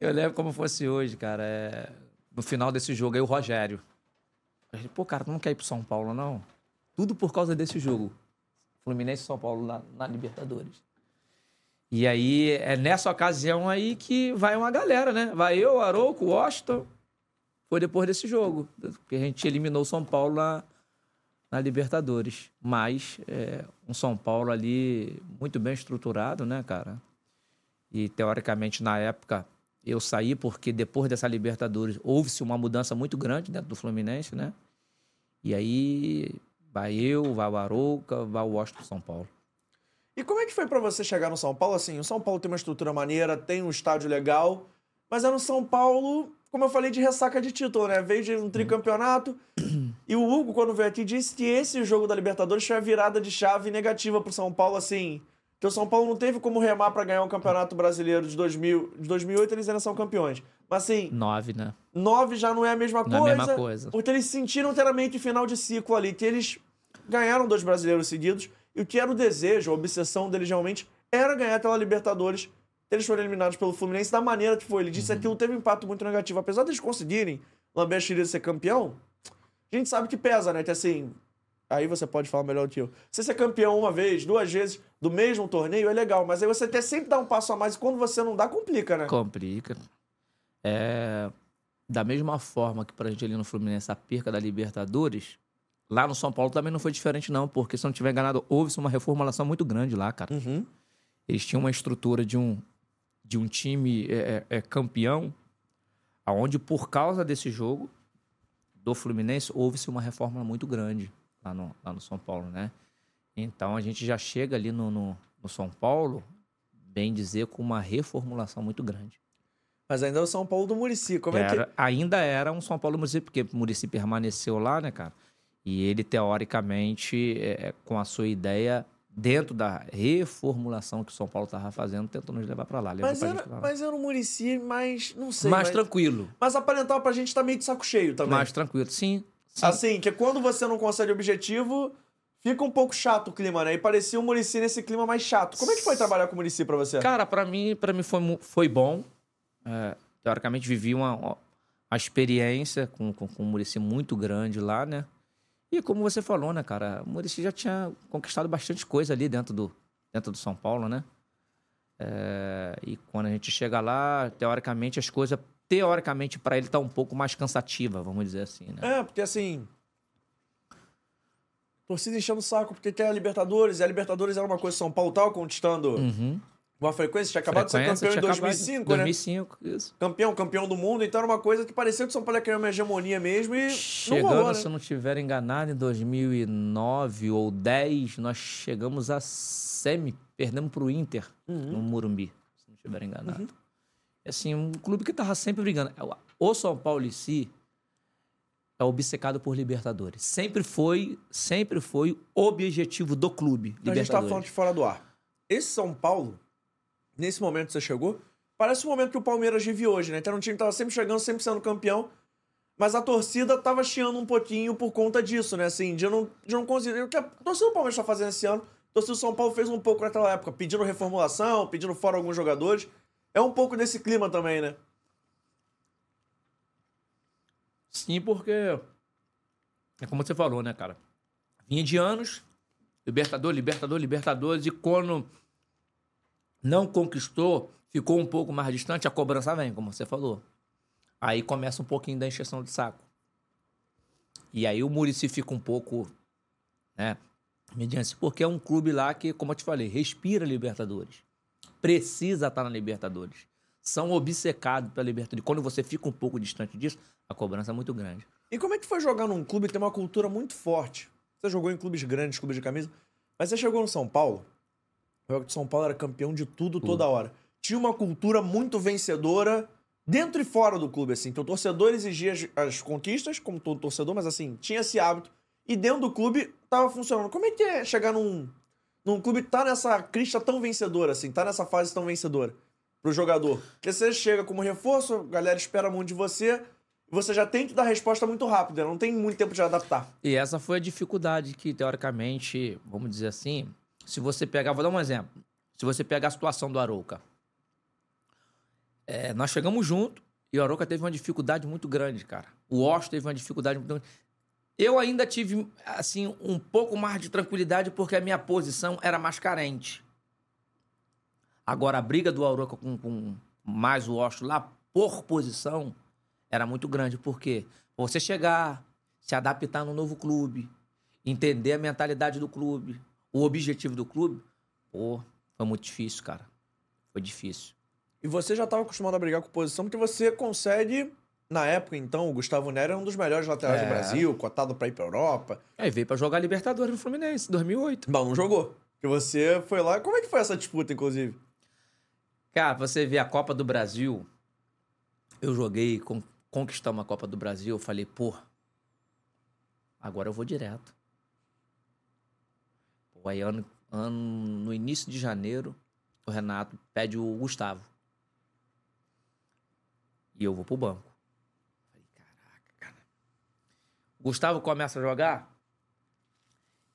Eu lembro como fosse hoje, cara. é, No final desse jogo aí, o Rogério. Eu falei, Pô, cara, tu não quer ir pro São Paulo, não? Tudo por causa desse jogo. Fluminense e São Paulo na, na Libertadores. E aí, é nessa ocasião aí que vai uma galera, né? Vai eu, Arouco, Washington. Foi depois desse jogo. Que a gente eliminou o São Paulo na, na Libertadores. Mas é, um São Paulo ali muito bem estruturado, né, cara? E teoricamente, na época, eu saí porque depois dessa Libertadores houve-se uma mudança muito grande dentro do Fluminense, né? E aí vai eu, vai o Arouca, vai o Washington São Paulo. E como é que foi pra você chegar no São Paulo? Assim, o São Paulo tem uma estrutura maneira, tem um estádio legal, mas é no São Paulo, como eu falei, de ressaca de título, né? Veio de um tricampeonato. E o Hugo, quando veio aqui, disse que esse jogo da Libertadores foi a virada de chave negativa pro São Paulo, assim. Porque o São Paulo não teve como remar pra ganhar o Campeonato Brasileiro de 2000. De 2008 eles ainda são campeões. Mas assim, Nove, né? nove já não é a mesma Não é a coisa. mesma coisa. Porque eles sentiram ter meio que final de ciclo ali, que eles ganharam dois brasileiros seguidos. E o que era o desejo, a obsessão deles realmente, era ganhar aquela Libertadores. Eles foram eliminados pelo Fluminense da maneira que foi. Ele disse que aquilo teve um impacto muito negativo. Apesar deles conseguirem lamber a de ser campeão, a gente sabe que pesa, né? Que assim, aí você pode falar melhor do que eu. Você ser campeão uma vez, duas vezes do mesmo torneio é legal, mas aí você até sempre dá um passo a mais e quando você não dá, complica, né? Complica. É, da mesma forma que pra gente ali no Fluminense a perca da Libertadores, lá no São Paulo também não foi diferente, não, porque se eu não tiver enganado, houve uma reformulação muito grande lá, cara. Uhum. Eles tinham uma estrutura de um, de um time é, é, é, campeão, aonde por causa desse jogo do Fluminense, houve-se uma reforma muito grande lá no, lá no São Paulo, né? Então a gente já chega ali no, no, no São Paulo, bem dizer, com uma reformulação muito grande. Mas ainda é o São Paulo do Murici. Como é que. Era- Ainda era um São Paulo Muricy, porque o Muricy permaneceu lá, né, cara? E ele, teoricamente, é, é, com a sua ideia, dentro da reformulação que o São Paulo estava fazendo, tentou nos levar pra lá. Mas pra era, pra lá. mas era um Murici mais. Não sei. mais mas, tranquilo. mas aparentava pra gente tá meio de saco cheio também. Mais tranquilo. Sim. sim. Assim, que quando você não consegue objetivo, fica um pouco chato o clima, né? E parecia o Murici nesse clima mais chato. Como é que foi trabalhar com o Murici pra você? Cara, pra mim, para mim foi, foi bom. É, teoricamente, vivi uma, uma experiência com, com, com o Muricy muito grande lá, né? E como você falou, né, cara? O Muricy já tinha conquistado bastante coisa ali dentro do, dentro do São Paulo, né? É, e quando a gente chega lá, teoricamente, as coisas, teoricamente, pra ele tá um pouco mais cansativa, vamos dizer assim, né? É, porque assim. Torcida enchendo o saco porque quer a Libertadores, e a Libertadores era uma coisa São Paulo tava conquistando Uhum. Uma frequência, tinha acabado de ser Frequência, campeão em tinha acabado- 2005, né? 2005, isso. Campeão, campeão do mundo, então era uma coisa que parecia que o São Paulo ia criar uma hegemonia mesmo e Chegando, não rolou, né? se eu não estiver enganado, em 2009 ou 10, nós chegamos a semi, perdemos pro Inter Uhum. no Morumbi, se não estiver enganado. É Assim, um clube que tava sempre brigando. O São Paulo em si é obcecado por Libertadores. Sempre foi, sempre foi o objetivo do clube, Então a gente tá Libertadores. falando de fora do ar. Esse São Paulo, nesse momento que você chegou, parece o momento que o Palmeiras vive hoje, né? Era um time que tava sempre chegando, sempre sendo campeão, mas a torcida tava chiando um pouquinho por conta disso, né? Assim, de não, de não conseguir. O que a torcida do Palmeiras tá fazendo esse ano, a torcida do São Paulo fez um pouco naquela época, pedindo reformulação, pedindo fora alguns jogadores. É um pouco desse clima também, né? Sim, porque é como você falou, né, cara? Vinha de anos, Libertador, Libertador, Libertadores, e quando não conquistou, ficou um pouco mais distante, a cobrança vem, como você falou. Aí começa um pouquinho da encheção de saco. E aí o Murici fica um pouco, né, mediante, porque é um clube lá que, como eu te falei, respira Libertadores. Precisa estar na Libertadores. São obcecados pela Libertadores. Quando você fica um pouco distante disso, a cobrança é muito grande. E como é que foi jogar num clube que tem uma cultura muito forte? Você jogou em clubes grandes, clubes de camisa, mas você chegou no São Paulo. O Jogo de São Paulo era campeão de tudo, toda hora. Tinha uma cultura muito vencedora dentro e fora do clube, assim. Então o torcedor exigia as, as conquistas, como todo torcedor, mas assim, tinha esse hábito. E dentro do clube tava funcionando. Como é que é chegar num, num clube que tá nessa crista tão vencedora, assim, tá nessa fase tão vencedora pro jogador? Porque você chega como reforço, a galera espera muito de você, e você já tem que dar resposta muito rápido, né? não tem muito tempo de adaptar. E essa foi a dificuldade que, teoricamente, vamos dizer assim, se você pegar, vou dar um exemplo. Se você pegar a situação do Arouca. É, nós chegamos junto e o Arouca teve uma dificuldade muito grande, cara. O Osh teve uma dificuldade muito grande. Eu ainda tive, assim, um pouco mais de tranquilidade porque a minha posição era mais carente. Agora, a briga do Arouca com, com mais o Osh lá por posição era muito grande. Por quê? Você chegar, se adaptar no novo clube, entender a mentalidade do clube, o objetivo do clube, pô, foi muito difícil, cara. Foi difícil. E você já estava acostumado a brigar com posição, porque você consegue, na época então, o Gustavo Nery era um dos melhores laterais É. do Brasil, cotado para ir pra Europa. Aí veio pra jogar Libertadores no Fluminense, 2008. Não, não jogou. Porque você foi lá. Como é que foi essa disputa, inclusive? Cara, você vê a Copa do Brasil, eu joguei, con conquistamos a Copa do Brasil, eu falei, pô, agora eu vou direto. Aí ano, no início de janeiro, o Renato pede o Gustavo. E eu vou pro banco. Falei, caraca, cara. O Gustavo começa a jogar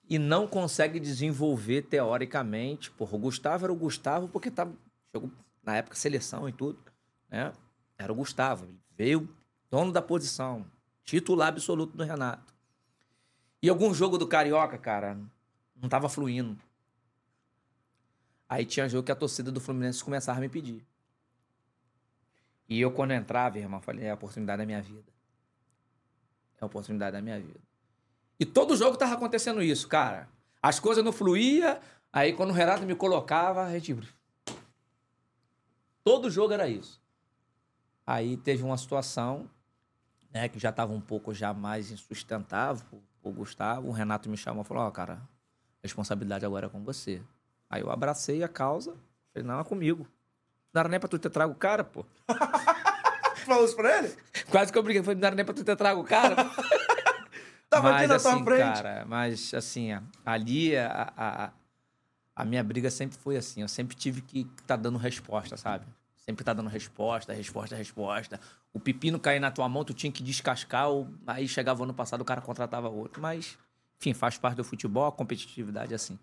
e não consegue desenvolver teoricamente. Porra, o Gustavo era o Gustavo porque tava, chegou na época seleção e tudo, né? Era o Gustavo. Ele veio dono da posição, titular absoluto do Renato. E algum jogo do Carioca, cara, não tava fluindo. Aí tinha jogo que a torcida do Fluminense começava a me pedir. E eu, quando entrava, irmão, falei, é a oportunidade da minha vida. É a oportunidade da minha vida. E todo jogo tava acontecendo isso, cara. As coisas não fluíam, aí quando o Renato me colocava, a gente... Todo jogo era isso. Aí teve uma situação, né, que já tava um pouco já mais insustentável, o Gustavo, o Renato me chamou e falou, ó, cara, a responsabilidade agora é com você. Aí eu abracei a causa, falei, não, é comigo. Não era nem pra tu ter trago o cara, pô. Falou isso pra ele? Quase que eu briguei, falei, não era nem pra tu ter trago o cara. Tava mas, aqui na assim, tua frente. cara, mas assim, ali a, a, a minha briga sempre foi assim. Eu sempre tive que estar dando resposta, sabe? Sempre tá dando resposta, resposta, resposta. O pepino cair na tua mão, tu tinha que descascar, ou... aí chegava ano passado, o cara contratava outro. Mas, enfim, faz parte do futebol, a competitividade é assim.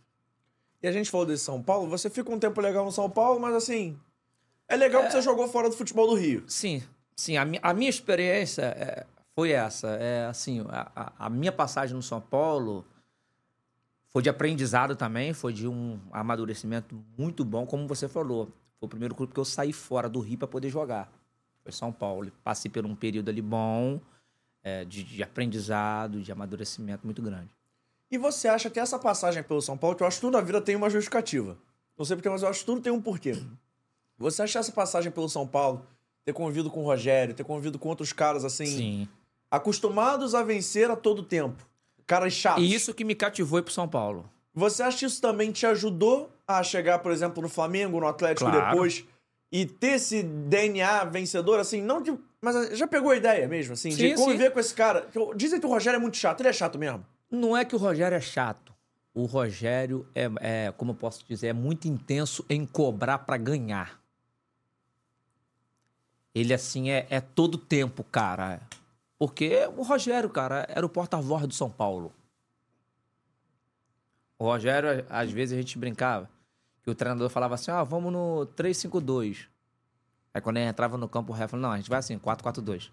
E a gente falou desse São Paulo, você fica um tempo legal no São Paulo, mas assim. É legal que você jogou fora do futebol do Rio. Sim, sim. A, mi- a minha experiência é, foi essa. É assim, a, a- minha passagem no São Paulo foi de aprendizado também, foi de um amadurecimento muito bom, como você falou. Foi o primeiro clube que eu saí fora do Rio para poder jogar. Foi São Paulo. Passei por um período ali bom, é, de, de aprendizado, de amadurecimento muito grande. E você acha que essa passagem pelo São Paulo, que eu acho que tudo na vida tem uma justificativa. Não sei porquê, mas eu acho que tudo tem um porquê. Você acha essa passagem pelo São Paulo, ter convivido com o Rogério, ter convivido com outros caras assim, Sim. acostumados a vencer a todo tempo, caras chatos. E isso que me cativou pro São Paulo. Você acha que isso também te ajudou a chegar, por exemplo, no Flamengo, no Atlético Claro. depois e ter esse DNA vencedor, assim, não de. Mas já pegou a ideia mesmo, assim, de Sim, conviver com esse cara. Dizem que o Rogério é muito chato, ele é chato mesmo. Não é que o Rogério é chato. O Rogério é, é, como eu posso dizer, é muito intenso em cobrar pra ganhar. Ele, assim, é, é todo tempo, cara. Porque o Rogério, cara, era o porta-voz do São Paulo. O Rogério, às vezes, a gente brincava que o treinador falava assim, ah, vamos no 3-5-2. Aí quando ele entrava no campo, o Ré falou, não, a gente vai assim, 4-4-2.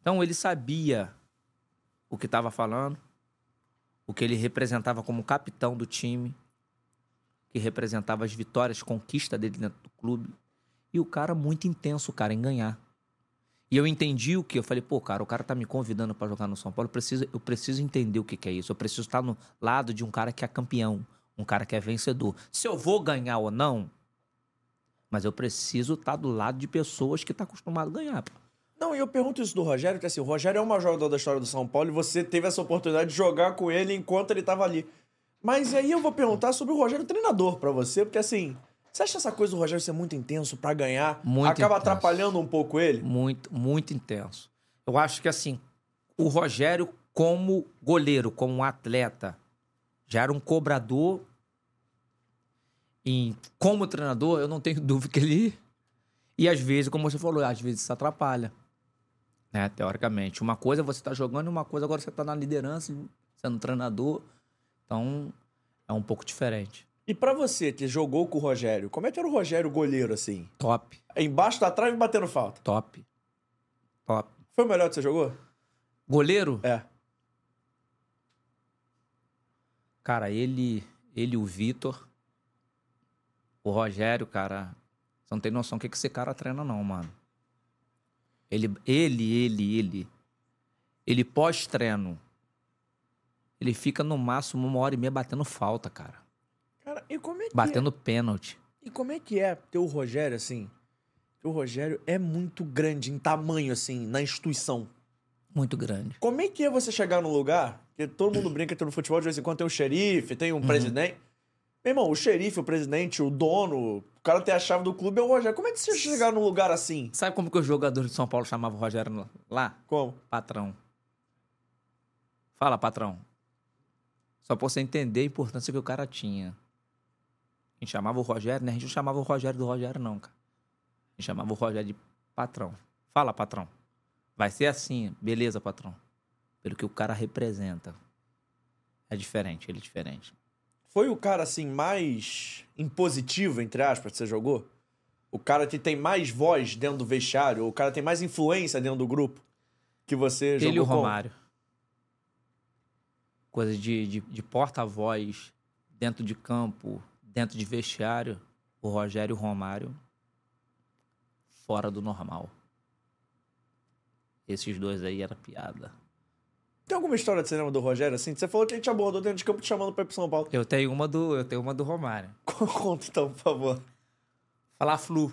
Então ele sabia o que estava falando, o que ele representava como capitão do time, que representava as vitórias, conquista dele dentro do clube. E o cara muito intenso, cara, em ganhar. E eu entendi o que? Eu falei, pô, cara, o cara tá me convidando para jogar no São Paulo, eu preciso, eu preciso entender o que, que é isso. Eu preciso estar no lado de um cara que é campeão, um cara que é vencedor. Se eu vou ganhar ou não, mas eu preciso estar do lado de pessoas que tá acostumado a ganhar. pô. Não, e eu pergunto isso do Rogério, porque assim, o Rogério é o maior jogador da história do São Paulo e você teve essa oportunidade de jogar com ele enquanto ele tava ali. Mas aí eu vou perguntar sobre o Rogério treinador pra você, porque assim, você acha essa coisa do Rogério ser muito intenso pra ganhar Muito acaba intenso. atrapalhando um pouco ele? Muito, muito intenso. Eu acho que assim, o Rogério, como goleiro, como um atleta, já era um cobrador. E como treinador, eu não tenho dúvida que ele. E às vezes, como você falou, às vezes isso atrapalha. Né, teoricamente. Uma coisa é você tá jogando e uma coisa agora você tá na liderança, sendo treinador. Então, é um pouco diferente. E pra você que jogou com o Rogério, como é que era o Rogério goleiro assim? Top, Embaixo da trave batendo falta. top, top. Foi o melhor que você jogou? Goleiro? É. Cara, ele, ele e o Vitor, o Rogério, cara, você não tem noção do que, que esse cara treina, não, mano. Ele, ele, ele, ele. Ele pós-treino. Ele fica no máximo uma hora e meia batendo falta, cara. Cara, e como é que Batendo pênalti. E como é que é ter o Rogério assim? O Rogério é muito grande em tamanho, assim, na instituição. Muito grande. Como é que é você chegar num lugar que todo mundo brinca que no futebol de vez em quando tem um xerife, tem um presidente. Meu irmão, o xerife, o presidente, o dono, o cara tem a chave do clube é o Rogério. Como é que você chegar num lugar assim? Sabe como que os jogadores de São Paulo chamavam o Rogério lá? Como? Patrão. Fala, patrão. Só pra você entender a importância que o cara tinha. A gente chamava o Rogério, né? A gente não chamava o Rogério do Rogério, não, cara. A gente chamava o Rogério de patrão. Fala, patrão. Vai ser assim. Beleza, patrão. Pelo que o cara representa. É diferente, ele é diferente. Foi o cara, assim, mais impositivo, entre aspas, que você jogou? O cara que tem mais voz dentro do vestiário? O cara tem mais influência dentro do grupo? Que você jogou Ele e o com? Romário. Coisa de, de, de porta-voz, dentro de campo, dentro de vestiário. O Rogério e o Romário, fora do normal. Esses dois aí era piada. Tem alguma história de cinema do Rogério, assim? Você falou que a gente abordou dentro de campo te chamando pra ir pro São Paulo. Eu tenho uma do, eu tenho uma do Romário. Conta então, por favor. Falar Flu.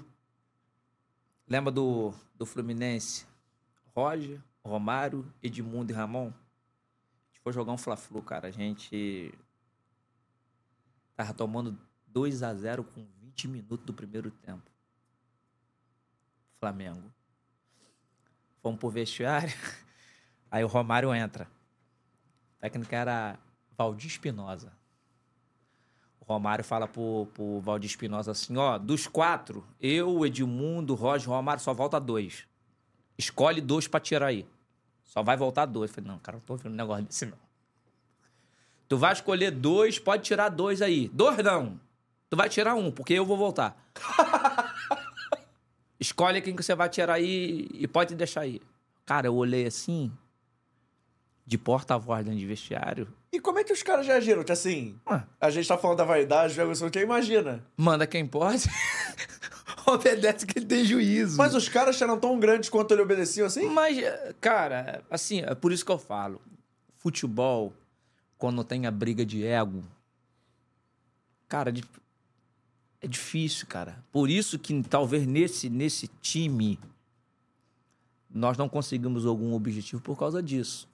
Lembra do, do Fluminense? Roger, Romário, Edmundo e Ramon? A gente foi jogar um Fla-Flu, cara. A gente tava tomando 2 a 0 com 20 minutos do primeiro tempo. Flamengo. Fomos pro vestiário. Aí o Romário entra. O técnico era Valdir Espinosa. O Romário fala pro, pro Valdir Espinosa assim, ó, dos quatro, eu, Edmundo, Roger, Romário, só volta dois. Escolhe dois pra tirar aí. Só vai voltar dois. Eu falei, não, cara, não tô ouvindo um negócio desse, não. Tu vai escolher dois, pode tirar dois aí. Dois não. Tu vai tirar um, porque eu vou voltar. Escolhe quem que você vai tirar aí e pode deixar aí. Cara, eu olhei assim, de porta-voz dentro de vestiário. E como é que os caras reagiram? Que assim, Ué. a gente tá falando da vaidade, jogo assim, quem imagina. Manda quem pode. Obedece que ele tem juízo. Mas os caras eram tão grandes quanto ele obedeciam assim? Mas, cara, assim, é por isso que eu falo. Futebol, quando tem a briga de ego, cara, de- é difícil, cara. Por isso que talvez nesse, nesse time nós não conseguimos algum objetivo por causa disso.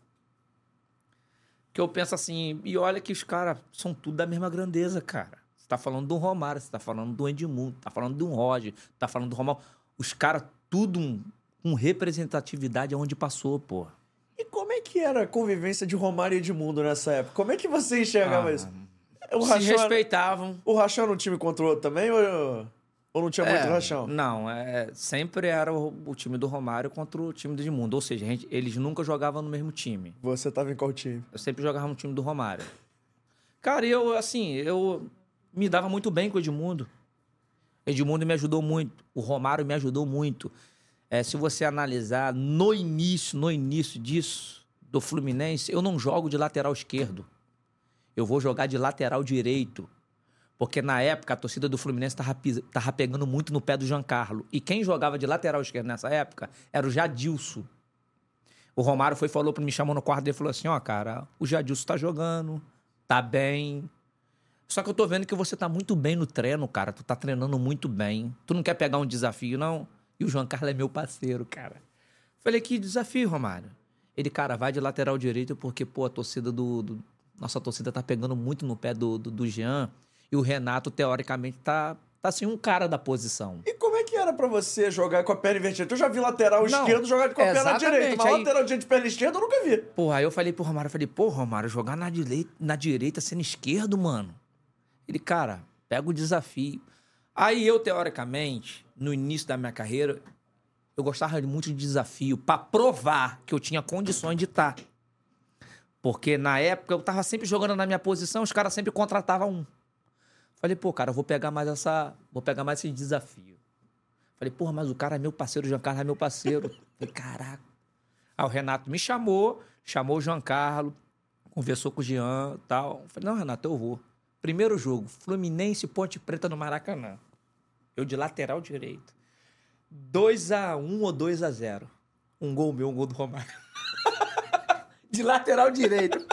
Que eu penso assim, e olha que os caras são tudo da mesma grandeza, cara. Você tá falando do Romário, você tá falando do Edmundo, tá falando do Roger, tá falando do Romário. Os caras, tudo um- com representatividade aonde passou, pô. E como é que era a convivência de Romário e Edmundo nessa época? Como é que você enxergava Ah, isso? O Se Rachão, era, respeitavam. o Rachão era um time contra o outro também ou, ou não tinha muito É, Rachão? Não, é, sempre era o, o time do Romário contra o time do Edmundo. Ou seja, gente- eles nunca jogavam no mesmo time. Você tava em qual time? Eu sempre jogava no time do Romário. Cara, eu, assim, eu me dava muito bem com o Edmundo. O Edmundo me ajudou muito. O Romário me ajudou muito. É, se você analisar no início, no início disso, do Fluminense, eu não jogo de lateral esquerdo. Eu vou jogar de lateral direito. Porque na época a torcida do Fluminense tava, pis- tava pegando muito no pé do Giancarlo. E quem jogava de lateral esquerdo nessa época era o Jadilson. O Romário foi falou para me chamou no quarto e falou assim: "Ó, cara, o Jadilson tá jogando, tá bem. Só que eu tô vendo que você tá muito bem no treino, cara. Tu tá treinando muito bem. Tu não quer pegar um desafio, não?" E o João Carlos é meu parceiro, cara. Falei: "Que desafio, Romário?" Ele, cara, vai de lateral direito porque, pô, a torcida do, do- nossa torcida tá pegando muito no pé do, do, do Jean. E o Renato, teoricamente, tá, tá assim, um cara da posição. E como é que era pra você jogar com a perna invertida? Eu já vi lateral Não, esquerdo jogar com a perna direita, mas aí- lateral direito de perna esquerda eu nunca vi. Porra, aí eu falei pro Romário, eu falei, pô, Romário, jogar na direita, na direita sendo esquerdo, mano. Ele, cara, pega o desafio. Aí eu, teoricamente, no início da minha carreira, eu gostava muito de desafio pra provar que eu tinha condições de estar. Porque na época eu tava sempre jogando na minha posição, os caras sempre contratavam um. Falei, pô, cara, eu vou pegar mais essa. Vou pegar mais esse desafio. Falei, porra, mas o cara é meu parceiro, o Giancarlo é meu parceiro. Falei, caraca. Aí o Renato me chamou, chamou o Giancarlo, conversou com o Jean e tal. Falei, não, Renato, eu vou. Primeiro jogo, Fluminense Ponte Preta no Maracanã. Eu de lateral direito. 2x1 ou 2x0. Um gol meu, um gol do Romário. de lateral direito.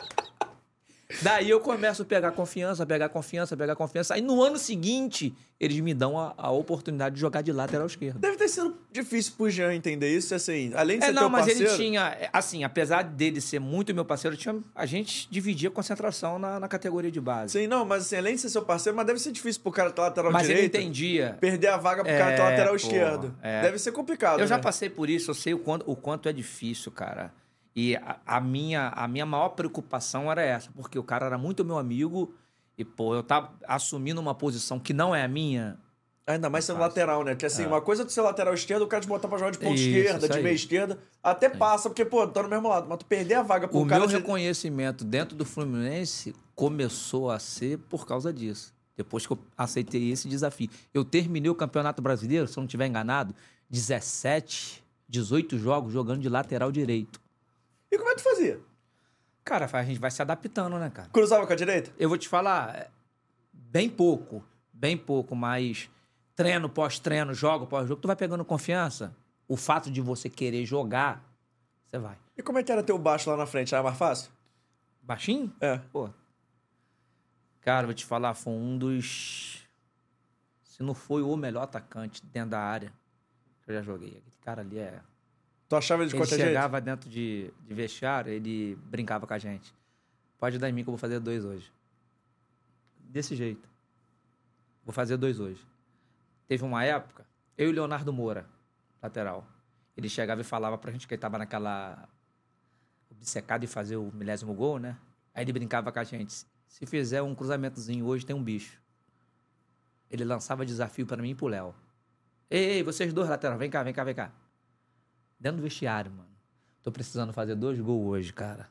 Daí eu começo a pegar confiança, pegar confiança, pegar confiança. Aí no ano seguinte, eles me dão a, a oportunidade de jogar de lateral esquerdo. Deve ter sido difícil pro Jean entender isso, assim, além de É, ser não, teu mas parceiro... ele tinha. é, Assim, apesar dele ser muito meu parceiro, tinha, a gente dividia concentração na, na categoria de base. Sim, não, mas assim, além de ser seu parceiro, mas deve ser difícil pro cara estar lateral Mas ele direito. entendia. Perder a vaga pro É, cara estar lateral pô, esquerdo. é. Deve ser complicado, Eu já né? passei por isso, eu sei o quanto, o quanto é difícil, cara. E a, a minha, a minha maior preocupação era essa, porque o cara era muito meu amigo e, pô, eu tava assumindo uma posição que não é a minha. Ainda mais sendo Fácil. lateral, né? Que assim, uma coisa é tu ser lateral esquerdo, o cara te botar pra jogar de ponta Isso, esquerda, isso de meia esquerda. Até passa, porque, pô, tá no mesmo lado. Mas tu perder a vaga pro o cara. meu de- reconhecimento dentro do Fluminense começou a ser por causa disso. Depois que eu aceitei esse desafio. Eu terminei o Campeonato Brasileiro, se eu não estiver enganado, 17, 18 jogos jogando de lateral direito. E como é que tu fazia? Cara, a gente vai se adaptando, né, cara? Cruzava com a direita? Eu vou te falar, é, bem pouco, bem pouco, mas treino pós-treino, jogo pós-jogo, tu vai pegando confiança. O fato de você querer jogar, você vai. E como é que era teu baixo lá na frente? Era mais fácil? Baixinho? É. Pô. Cara, vou te falar, foi um dos. Se não foi o melhor atacante dentro da área que eu já joguei. Aquele cara ali é. Tu achava ele de Ele qualquer jeito? chegava dentro de, de vestiário, ele brincava com a gente. Pode dar em mim que eu vou fazer dois hoje. Desse jeito. Vou fazer dois hoje. Teve uma época, eu e o Leonardo Moura, lateral. Ele chegava e falava pra gente que ele tava naquela. obcecado em fazer o milésimo gol, né? Aí ele brincava com a gente. Se fizer um cruzamentozinho hoje, tem um bicho. Ele lançava desafio pra mim e pro Léo. Ei, ei, vocês dois lateral, vem cá, vem cá, vem cá. Dentro do vestiário, mano. Tô precisando fazer dois gols hoje, cara.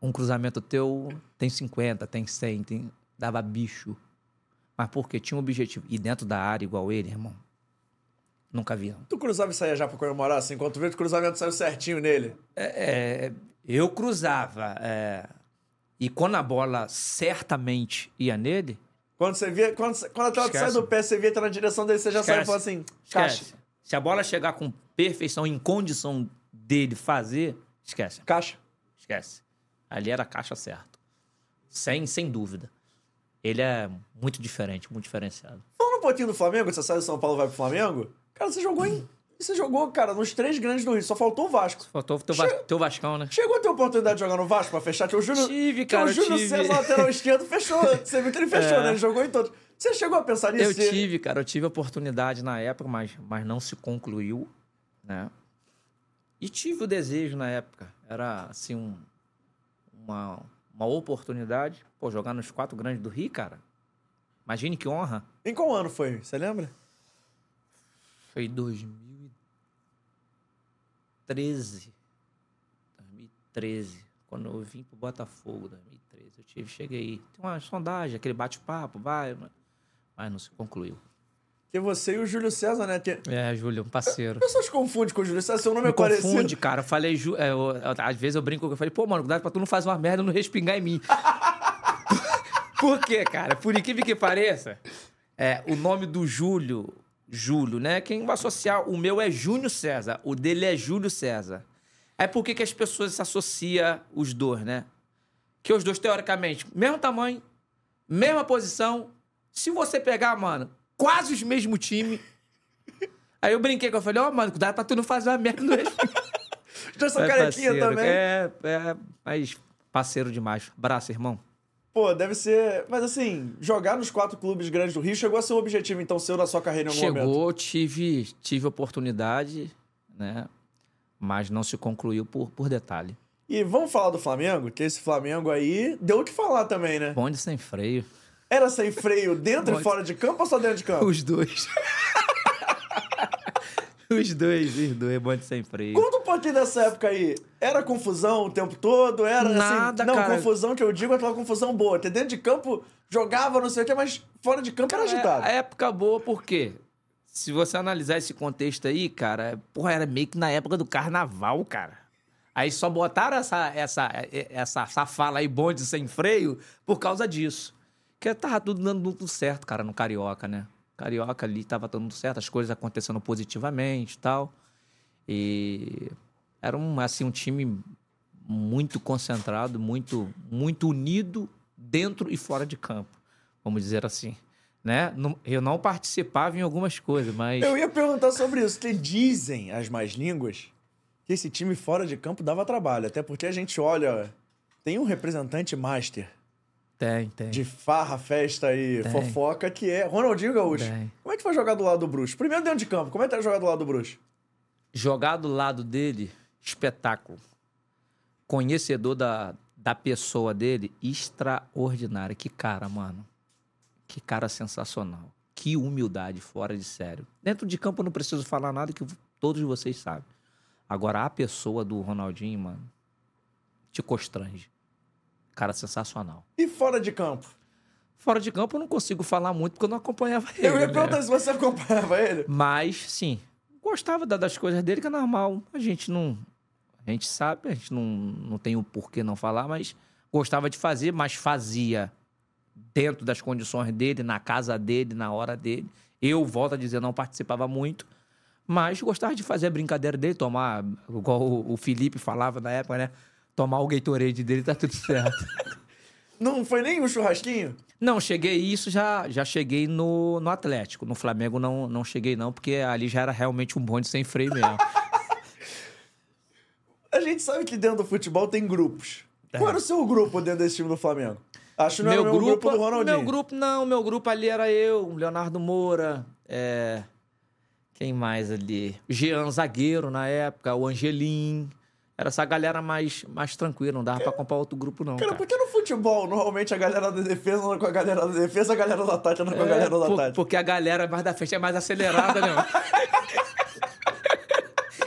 Um cruzamento teu tem 50, tem 100, tem... dava bicho. Mas porque tinha um objetivo. E dentro da área, igual ele, irmão. Nunca vi, não. Tu cruzava e saía já pra comemorar, assim, enquanto tu vê o cruzamento saiu certinho nele. É, é, eu cruzava. é, e quando a bola certamente ia nele, Quando você via, quando, quando a atleta sai do pé, você via tá na direção dele, você já saiu e falou assim, caixa, Se a bola chegar com perfeição, em condição dele fazer, esquece. caixa. Esquece. Ali era a caixa certa. Sem, sem dúvida. Ele é muito diferente, muito diferenciado. Falando um pouquinho do Flamengo, você sai do São Paulo e vai pro Flamengo, cara, você jogou em... Você jogou, cara, nos três grandes do Rio, só faltou o Vasco. Faltou teu, Va- teu Vascão, né? Chegou a ter oportunidade de jogar no Vasco pra fechar? Tinha o Júlio... Tive, cara, o Júlio tive. César, lateral esquerdo, fechou. Você viu que ele fechou, É. né? Ele jogou em todos. Você chegou a pensar nisso? Eu tive, cara, eu tive oportunidade na época, mas, mas não se concluiu, né? E tive o desejo na época. Era, assim, um, uma, uma oportunidade. Pô, jogar nos quatro grandes do Rio, cara. Imagine que honra. Em qual ano foi? Você lembra? Foi 2013. 2013. Quando eu vim pro Botafogo, 2013. Eu tive, cheguei. Tem uma sondagem, aquele bate-papo, vai. mas- Mas não se concluiu. Que você e o Júlio César, né? Que... É, Júlio, um parceiro. O pessoal se confunde com o Júlio César, seu nome Me é parecido. confunde, cara. Eu falei, Ju- é, eu- às vezes eu brinco, eu falei, pô, mano, cuidado pra tu não fazer uma merda não respingar em mim. Por quê, cara? Por incrível que pareça, é, o nome do Júlio, Júlio, né? Quem vai associar, o meu é Júnior César, o dele é Júlio César. Aí por que, que as pessoas se associam os dois, né? Que os dois, teoricamente, mesmo tamanho, mesma posição. Se você pegar, mano, quase os mesmos times. Aí eu brinquei, que eu falei, ó, mano, cuidado pra tu não fazer uma merda no dois são É carequinha parceiro, também. É, é, mas parceiro demais. Abraço, irmão. Pô, deve ser. Mas assim, jogar nos quatro clubes grandes do Rio chegou a ser um objetivo, então, seu na sua carreira em algum momento. Chegou, tive, tive oportunidade, né? Mas não se concluiu por, por detalhe. E vamos falar do Flamengo, que esse Flamengo aí deu o que falar também, né? Bonde sem freio. Era sem freio dentro e Bonde. fora de campo ou só dentro de campo? Os dois. os dois, os dois, bonde sem freio. Conta um pouquinho dessa época aí. Era confusão o tempo todo? Era Nada, assim. Não, cara. confusão que eu digo é aquela confusão boa. Ter dentro de campo jogava, não sei o quê, mas fora de campo era agitado. É, a época boa, por quê? Se você analisar esse contexto aí, cara, porra, era meio que na época do carnaval, cara. Aí só botaram essa, essa, essa, essa fala aí, bonde sem freio, por causa disso. Porque tava tudo dando tudo certo, cara, no Carioca, né? Carioca ali tava tudo certo, as coisas acontecendo positivamente e tal. E era um, assim, um time muito concentrado, muito, muito unido dentro e fora de campo, vamos dizer assim. Né? Eu não participava em algumas coisas, mas Eu ia perguntar sobre isso, que dizem as más línguas que esse time fora de campo dava trabalho. Até porque a gente olha. Tem um representante master tem, tem. de farra, festa e Tem. fofoca que é Ronaldinho Gaúcho. Tem. Como é que foi jogar do lado do Bruxo? Primeiro dentro de campo, como é que era jogar do lado do Bruxo? Jogar do lado dele, espetáculo. conhecedor da, da pessoa dele, extraordinário. Que cara, mano. Que cara sensacional. Que humildade, fora de sério. Dentro de campo eu não preciso falar nada que todos vocês sabem. Agora, a pessoa do Ronaldinho, mano, te constrange. Cara sensacional. E fora de campo? Fora de campo eu não consigo falar muito porque eu não acompanhava ele. Eu ia né? perguntar se você acompanhava ele. Mas, sim, gostava da- das coisas dele, que é normal. A gente não. A gente sabe, a gente não, não tem o porquê não falar, mas gostava de fazer, mas fazia dentro das condições dele, na casa dele, na hora dele. Eu, volto a dizer, não participava muito, mas gostava de fazer a brincadeira dele, tomar, igual o Felipe falava na época, né? Tomar o Gatorade dele, tá tudo certo. Não foi nem um churrasquinho? Não, cheguei isso já já cheguei no, no Atlético. No Flamengo não, não cheguei não, porque ali já era realmente um bonde sem freio mesmo. A gente sabe que dentro do futebol tem grupos. Qual era o seu grupo dentro desse time do Flamengo? Acho que não era o mesmo grupo, do Ronaldinho. Meu grupo, não, meu grupo ali era eu, Leonardo Moura, é... quem mais ali? Jean Zagueiro na época, o Angelim. Era essa galera mais, mais tranquila, não dava pra comprar outro grupo não, Cara, cara. por que no futebol, normalmente a galera da defesa anda com a galera da defesa, a galera do ataque anda com a É, galera do por- ataque? porque a galera mais da frente é mais acelerada, né?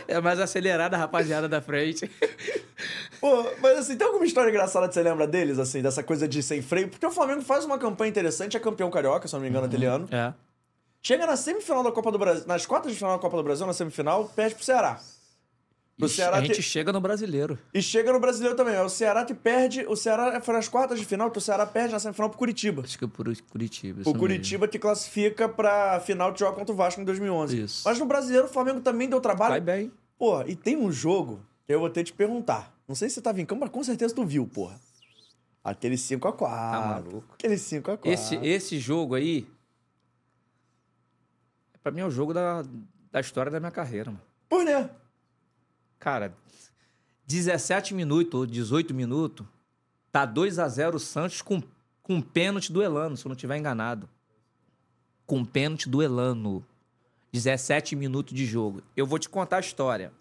é mais acelerada a rapaziada da frente. Pô, mas assim, tem alguma história engraçada que você lembra deles, assim, dessa coisa de sem freio? Porque o Flamengo faz uma campanha interessante, é campeão carioca, se eu não me engano, aquele ano. É. Chega na semifinal da Copa do Brasil, nas quartas de final da Copa do Brasil, na semifinal, perde pro Ceará. O Ceará a gente chega no brasileiro. E chega no brasileiro também. É o Ceará que perde. O Ceará foi nas quartas de final, que o Ceará perde na semifinal pro Curitiba. Acho que por Curitiba. O mesmo. Curitiba que classifica pra final que joga contra o Vasco em 2011. Isso. Mas no brasileiro, o Flamengo também deu trabalho. Vai bem. Pô, e tem um jogo que eu vou ter que te perguntar. Não sei se você tava em campo, mas com certeza tu viu, porra. Aquele 5x4. Tá maluco. Aquele 5x4. Esse, esse jogo aí. Pra mim é o jogo da, da história da minha carreira, mano. Por né? Cara, 17 minutos ou 18 minutos, tá 2 a 0 o Santos com, com pênalti do Elano, se eu não estiver enganado. Com pênalti do Elano. 17 minutos de jogo. Eu vou te contar a história.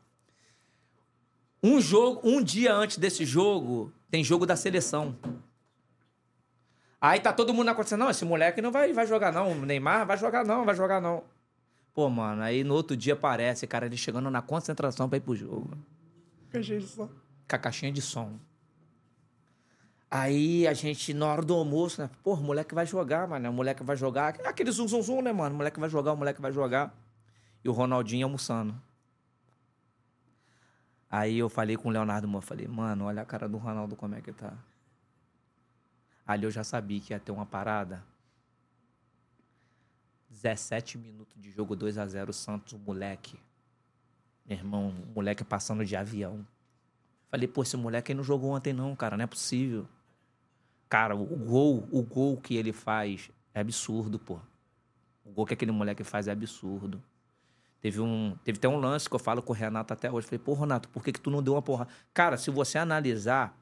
Um jogo, um dia antes desse jogo, tem jogo da seleção. Aí tá todo mundo acontecendo, não, esse moleque não vai, vai jogar não, o Neymar vai jogar não, vai jogar não. Pô, mano, aí no outro dia aparece, cara, ele chegando na concentração pra ir pro jogo. Com a caixinha de som. Aí a gente, na hora do almoço, né? Pô, o moleque vai jogar, mano. O moleque vai jogar. Aquele zum, zum, zum, né, mano? O moleque vai jogar, o moleque vai jogar. E o Ronaldinho almoçando. Aí eu falei com o Leonardo Moura, falei, mano, olha a cara do Ronaldo como é que tá. Ali eu já sabia que ia ter uma parada. 17 minutos de jogo, 2 a 0 Santos, o moleque. Meu irmão, o moleque passando de avião. Falei, pô, esse moleque aí não jogou ontem não, cara, não é possível. Cara, o gol, o gol que ele faz é absurdo, pô. O gol que aquele moleque faz é absurdo. Teve um, teve até um lance que eu falo com o Renato até hoje. Falei, pô, Renato, por que, que tu não deu uma porra? Cara, se você analisar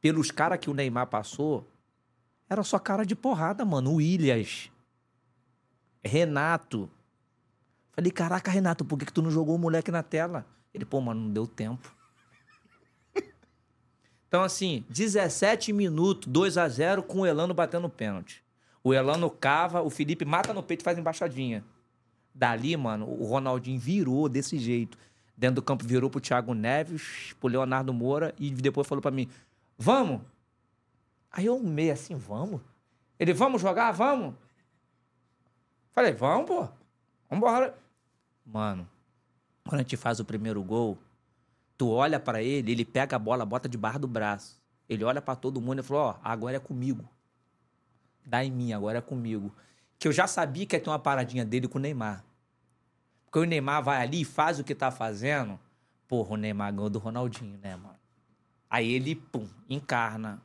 pelos caras que o Neymar passou, era só cara de porrada, mano. Williams, Renato. Falei, caraca, Renato, por que, que tu não jogou o moleque na tela? Ele, pô, mano, não deu tempo. Então, assim, 17 minutos, 2 a 0 com o Elano batendo pênalti. O Elano cava, o Felipe mata no peito e faz embaixadinha. Dali, mano, o Ronaldinho virou desse jeito. Dentro do campo virou pro Thiago Neves, pro Leonardo Moura e depois falou pra mim: Vamos? Aí eu meio assim, vamos? Ele, vamos jogar? Vamos? Falei, vamos, pô. Vambora. Mano, quando a gente faz o primeiro gol, tu olha pra ele, ele pega a bola, bota debaixo do braço. Ele olha pra todo mundo e falou: Ó, agora é comigo. Dá em mim, agora é comigo. Que eu já sabia que ia ter uma paradinha dele com o Neymar. Porque o Neymar vai ali e faz o que tá fazendo. Porra, o Neymar ganhou do Ronaldinho, né, mano? Aí ele, pum, encarna.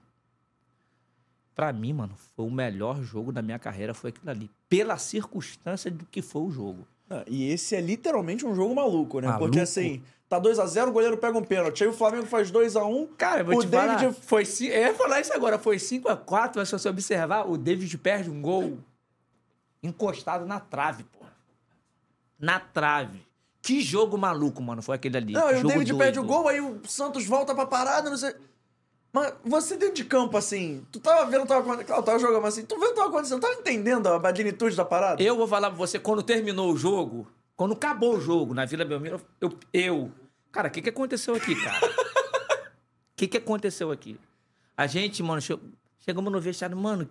Pra mim, mano, foi o melhor jogo da minha carreira, foi aquilo ali. Pela circunstância do que foi o jogo. Ah, E esse é literalmente um jogo maluco, né? Maluco. Porque assim, tá 2x0, o goleiro pega um pênalti. Aí o Flamengo faz 2x1. Cara, eu vou o te David falar, foi, eu ia falar isso agora, foi 5x4, mas se você observar, o David perde um gol encostado na trave, pô. Na trave. Que jogo maluco, mano, foi aquele ali. Não, e o David perde o doido. gol, aí o Santos volta pra parada, não sei. Mas você dentro de campo, assim, tu tava vendo, tava acontecendo. Claro, tava jogando, mas assim, tu vendo que tava acontecendo, tava entendendo a magnitude da parada? Eu vou falar pra você, quando terminou o jogo, quando acabou o jogo na Vila Belmiro, eu. eu cara, o que, que aconteceu aqui, cara? O que, que aconteceu aqui? A gente, mano, che- chegamos no vestiário, mano, o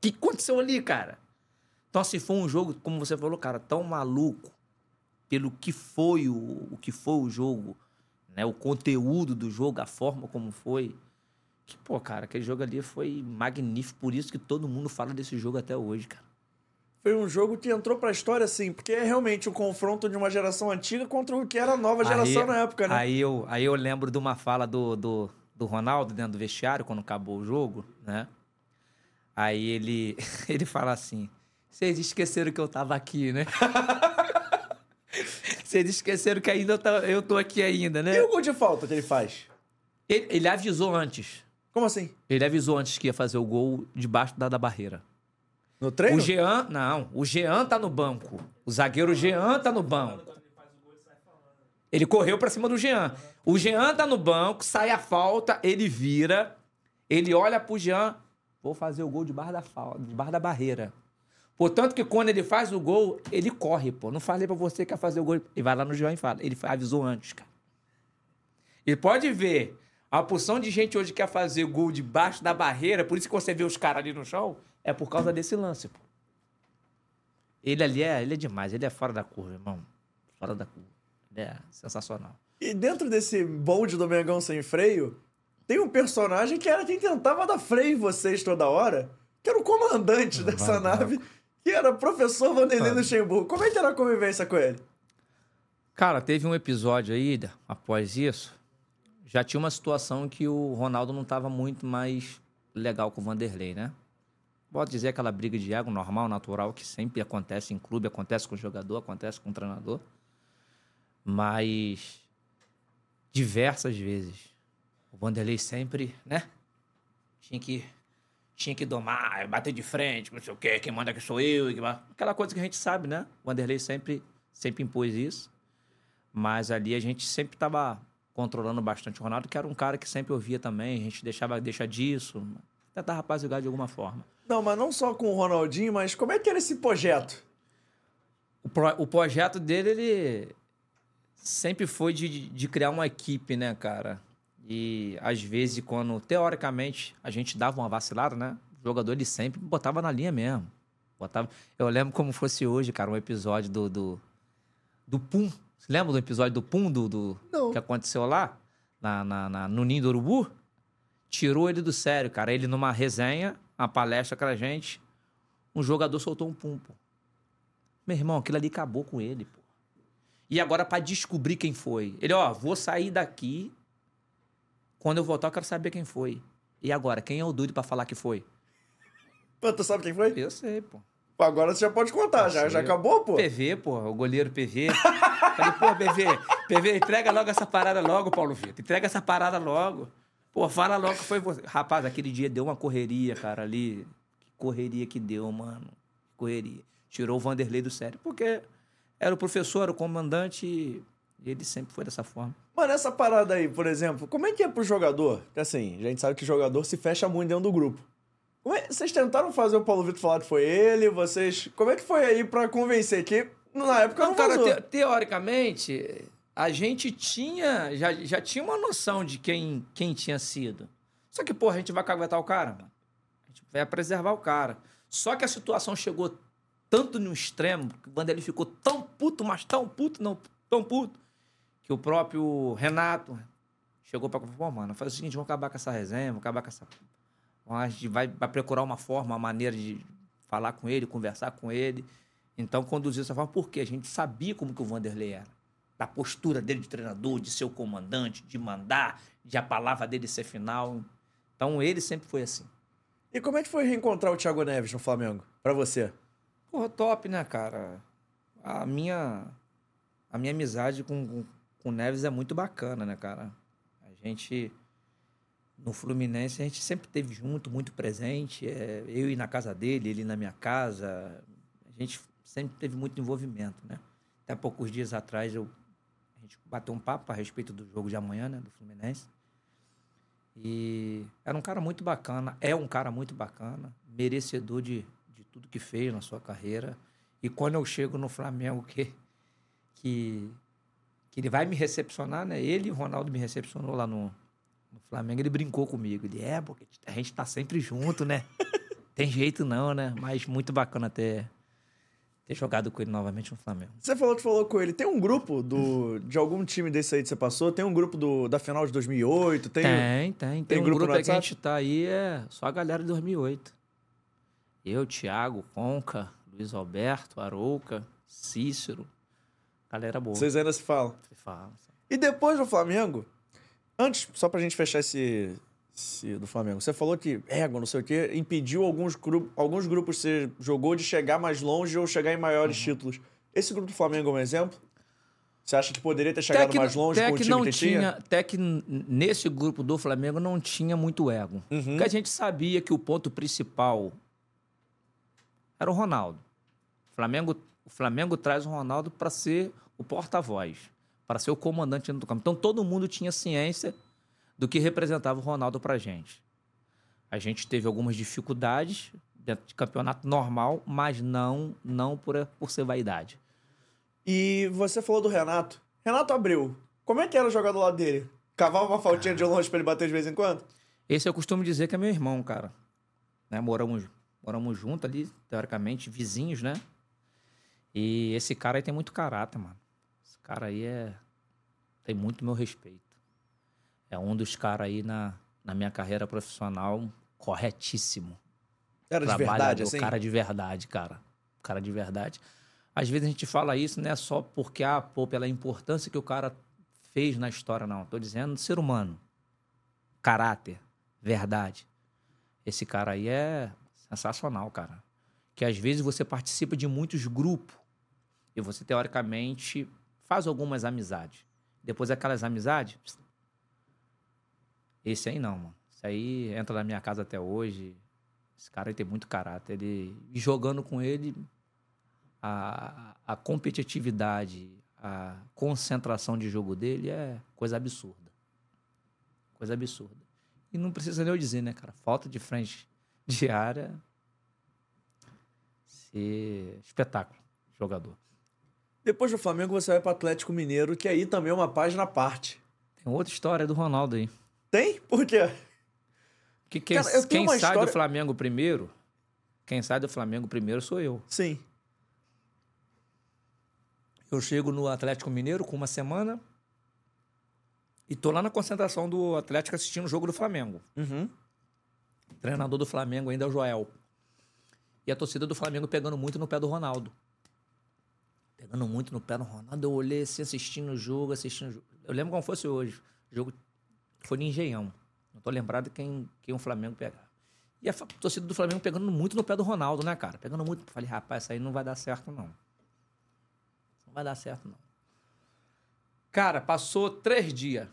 que aconteceu ali, cara? Então, assim, foi um jogo, como você falou, cara, tão maluco pelo que foi o, o que foi o jogo, né? O conteúdo do jogo, a forma como foi. Que, pô, cara, aquele jogo ali foi magnífico, por isso que todo mundo fala desse jogo até hoje, cara. Foi um jogo que entrou pra história, assim, porque é realmente o confronto de uma geração antiga contra o que era a nova geração Aí- na época, né? Aí eu, aí eu lembro de uma fala do, do, do Ronaldo dentro do vestiário, quando acabou o jogo, né? Aí ele, ele fala assim: vocês esqueceram que eu tava aqui, né? Vocês esqueceram que ainda eu, tá- eu tô aqui ainda, né? E o gol de falta que ele faz? Ele, ele avisou antes. Como assim? Ele avisou antes que ia fazer o gol debaixo da, da barreira. No treino? O Jean, não, o Jean tá no banco. O zagueiro Jean tá no banco. Ele correu pra cima do Jean. O Jean tá no banco, sai a falta, ele vira, ele olha pro Jean, vou fazer o gol debaixo da falta, da barreira. Portanto que quando ele faz o gol, ele corre, pô. Não falei pra você que ia fazer o gol. Ele vai lá no Jean e fala. Ele avisou antes, cara. E pode ver, a porção de gente hoje que quer fazer gol debaixo da barreira, por isso que você vê os caras ali no chão, é por causa desse lance, pô. Ele ali é, ele é demais, ele é fora da curva, irmão. Fora da curva. Ele é sensacional. E dentro desse bonde do Mengão sem freio, tem um personagem que era quem tentava dar freio em vocês toda hora, que era o comandante dessa nave, que era o professor Vanderlei Luxemburgo. Como é que era a convivência com ele? Cara, teve um episódio aí, da- após isso, já tinha uma situação que o Ronaldo não estava muito mais legal com o Vanderlei, né? Pode dizer aquela briga de ego normal, natural, que sempre acontece em clube, acontece com jogador, acontece com treinador. Mas diversas vezes o Vanderlei sempre, né? Tinha que tinha que domar, bater de frente, não sei o quê, quem manda que sou eu, que- aquela coisa que a gente sabe, né? O Vanderlei sempre sempre impôs isso. Mas ali a gente sempre estava controlando bastante o Ronaldo, que era um cara que sempre ouvia também, a gente deixava deixar disso, tentava apaziguar de alguma forma. Não, mas não só com o Ronaldinho, mas como é que era esse projeto? O, pro- o projeto dele, ele sempre foi de, de criar uma equipe, né, cara? E às vezes, quando teoricamente a gente dava uma vacilada, né? O jogador ele sempre botava na linha mesmo. Botava... Eu lembro como fosse hoje, cara, um episódio do, do, do Pum. Você lembra do episódio do Pum, do, que aconteceu lá? Na, na- na- no Ninho do Urubu? Tirou ele do sério, cara. Ele numa resenha, uma palestra com a gente, um jogador soltou um pum, pô. Meu irmão, aquilo ali acabou com ele, pô. E agora, pra descobrir quem foi. Ele, ó, vou sair daqui. Quando eu voltar, eu quero saber quem foi. E agora, quem é o doido pra falar que foi? Pô, tu sabe quem foi? Eu sei, pô. Agora você já pode contar, já, já acabou, pô? PV, pô, o goleiro PV. Falei, pô, PV, PV, entrega logo essa parada logo, Paulo Vitor. Entrega essa parada logo. Pô, fala logo que foi você. Rapaz, aquele dia deu uma correria, cara, ali. Que correria que deu, mano. Que correria. Tirou o Vanderlei do sério. Porque era o professor, era o comandante e ele sempre foi dessa forma. Mano, essa parada aí, por exemplo, como é que é pro jogador? Porque assim, a gente sabe que o jogador se fecha muito dentro do grupo. É- Vocês tentaram fazer o Paulo Vitor falar que foi ele? Vocês. Como é que foi aí pra convencer? Que na época não, Não, cara, te- teoricamente, a gente tinha, já, já tinha uma noção de quem, quem tinha sido. Só que, porra, a gente vai caguetar o cara, mano. A gente vai preservar o cara. Só que a situação chegou tanto no extremo, que o Vanderlei ficou tão puto, mas tão puto, não tão puto, que o próprio Renato chegou pra pô, mano, faz o seguinte, vamos acabar com essa resenha, vamos acabar com essa... A gente vai, vai procurar uma forma, uma maneira de falar com ele, conversar com ele. Então, conduziu dessa forma, porque a gente sabia como que o Vanderlei era. Da postura dele de treinador, de ser o comandante, de mandar, de a palavra dele ser final. Então, ele sempre foi assim. E como é que foi reencontrar o Thiago Neves no Flamengo? Pra você? Porra, top, né, cara? A minha, a minha amizade com, com, com o Neves é muito bacana, né, cara? A gente, no Fluminense, a gente sempre esteve junto, muito presente. É, eu ir na casa dele, ele na minha casa. A gente sempre teve muito envolvimento, né? Até poucos dias atrás eu gente bateu um papo a respeito do jogo de amanhã, né? Do Fluminense. E era um cara muito bacana, é um cara muito bacana, merecedor de, de tudo que fez na sua carreira. E quando eu chego no Flamengo, que, que, que ele vai me recepcionar, né? Ele e o Ronaldo me recepcionou lá no, no Flamengo, ele brincou comigo. Ele, é, porque a gente tá sempre junto, né? Tem jeito não, né? Mas muito bacana ter, ter jogado com ele novamente no Flamengo. Você falou que falou com ele. Tem um grupo do, de algum time desse aí que você passou? Tem um grupo do, da final de 2008? Tem, Tem, tem. Tem, tem um grupo grupo, que a gente tá aí, é só a galera de 2008. Eu, Thiago, Conca, Luiz Alberto, Arouca, Cícero. Galera boa. Vocês ainda se falam. Você fala. E depois do Flamengo, antes, só pra gente fechar esse, esse do Flamengo, você falou que ego, não sei o quê, impediu alguns, gru alguns grupos você jogou de chegar mais longe ou chegar em maiores títulos. Esse grupo do Flamengo é um exemplo? Você acha que poderia ter chegado mais longe com o que time não que tinha? tinha, Até que nesse grupo do Flamengo não tinha muito ego. Uhum. Porque a gente sabia que o ponto principal era o Ronaldo. O Flamengo, o Flamengo traz o Ronaldo para ser o porta-voz, para ser o comandante dentro do campo. Então todo mundo tinha ciência do que representava o Ronaldo para a gente. A gente teve algumas dificuldades dentro de campeonato normal, mas não, não por, por ser vaidade. E você falou do Renato. Renato Abreu, como é que era jogar do lado dele? Cavava uma faltinha de longe pra ele bater de vez em quando? Esse eu costumo dizer que é meu irmão, cara. Né? Moramos, moramos juntos ali, teoricamente, vizinhos, né? E esse cara aí tem muito caráter, mano. Cara aí é. tem muito meu respeito. É um dos caras aí na, na minha carreira profissional corretíssimo. Era de verdade, assim? Cara de verdade, cara. Cara de verdade. Às vezes a gente fala isso, não é só porque, ah, pô, pela importância que o cara fez na história, não. Tô dizendo ser humano. Caráter. Verdade. Esse cara aí é sensacional, cara. Que às vezes você participa de muitos grupos e você, teoricamente, faz algumas amizades. Depois aquelas amizades. pss, Esse aí não, mano. Esse aí entra na minha casa até hoje. Esse cara tem muito caráter. Ele, jogando com ele, a, a competitividade, a concentração de jogo dele é coisa absurda. Coisa absurda. E não precisa nem eu dizer, né, cara? Falta de frente de área. Ser espetáculo, jogador. Depois do Flamengo, você vai pro Atlético Mineiro, que aí também é uma página à parte. Tem outra história do Ronaldo aí. Tem? Por quê? Que quem, Cara, quem sai história- do Flamengo primeiro, quem sai do Flamengo primeiro sou eu. Sim. Eu chego no Atlético Mineiro com uma semana e tô lá na concentração do Atlético assistindo o jogo do Flamengo. Uhum. O treinador do Flamengo ainda é o Joel. E a torcida do Flamengo pegando muito no pé do Ronaldo. Pegando muito no pé do Ronaldo. Eu olhei assim, assistindo o jogo, assistindo o jogo. Eu lembro como fosse hoje. O jogo foi no Engenhão. Não tô lembrado quem, quem o Flamengo pegar. E a torcida do Flamengo pegando muito no pé do Ronaldo, né, cara? Pegando muito. Falei, rapaz, isso aí não vai dar certo, não. Não vai dar certo, não. Cara, passou três dias.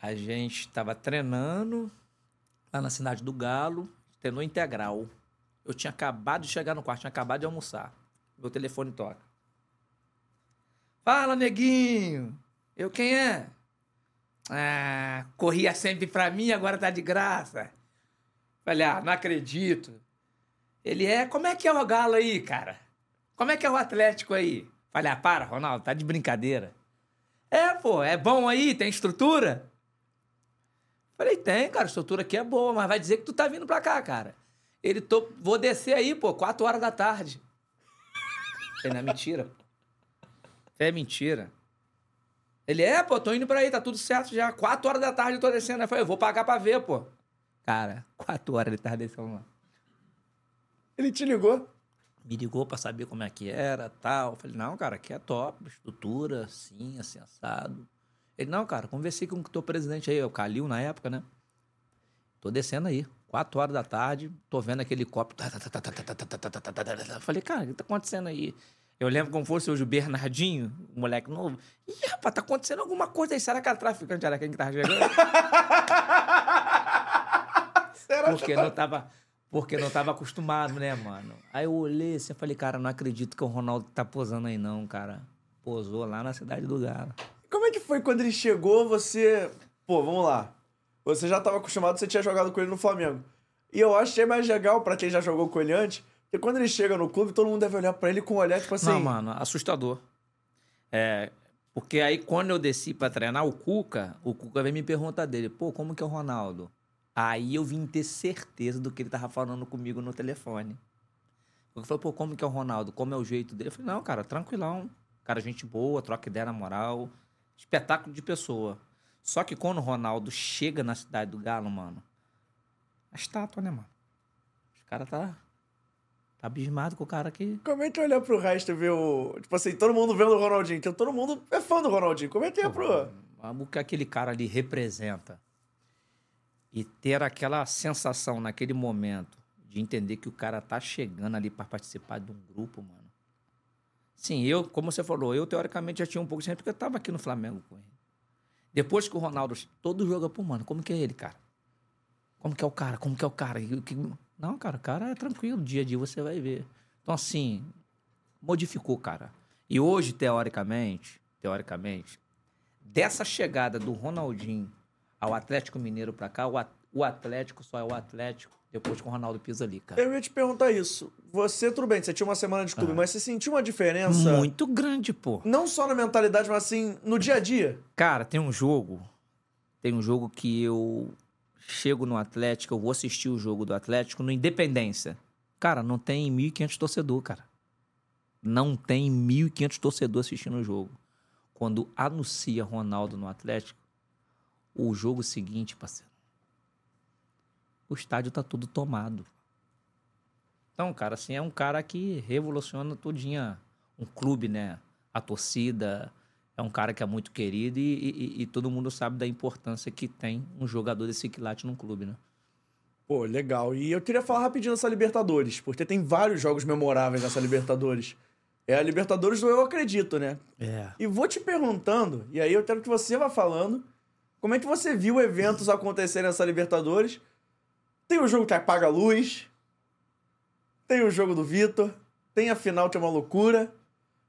A gente tava treinando lá na cidade do Galo, treinou integral. Eu tinha acabado de chegar no quarto, tinha acabado de almoçar. Meu telefone toca. Fala, neguinho! Eu quem é? Ah, corria sempre pra mim, agora tá de graça. Falei, ah, não acredito. Ele é, como é que é o Galo aí, cara? Como é que é o Atlético aí? Falei, ah, para, Ronaldo, tá de brincadeira. É, pô, é bom aí, tem estrutura? Falei, tem, cara, estrutura aqui é boa, mas vai dizer que tu tá vindo pra cá, cara. Ele, tô, vou descer aí, pô, 4 horas da tarde. Falei, não mentira, pô. É mentira. Ele, é, pô, tô indo pra aí, tá tudo certo já. Quatro horas da tarde eu tô descendo. Eu falei, eu vou pagar pra ver, pô. Cara, quatro horas ele tava descendo lá. Ele te ligou? Me ligou pra saber como é que era, tal. Eu falei, não, cara, aqui é top, estrutura, assim, assim, assado. Ele, não, cara, conversei com o teu presidente aí, o Calil, na época, né? Tô descendo aí, quatro horas da tarde, tô vendo aquele copo. Falei, cara, o que tá acontecendo aí? Eu lembro como fosse hoje o Bernardinho, o moleque novo. Ih, rapaz, tá acontecendo alguma coisa aí. Será que era traficante era quem que tava chegando? Será Porque não tava, porque não tava acostumado, né, mano? Aí eu olhei assim e falei, cara, não acredito que o Ronaldo tá posando aí, não, cara. Posou lá na cidade do Galo. Como é que foi quando ele chegou, você... Pô, vamos lá. Você já tava acostumado, você tinha jogado com ele no Flamengo. E eu achei mais legal pra quem já jogou com ele antes, que quando ele chega no clube, todo mundo deve olhar pra ele com um olhar, tipo assim... Não, mano, assustador. É, porque aí quando eu desci pra treinar o Cuca, o Cuca veio me perguntar dele, pô, como que é o Ronaldo? Aí eu vim ter certeza do que ele tava falando comigo no telefone. Eu falei, pô, como que é o Ronaldo? Como é o jeito dele? Eu falei, não, cara, tranquilão. Cara, gente boa, troca ideia na moral. Espetáculo de pessoa. Só que quando o Ronaldo chega na cidade do Galo, mano, é estátua, né, mano? Os caras tá abismado com o cara que. Como é que olhar pro resto e ver o... Tipo assim, todo mundo vendo o Ronaldinho, que todo mundo é fã do Ronaldinho. Como é que é pro... o que aquele cara ali representa e ter aquela sensação naquele momento de entender que o cara tá chegando ali para participar de um grupo, mano. Sim, eu, como você falou, eu teoricamente já tinha um pouco de gente porque eu tava aqui no Flamengo com ele. Depois que o Ronaldo todo joga, pô, mano, como que é ele, cara? Como que é o cara? Como que é o cara? E que- Não, cara, o cara é tranquilo, dia a dia você vai ver. Então, assim, modificou, cara. E hoje, teoricamente, teoricamente, dessa chegada do Ronaldinho ao Atlético Mineiro pra cá, o At- o Atlético só é o Atlético depois que o Ronaldo pisa ali, cara. Eu ia te perguntar isso. Você, tudo bem, você tinha uma semana de clube, mas você sentiu uma diferença... Muito grande, pô. Não só na mentalidade, mas assim, no dia a dia? Cara, tem um jogo. Tem um jogo que eu chego no Atlético, eu vou assistir o jogo do Atlético no Independência. Cara, não tem 1.500 torcedor, cara. Não tem 1.500 torcedor assistindo o jogo. Quando anuncia Ronaldo no Atlético, o jogo seguinte, parceiro, o estádio tá todo tomado. Então, cara, assim, é um cara que revoluciona todinha um clube, né? A torcida, é um cara que é muito querido e, e- e todo mundo sabe da importância que tem um jogador desse quilate num clube, né? Pô, legal. E eu queria falar rapidinho dessa Libertadores, porque tem vários jogos memoráveis nessa Libertadores. É a Libertadores do Eu Acredito, né? É. E vou te perguntando, e aí eu quero que você vá falando, como é que você viu eventos acontecerem nessa Libertadores? Tem o jogo que apaga a luz, tem o jogo do Vitor, tem a final que é uma loucura.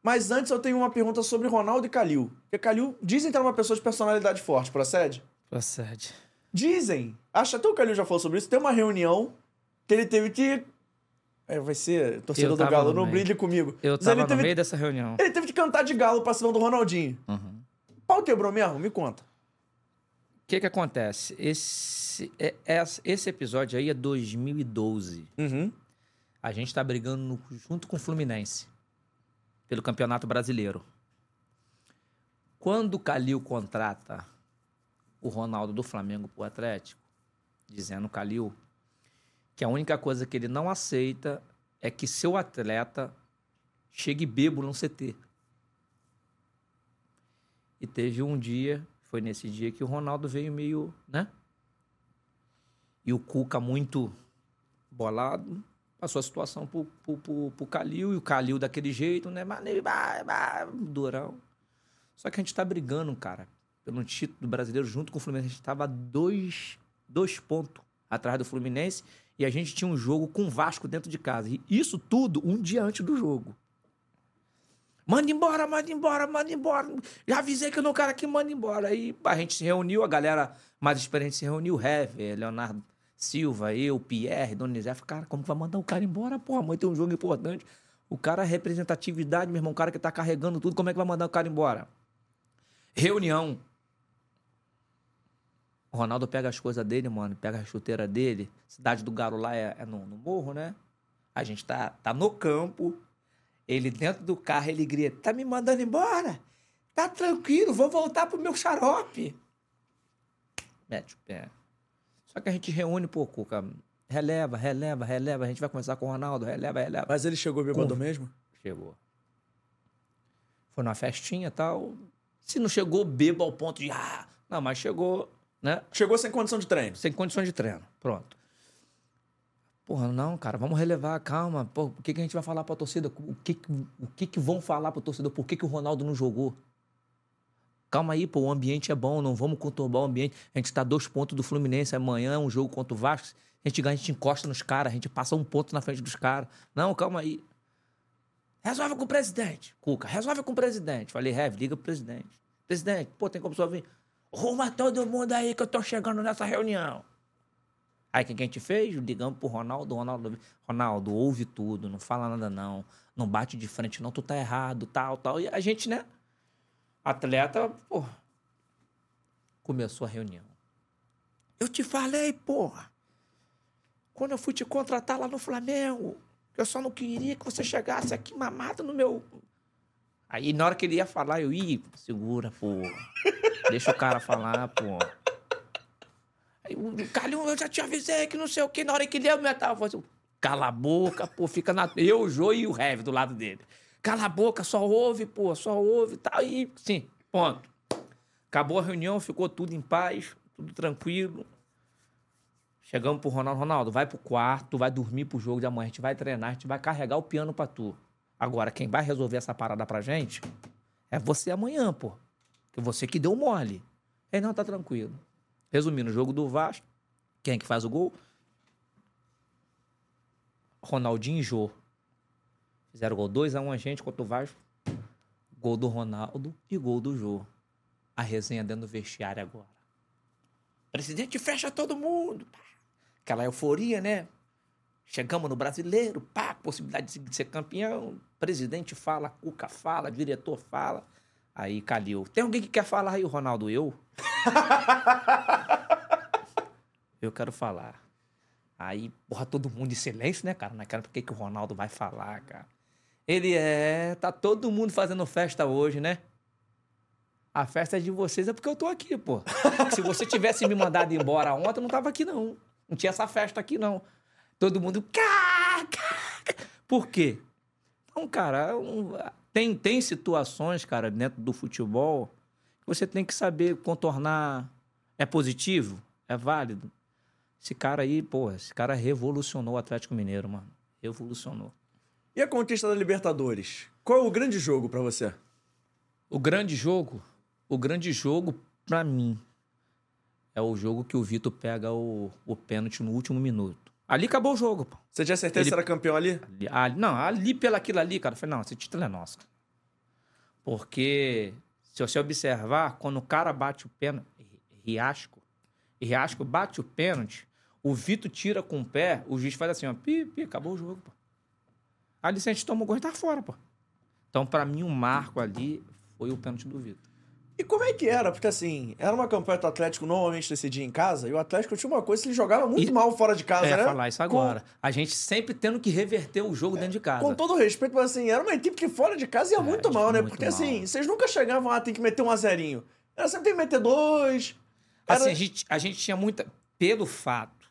Mas antes eu tenho uma pergunta sobre Ronaldo e Calil. Porque Calil dizem que era uma pessoa de personalidade forte, procede? Procede. Dizem, acho até o Calil já falou sobre isso, tem uma reunião que ele teve que. É, vai ser torcedor do Galo, não brilhe comigo. Eu Mas tava ele no teve, meio dessa reunião. ele teve que cantar de galo pra cima do Ronaldinho. Uhum. Pau quebrou mesmo? Me conta. O que que acontece? Esse, é- é- esse episódio aí é 2012. Uhum. A gente tá brigando no- junto com o Fluminense pelo Campeonato Brasileiro. Quando o Calil contrata o Ronaldo do Flamengo pro Atlético, dizendo o Calil que a única coisa que ele não aceita é que seu atleta chegue bebo no CT. E teve um dia, foi nesse dia que o Ronaldo veio meio, né? E o Cuca muito bolado, passou a situação pro, pro, pro, pro Calil, e o Calil daquele jeito, né? Durão. Só que a gente tá brigando, cara, pelo título do brasileiro junto com o Fluminense. A gente tava dois, dois pontos atrás do Fluminense e a gente tinha um jogo com o Vasco dentro de casa. E isso tudo um dia antes do jogo. Manda embora, manda embora, manda embora. Já avisei que eu não quero aqui, manda embora. Aí a gente se reuniu, a galera mais experiente se reuniu, Hever, Leonardo Silva, eu, Pierre, Donizete. Cara, como que vai mandar o cara embora? Porra, mãe, tem um jogo importante. O cara é representatividade, meu irmão, o cara que tá carregando tudo, como é que vai mandar o cara embora? Reunião. O Ronaldo pega as coisas dele, mano, pega a chuteira dele. Cidade do Galo lá é, é no, no morro, né? A gente tá, tá no campo. Ele dentro do carro, ele grita: Tá me mandando embora? Tá tranquilo, vou voltar pro meu xarope. Mete o pé. Só que a gente reúne, pô, Cuca. Releva, releva, releva. A gente vai conversar com o Ronaldo, releva, releva. Mas ele chegou bêbado Com- mesmo? Chegou. Foi numa festinha e tal. Se não chegou bebo ao ponto de. Ah, não, mas chegou, né? Chegou sem condição de treino. Sem condições de treino. Pronto. Porra, não, cara, vamos relevar, calma. Pô, o que, que a gente vai falar pra torcida? O que, que- o que, que vão falar pro torcedor? Por que, que o Ronaldo não jogou? Calma aí, pô, o ambiente é bom, não vamos conturbar o ambiente. A gente tá dois pontos do Fluminense amanhã, é um jogo contra o Vasco. A gente ganha, a gente encosta nos caras, a gente passa um ponto na frente dos caras. Não, calma aí. Resolve com o presidente. Cuca, resolve com o presidente. Falei, Rev, liga pro presidente. Presidente, pô, tem como só vir? Ruma todo mundo aí que eu tô chegando nessa reunião. Aí o que a gente fez? Ligamos pro Ronaldo, Ronaldo, Ronaldo, ouve tudo, não fala nada não, não bate de frente não, tu tá errado, tal, tal. E a gente, né, atleta, pô, começou a reunião. Eu te falei, porra, quando eu fui te contratar lá no Flamengo, eu só não queria que você chegasse aqui mamado no meu... Aí na hora que ele ia falar, eu ia, segura, porra. Deixa o cara falar, porra. Aí o Calhão, eu já te avisei que não sei o que. Na hora que ele ia me eu falei assim, cala a boca, pô, fica na... Eu, o Jô e o Heavy do lado dele. Cala a boca, só ouve, pô, só ouve tal. E, sim, ponto. Acabou a reunião, ficou tudo em paz, tudo tranquilo. Chegamos pro Ronaldo. Ronaldo, vai pro quarto, vai dormir pro jogo de amanhã. A gente vai treinar, a gente vai carregar o piano pra tu. Agora, quem vai resolver essa parada pra gente é você amanhã, pô. Que você que deu mole. Aí, não, tá tranquilo. Resumindo, o jogo do Vasco, quem é que faz o gol? Ronaldinho e Jô. Fizeram gol 2x1 um a gente contra o Vasco. Gol do Ronaldo e gol do Jô. A resenha dentro do vestiário agora. Presidente fecha todo mundo. Aquela euforia, né? Chegamos no brasileiro, pá, possibilidade de ser campeão. Presidente fala, Cuca fala, diretor fala. Aí Calil. Tem alguém que quer falar aí, o Ronaldo? Eu? eu quero falar. Aí, porra, todo mundo em silêncio, né, cara? Naquela, por que, que o Ronaldo vai falar, cara? Ele é. Tá todo mundo fazendo festa hoje, né? A festa é de vocês é porque eu tô aqui, pô. Se você tivesse me mandado embora ontem, eu não tava aqui, não. Não tinha essa festa aqui, não. Todo mundo. Por quê? Então, cara, um- tem, tem situações, cara, dentro do futebol que você tem que saber contornar. É positivo? É válido? Esse cara aí, pô, esse cara revolucionou o Atlético Mineiro, mano. Revolucionou. E a conquista da Libertadores? Qual é o grande jogo pra você? O grande jogo, o grande jogo, pra mim, é o jogo que o Vitor pega o, o pênalti no último minuto. Ali acabou o jogo, pô. Você tinha certeza Ele- que você era campeão ali? Ali, ali- não, ali pelaquilo ali, cara, eu falei, não, esse título é nosso. cara. Porque, se você observar, quando o cara bate o pênalti, Riasco, Riasco bate o pênalti, o Vitor tira com o pé, o juiz faz assim, ó, pi, pi, acabou o jogo, pô. Ali se a gente toma o gol, a gente tá fora, pô. Então, pra mim, o marco ali foi o pênalti do Vitor. E como é que era? Porque assim, era uma campanha do Atlético normalmente decidia em casa, e o Atlético tinha uma coisa ele jogava muito E- mal fora de casa, É, né? falar isso agora. A gente sempre tendo que reverter o jogo dentro de casa. Com todo respeito, mas assim, era uma equipe que fora de casa ia muito mal, né? É, muito Porque mal. assim, vocês nunca chegavam, ah, tem que meter um a zerinho. Era sempre tem que meter dois. Era... Assim, a gente, a gente tinha muita. Pelo fato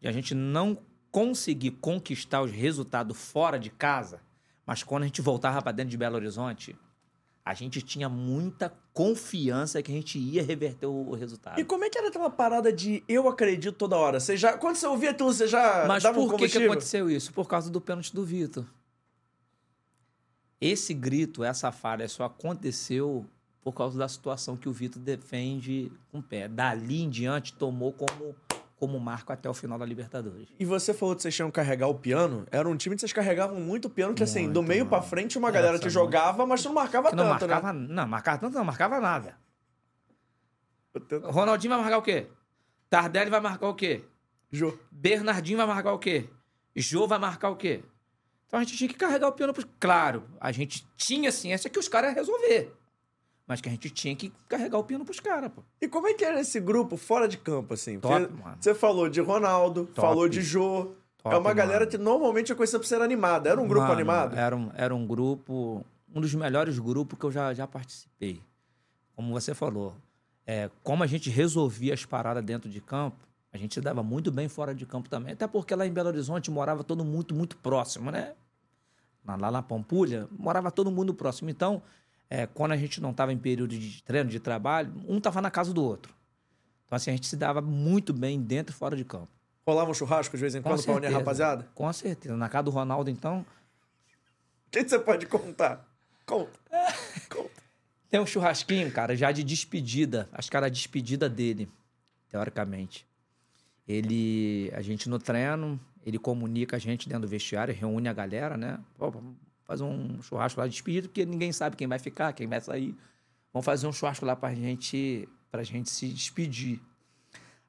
de a gente não conseguir conquistar os resultados fora de casa, mas quando a gente voltava para dentro de Belo Horizonte, a gente tinha muita confiança que a gente ia reverter o, resultado. E como é que era aquela parada de eu acredito toda hora? Você já, quando você ouvia aquilo, você já Mas dava um por que, que combustível? aconteceu isso? Por causa do pênalti do Vitor. Esse grito, essa falha só aconteceu por causa da situação que o Vitor defende com o pé. Dali em diante, tomou como, como marco até o final da Libertadores. E você falou que vocês tinham que carregar o piano. Era um time que vocês carregavam muito piano, que assim, do Muito, meio pra mano. frente uma Era galera que essa jogava, mas tu não marcava não tanto, marcava, né? não, marcava tanto, não marcava nada. né? Ronaldinho vai marcar o quê? Tardelli vai marcar o quê? Jô. Bernardinho vai marcar o quê? Jô vai marcar o quê? Então a gente tinha que carregar o piano pros... Claro, a gente tinha ciência que os caras iam resolver. Mas que a gente tinha que carregar o piano pros caras, pô. E como é que era esse grupo fora de campo, assim? Top, Porque mano. Você falou de Ronaldo, Top. falou de Jô. Top, é uma galera mano. que normalmente é conhecida por ser animada. Era um grupo Mano, animado? Era um, era um grupo, um dos melhores grupos que eu já, já participei. Como você falou, é, como a gente resolvia as paradas dentro de campo, a gente se dava muito bem fora de campo também. Até porque lá em Belo Horizonte morava todo mundo muito, próximo, né? Lá na Pampulha, morava todo mundo próximo. Então, é, quando a gente não estava em período de treino, de trabalho, um estava na casa do outro. Então, assim, a gente se dava muito bem dentro e fora de campo. Rolava um churrasco de vez em Com quando pra unir a rapaziada? Com certeza. Na casa do Ronaldo, então, O que você pode contar? Conta. Conta. Tem um churrasquinho, cara, já de despedida. Acho que era a despedida dele, teoricamente. Ele, a gente no treino, ele comunica a gente dentro do vestiário, reúne a galera, né? Pô, fazer um churrasco lá de despedida, porque ninguém sabe quem vai ficar, quem vai sair. vamos fazer um churrasco lá pra gente, pra gente se despedir.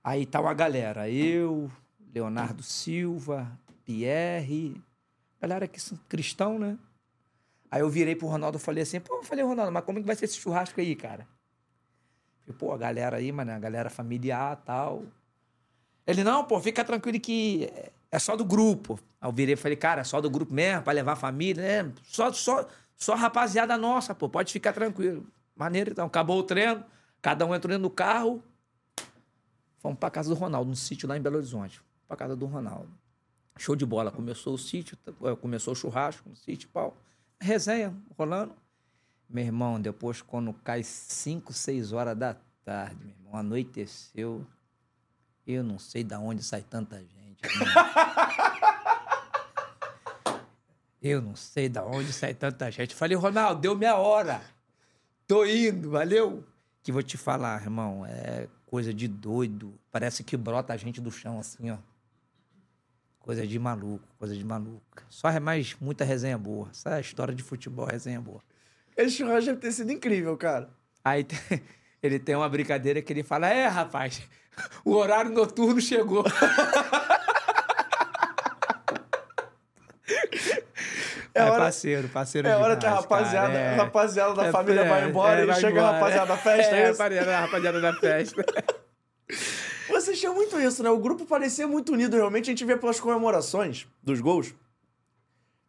Aí tá uma galera, eu, Leonardo Silva, Pierre, galera que são cristão, né? Aí eu virei pro Ronaldo e falei assim, pô, eu falei, Ronaldo, mas como é que vai ser esse churrasco aí, cara? Falei, pô, a galera aí, mano, a galera familiar tal. Ele, não, pô, fica tranquilo que é só do grupo. Aí eu virei e falei, cara, é só do grupo mesmo, pra levar a família, né? Só, só, só rapaziada nossa, pô, pode ficar tranquilo. Maneiro, então. Acabou o treino, cada um entrou dentro do carro. Fomos pra casa do Ronaldo, no sítio lá em Belo Horizonte. Pra casa do Ronaldo. Show de bola. Começou o sítio, eh, começou o churrasco no sítio, pau. Resenha rolando. Meu irmão, depois quando cai 5, 6 horas da tarde, meu irmão, anoiteceu. Eu não sei da onde sai tanta gente. Eu não sei da onde sai tanta gente. Falei, Ronaldo, deu minha hora. Tô indo, valeu? Que vou te falar, irmão, é coisa de doido. Parece que brota a gente do chão assim, ó. Coisa de maluco, coisa de maluco. Só é mais muita resenha boa. Essa é história de futebol, resenha boa. Esse churrasco deve ter sido incrível, cara. Aí ele tem uma brincadeira que ele fala: É, rapaz, o horário noturno chegou. É É, hora- parceiro, parceiro É hora que a rapaziada, cara, é. a rapaziada da É, família é, vai embora é, e vai chega a embora. rapaziada da festa, é, É, isso? a rapaziada da festa. Vocês tinham muito isso, né? O grupo parecia muito unido, realmente. A gente vê pelas comemorações dos gols.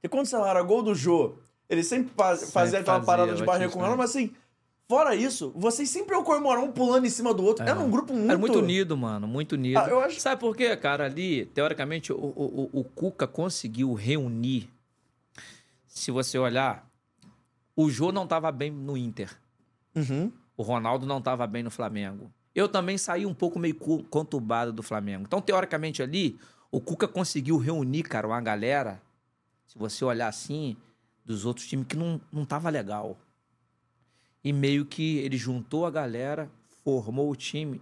E quando, sei lá, era gol do Jô, ele sempre faz- fazia aquela parada de barreira com ela, né? mas assim, fora isso, vocês sempre iam comemorar um pulando em cima do outro. Era um grupo muito... Era muito unido, mano, muito unido. Ah, eu acho- Sabe por quê, cara? Ali, teoricamente, o, o, o- o Cuca conseguiu reunir. Se você olhar, o Jô não tava bem no Inter. Uhum. O Ronaldo não estava bem no Flamengo. Eu também saí um pouco meio conturbado do Flamengo. Então, teoricamente, ali, o Cuca conseguiu reunir, cara, uma galera, se você olhar assim, dos outros times que não, não tava legal. E meio que ele juntou a galera, formou o time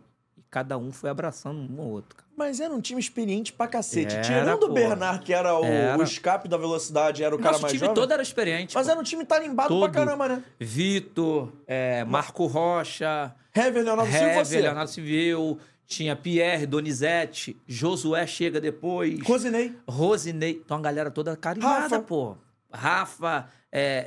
cada um foi abraçando um ao outro. cara. Mas era um time experiente pra cacete. Era, Tirando o pô. Bernard, que era o, Era. o escape da velocidade, era o cara Nosso mais time jovem. todo era experiente. Mas pô. era um time tarimbado Todo. pra caramba, né? Vitor, é, Marco Rocha, Hever, Leonardo Silva Hever, você. Leonardo Civil, tinha Pierre, Donizete, Josué chega depois, Rosinei. Rosinei. Então a galera toda carimbada, Rafa. pô. Rafa, é,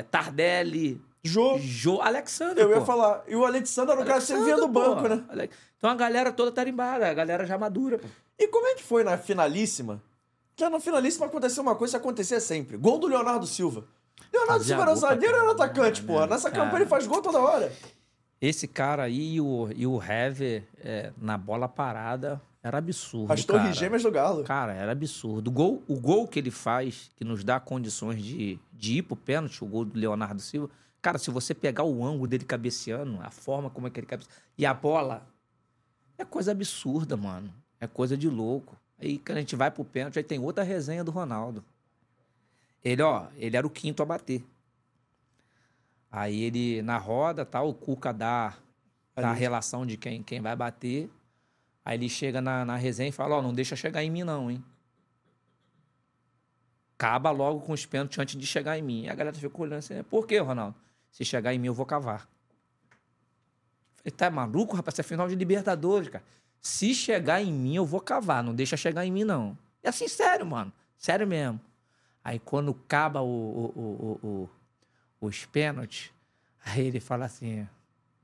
é, Tardelli, Jô. Jo, Alexandre, Eu ia pô. falar. E o Alexandre era o cara que sempre vinha do banco, pô. né? Ale- Então a galera toda tarimbada, a galera já madura, pô. E como é que foi na finalíssima? Que na finalíssima aconteceu uma coisa que acontecia sempre. Gol do Leonardo Silva. Leonardo Fazia Silva era zagueiro era atacante, porra? Nessa cara? campanha ele faz gol toda hora. Esse cara aí e o, e o Hever, é, na bola parada, era absurdo, As torres gêmeas do Galo. Cara, era absurdo. O gol, o gol que ele faz, que nos dá condições de, de ir pro pênalti, o gol do Leonardo Silva. Cara, se você pegar o ângulo dele cabeceando, a forma como é que ele cabeceia, e a bola, é coisa absurda, mano. É coisa de louco. Aí quando a gente vai pro pênalti, aí tem outra resenha do Ronaldo. Ele, ó, ele era o quinto a bater. Aí ele, na roda, tal, o Cuca dá, dá a relação de quem, quem vai bater. Aí ele chega na, na resenha e fala, ó, não deixa chegar em mim não, hein? Acaba logo com os pênaltis antes de chegar em mim. E a galera ficou olhando assim, por quê, Ronaldo? Se chegar em mim, eu vou cavar. Falei, tá maluco, rapaz? Isso é final de Libertadores, cara. Se chegar em mim, eu vou cavar. Não deixa chegar em mim, não. É assim, sério, mano. Sério mesmo. Aí quando acaba o, o, o, os pênaltis, aí ele fala assim,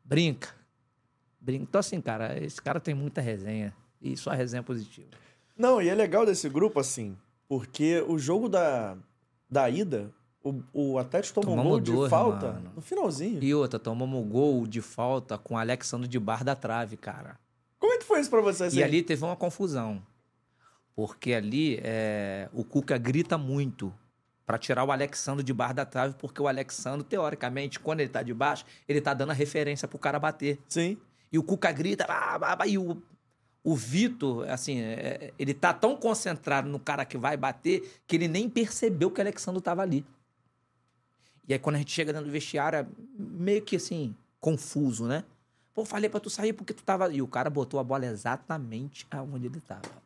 brinca. Brinca. Então assim, cara, esse cara tem muita resenha. E só resenha positiva. Não, e é legal desse grupo, assim, porque o jogo da, da ida, o, o Atlético tomou um Tomamos gol de dois, falta mano. no finalzinho. E outra, tomamos gol de falta com o Alexandre de Bar da Trave, cara. Como é que foi isso pra você? Assim? E ali teve uma confusão. Porque ali é, o Cuca grita muito pra tirar o Alexandre de bar da trave, porque o Alexandre, teoricamente, quando ele tá de baixo, ele tá dando a referência pro cara bater. Sim. E o Cuca grita, "Ah, ah, ah", e o, o Vitor, assim, é, ele tá tão concentrado no cara que vai bater que ele nem percebeu que o Alexandre tava ali. E aí, quando a gente chega dentro do vestiário, é meio que assim, confuso, né? Pô, falei pra tu sair porque tu tava. E o cara botou a bola exatamente aonde ele tava.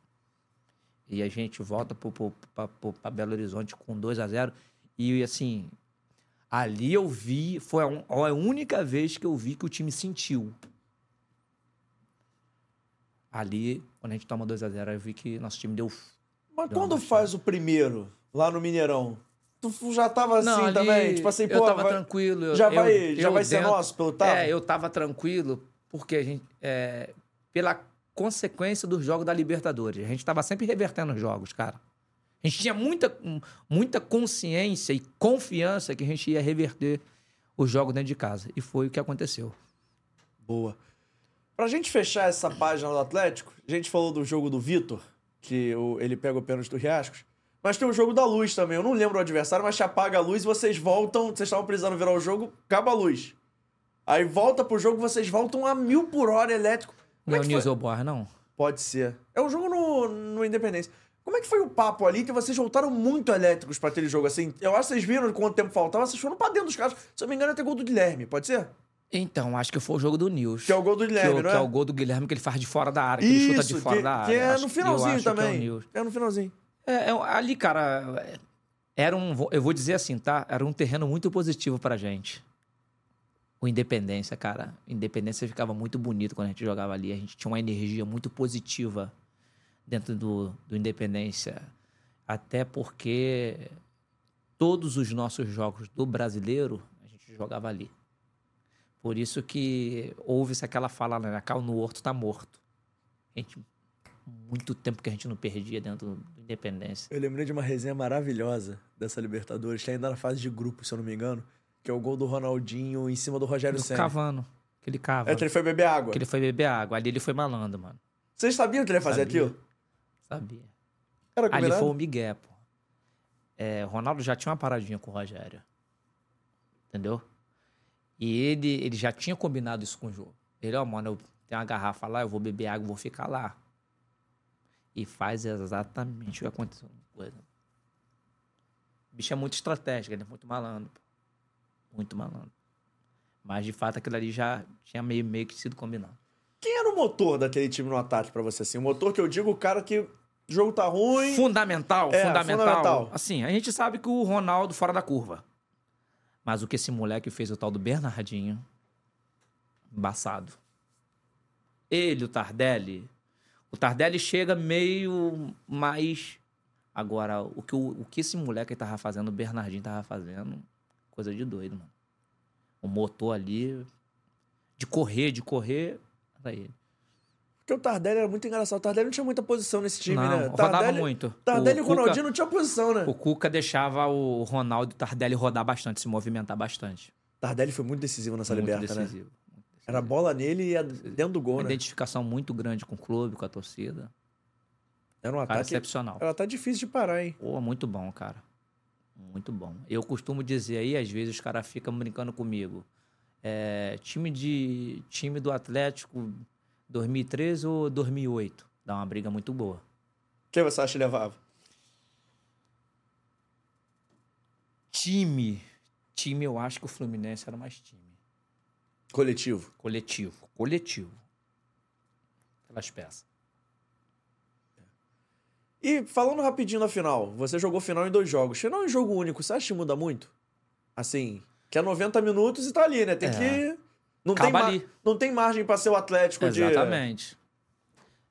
E a gente volta pro, pro, pra, pro- pra Belo Horizonte com 2 a 0 E assim, Ali eu vi, foi a, un- a única vez que eu vi que o time sentiu. Ali, quando a gente toma 2x0, eu vi que nosso time deu. Mas Deu quando faz o primeiro, lá no Mineirão, tu já tava assim Não, ali também? Tipo assim, eu pô, tava vai- tranquilo. eu- já eu- vai, já eu vai ser dentro- nosso pelo tava? É, eu tava tranquilo porque a gente. é, pela consequência dos jogos da Libertadores. A gente tava sempre revertendo os jogos, cara. A gente tinha muita, muita consciência e confiança que a gente ia reverter os jogos dentro de casa. E foi o que aconteceu. Boa. Pra gente fechar essa página do Atlético, a gente falou do jogo do Vitor, que o- ele pega o pênalti do Riascos. Mas tem o jogo da luz também. Eu não lembro o adversário, mas te apaga a luz e vocês voltam. Vocês estavam precisando virar o jogo, acaba a luz. Aí volta pro jogo, vocês voltam a mil por hora elétrico. Como Não é é o que? Nilson Borra, não? Pode ser. É um jogo no, no Independência. Como é que foi o papo ali que vocês voltaram muito elétricos pra aquele jogo? Assim, eu acho que vocês viram quanto tempo faltava, vocês foram pra dentro dos caras. Se eu não me engano, é ter gol do Guilherme, pode ser? Então, acho que foi o jogo do Nilson. Que é o gol do Guilherme, que, não que é? é o gol do Guilherme que ele faz de fora da área, que ele chuta de fora que, da que área. é Acho- no finalzinho que é também. Nilson. É, no finalzinho. É, é, ali, cara, é, era um. Eu vou dizer assim, tá? Era um terreno muito positivo pra gente. O Independência, cara. Independência ficava muito bonito quando a gente jogava ali. A gente tinha uma energia muito positiva dentro do, do Independência. Até porque todos os nossos jogos do brasileiro a gente jogava ali. Por isso que houve-se aquela fala, né? Cal no horto tá morto. A gente, muito tempo que a gente não perdia dentro do Independência. Eu lembrei de uma resenha maravilhosa dessa Libertadores, que ainda na fase de grupo, se eu não me engano, que é o gol do Ronaldinho em cima do Rogério Do Senna. Cavano. Que ele cava. É que ele foi beber água. Que ele foi beber água. Ali ele foi malandro, mano. Vocês sabiam que ele ia fazer Sabia. aquilo? Sabia. Era Ali combinado? foi o Miguel, pô. É, Ronaldo já tinha uma paradinha com o Rogério. Entendeu? E ele, ele já tinha combinado isso com o jogo. Ele, ó, mano, eu tenho uma garrafa lá, eu vou beber água, vou ficar lá. E faz exatamente o que aconteceu. Coisa. O bicho é muito estratégico, ele é muito malandro. pô. Muito malandro. Mas, de fato, aquilo ali já tinha meio, meio que sido combinado. Quem era o motor daquele time no ataque pra você, assim? O motor que eu digo, o cara que o jogo tá ruim... Fundamental, É, fundamental. fundamental. Assim, a gente sabe que o Ronaldo fora da curva. Mas o que esse moleque fez o tal do Bernardinho, embaçado. Ele, o Tardelli. O Tardelli chega meio mais. Agora, o que, o, o que esse moleque tava fazendo, o Bernardinho tava fazendo, coisa de doido, mano. O motor ali, de correr, de correr, era ele. Porque o Tardelli era muito engraçado. O Tardelli não tinha muita posição nesse time, não, né? rodava Tardelli- muito. Tardelli e O o Cuca- Ronaldinho não tinha posição, né? O Cuca deixava o Ronaldo e o Tardelli rodar bastante, se movimentar bastante. Tardelli foi muito decisivo nessa muito liberta, né? decisivo. decisivo. Era bola nele e ia dentro do gol, Uma né? identificação muito grande com o clube, com a torcida. Era um Cara ataque... excepcional. Era até difícil de parar, hein? Pô, muito bom, cara. Muito bom. Eu costumo dizer aí, às vezes os caras ficam brincando comigo. É, time de time do Atlético 2013 ou 2008? Dá uma briga muito boa. Quem você acha que levava? Time. Time, eu acho que o Fluminense era mais time. Coletivo. Coletivo. Coletivo. Aquelas peças. E falando rapidinho na final, você jogou final em dois jogos. Final em jogo único, você acha que muda muito? Assim, que é 90 minutos e tá ali, né? Tem É. que. Não tem, Acaba ma- ali. não tem margem pra ser o Atlético de. Exatamente.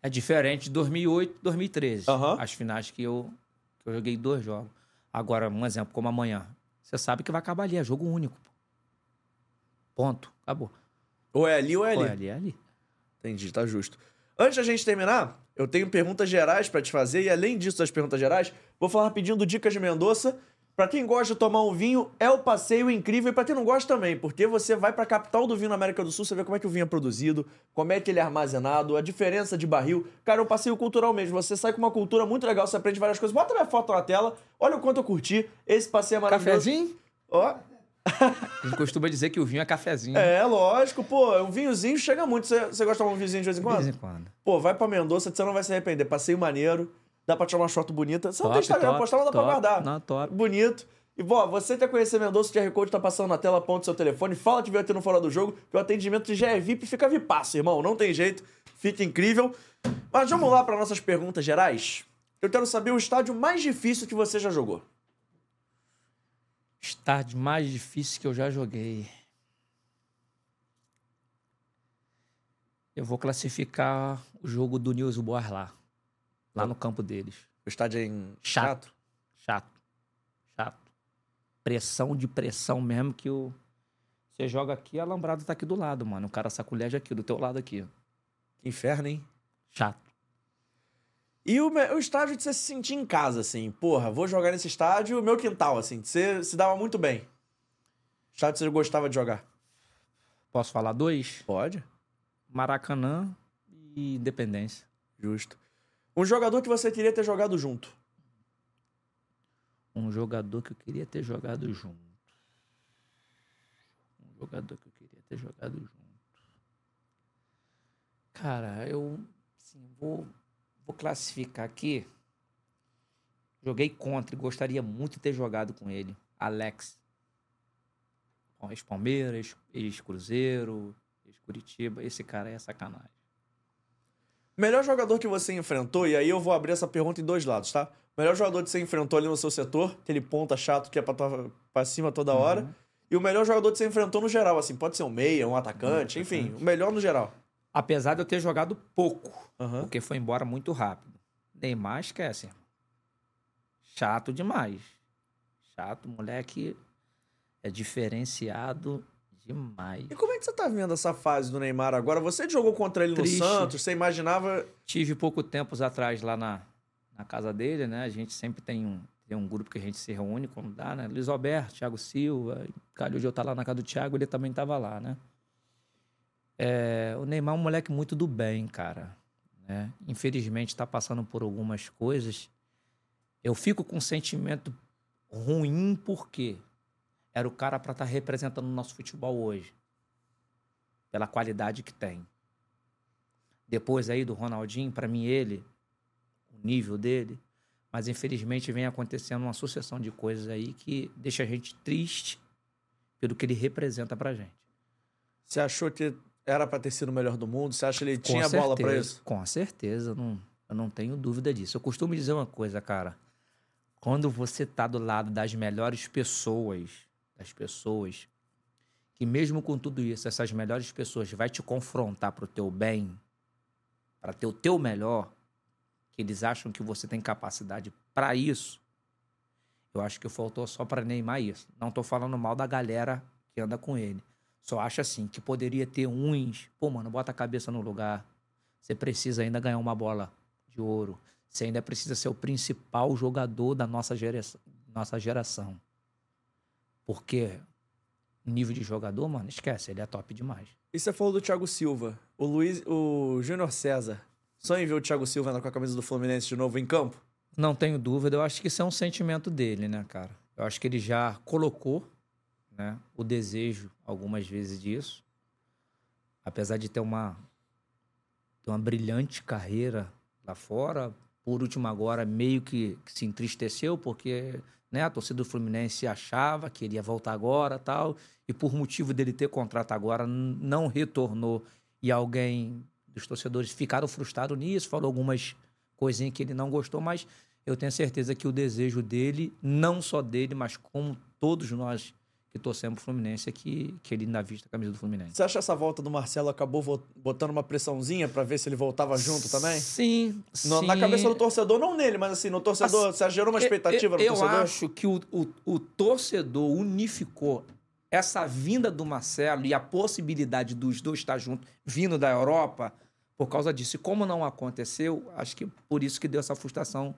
É diferente de 2008 e 2013. Aham. As finais que eu, que eu joguei dois jogos. Agora, um exemplo, como amanhã. Você sabe que vai acabar ali, é jogo único. Ponto. Acabou. Ou é ali ou é ali. Pô, é ali, é ali. Entendi, tá justo. Antes da gente terminar, eu tenho perguntas gerais pra te fazer e além disso das perguntas gerais, vou falar rapidinho do Dicas de Mendoza. Pra quem gosta de tomar um vinho, é o passeio incrível e pra quem não gosta também, porque você vai pra capital do vinho na América do Sul, você vê como é que o vinho é produzido, como é que ele é armazenado, a diferença de barril. Cara, é um passeio cultural mesmo. Você sai com uma cultura muito legal, você aprende várias coisas. Bota minha foto na tela, olha o quanto eu curti. Esse passeio é maravilhoso. Cafezinho? Ó, A gente costuma dizer que o vinho é cafezinho. é, lógico, pô, um vinhozinho chega muito. Você, gosta de tomar um vinhozinho de vez em De quando? vez em quando. Pô, vai pra Mendoza, você não vai se arrepender. Passeio maneiro, dá pra tirar uma foto bonita. Você não tem Top, Instagram, top, postar, mas dá pra top. guardar. Não, top. Bonito. E, bom, você quer conhecer Mendoza, o QR Code tá passando na tela, aponta seu telefone, fala que veio aqui no Fora do Jogo, que o atendimento já é VIP, fica VIPaço, irmão. Não tem jeito, fica incrível. Mas vamos lá para nossas perguntas gerais. Eu quero saber o estádio mais difícil que você já jogou. Estádio mais difícil que eu já joguei. Eu vou classificar o jogo do News Boys lá. Lá no campo deles. O estádio é em Chato. Chato. Chato. Pressão de pressão mesmo que o. Você joga aqui, a alambrado tá aqui do lado, mano. O cara saculeja aqui, do teu lado aqui. Que inferno, hein? Chato. E o, o estádio de você se sentir em casa, assim. Porra, vou jogar nesse estádio, meu quintal, assim. Você se dava muito bem. Estádio que você gostava de jogar. Posso falar dois? Pode. Maracanã e Independência. Justo. Um jogador que você queria ter jogado junto. Um jogador que eu queria ter jogado junto. Um jogador que eu queria ter jogado junto. Cara, eu assim, vou, vou classificar aqui. Joguei contra e gostaria muito de ter jogado com ele. Alex. Bom, Ex-Palmeiras, ex-Cruzeiro, ex-Curitiba. Esse cara é sacanagem. Melhor jogador que você enfrentou, e aí eu vou abrir essa pergunta em dois lados, tá? Melhor jogador que você enfrentou ali no seu setor, aquele ponta chato que é pra, tua- pra cima toda hora. E o melhor jogador que você enfrentou no geral, assim. Pode ser um meia, um atacante, enfim. O melhor no geral. Apesar de eu ter jogado pouco. Aham. Porque foi embora muito rápido. Neymar esquece. irmão. Chato demais. Chato, moleque é diferenciado demais. E como é que você tá vendo essa fase do Neymar agora? Você jogou contra ele Triste. no Santos, você imaginava. Tive pouco tempos atrás lá na, na casa dele, né? A gente sempre tem um, tem um grupo que a gente se reúne quando dá, né? Luiz Alberto, Thiago Silva. Calhou de eu estar lá na casa do Thiago, ele também estava lá, né? É, o Neymar é um moleque muito do bem, cara. Né? Infelizmente está passando por algumas coisas. Eu fico com um sentimento ruim porque era o cara para estar representando o nosso futebol hoje. Pela qualidade que tem. Depois aí do Ronaldinho, para mim ele, o nível dele, mas infelizmente vem acontecendo uma sucessão de coisas aí que deixa a gente triste pelo que ele representa pra gente. Você achou que era pra ter sido o melhor do mundo? Você acha que ele Com tinha bola pra certeza, isso? Com certeza, eu não, eu não tenho dúvida disso. Eu costumo dizer uma coisa, cara. Quando você tá do lado das melhores pessoas, das pessoas, que mesmo com tudo isso, essas melhores pessoas vai te confrontar pro teu bem, para ter o teu melhor, que eles acham que você tem capacidade para isso, eu acho que faltou só para Neymar isso. Não tô falando mal da galera que anda com ele. Só acho assim que poderia ter uns, pô, mano, bota a cabeça no lugar. Você precisa ainda ganhar uma bola de ouro. Você ainda precisa ser o principal jogador da nossa geração. Nossa geração. Porque nível de jogador, mano, esquece, ele é top demais. E você falou do Thiago Silva. O Luiz, o Júnior César. Sonha em ver o Thiago Silva andar com a camisa do Fluminense de novo em campo? Não tenho dúvida, eu acho que isso é um sentimento dele, né, cara? Eu acho que ele já colocou né, o desejo algumas vezes disso. Apesar de ter uma, ter uma brilhante carreira lá fora, por último agora meio que, que se entristeceu, porque né, a torcida do Fluminense achava que ele ia voltar agora tal, e por motivo dele ter contrato agora, não retornou. E alguém dos torcedores ficaram frustrados nisso, falou algumas coisinhas que ele não gostou, mas eu tenho certeza que o desejo dele, não só dele, mas como todos nós que torcemos pro Fluminense, é que, que ele ainda vista a camisa do Fluminense. Você acha que essa volta do Marcelo acabou botando uma pressãozinha pra ver se ele voltava junto também? Sim, No- sim. Na cabeça do torcedor, não nele, mas assim, no torcedor, você gerou uma expectativa eu, no eu torcedor? acho que o, o, o torcedor unificou essa vinda do Marcelo e a possibilidade dos dois estar juntos, vindo da Europa, por causa disso. E como não aconteceu, acho que por isso que deu essa frustração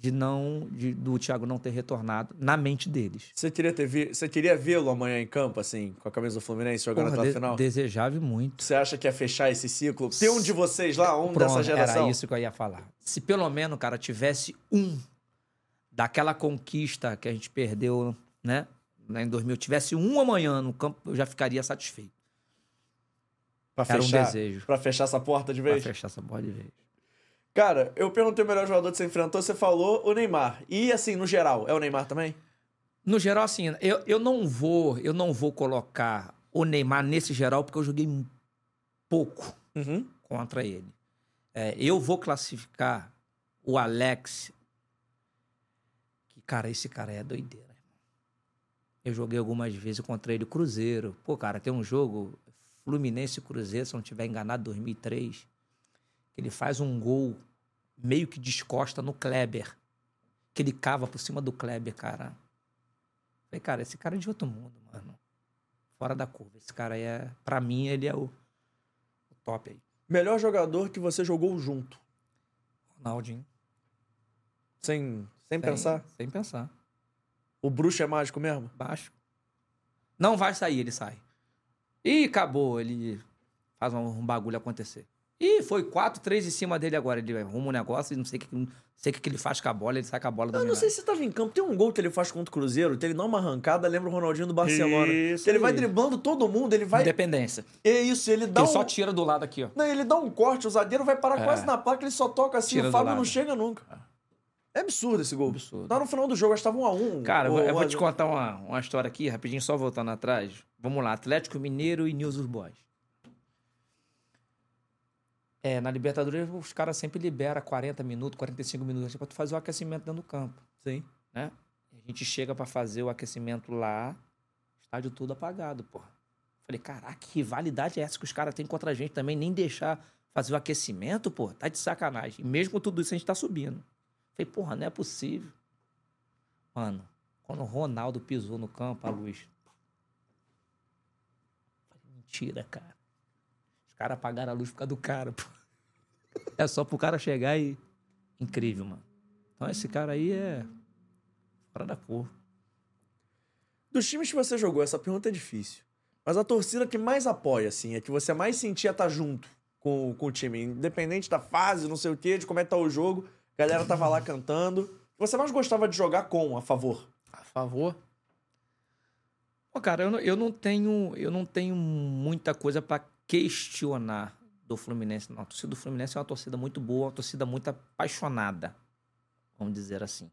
de não de- do Thiago não ter retornado na mente deles. Você queria, ter vi... você queria vê-lo amanhã em campo, assim, com a camisa do Fluminense jogando Porra, até a de- final? Desejável muito. Você acha que ia fechar esse ciclo? Tem um de vocês lá, um Pronto, dessa geração? Era isso que eu ia falar. Se pelo menos, cara, tivesse um daquela conquista que a gente perdeu, né? Em 2000, tivesse um amanhã no campo, eu já ficaria satisfeito. Pra Era um fechar, desejo. Pra fechar essa porta de Pra vez? fechar essa bola de vez. Cara, eu perguntei o melhor jogador que você enfrentou, você falou o Neymar. E assim, no geral, é o Neymar também? No geral, assim, eu, eu não vou, eu não vou colocar o Neymar nesse geral, porque eu joguei pouco Uhum. contra ele. É, eu vou classificar o Alex. Que, cara, esse cara é doideira. irmão. Eu joguei algumas vezes contra ele, Cruzeiro. Pô, cara, tem um jogo, Fluminense Cruzeiro, se eu não estiver enganado, 2003. Que ele faz um gol meio que descosta no Kleber. Que ele cava por cima do Kleber, cara. Falei, cara, esse cara é de outro mundo, mano. Fora da curva. Esse cara aí é. Pra mim, ele é o, o top aí. Melhor jogador que você jogou junto. Ronaldinho. Sem, sem Sem- pensar. Sem pensar. O bruxo é mágico mesmo? Baixo. Não vai sair, ele sai. Ih, acabou. Ele faz um, um bagulho acontecer. Ih, foi 4, 3 em cima dele agora. Ele arruma um negócio e não sei o que, não sei o que que ele faz com a bola. Ele sai com a bola da Eu não sei se tava em campo. Tem um gol que ele faz contra o Cruzeiro, que ele dá uma arrancada, lembra o Ronaldinho do Barcelona. Isso Que ele vai driblando todo mundo, ele vai. Independência. É isso, ele dá Ele um. só tira do lado aqui, ó. Não, ele dá um corte, o zagueiro vai parar É. quase na placa, ele só toca assim, Tira o Fábio não chega nunca. É absurdo esse gol. Absurdo. Tá no final do jogo, acho que tava um a um. Cara, eu Ou- vou- eu ou vou te contar uma, uma história aqui, rapidinho, só voltando atrás. Vamos lá, Atlético Mineiro e News Boys. É, na Libertadores os caras sempre liberam 40 minutos, 45 minutos pra tu fazer o aquecimento dentro do campo, Sim. né? A gente chega pra fazer o aquecimento lá, estádio todo apagado, porra. Falei, caraca, que rivalidade é essa que os caras têm contra a gente também? Nem deixar fazer o aquecimento, pô, tá de sacanagem. E mesmo com tudo isso a gente tá subindo. Falei, porra, não é possível. Mano, quando o Ronaldo pisou no campo, a luz. Falei, mentira, cara. Caras apagaram a luz por causa do cara, pô. É só pro cara chegar e. Incrível, mano. Então esse cara aí é. Fora da cor. Dos times que você jogou, essa pergunta é difícil. Mas a torcida que mais apoia, assim, é que você mais sentia estar junto com, com o time. Independente da fase, não sei o quê, de como é que tá o jogo. A galera tava lá cantando. Você mais gostava de jogar com, a favor? A favor. Pô, cara, eu não, eu não tenho. Eu não tenho muita coisa pra questionar do Fluminense. Não, a torcida do Fluminense é uma torcida muito boa, uma torcida muito apaixonada. Vamos dizer assim.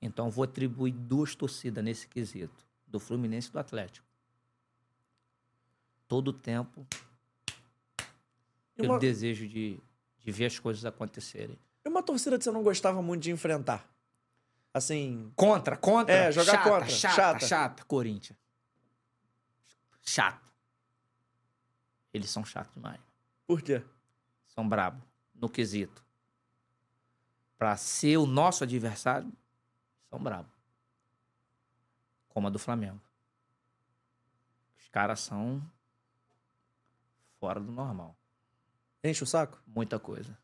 Então eu vou atribuir duas torcidas nesse quesito. Do Fluminense e do Atlético. Todo tempo. E Pelo uma, desejo de, de ver as coisas acontecerem. e uma torcida que você não gostava muito de enfrentar? Assim, Contra, contra. É, jogar chata, contra, Chata, chata. chata, Corinthians. Chato. Eles são chatos demais. por quê? São brabo no quesito. Pra ser o nosso adversário, são brabo. Como a do Flamengo. Os caras são fora do normal. Enche o saco? Muita coisa.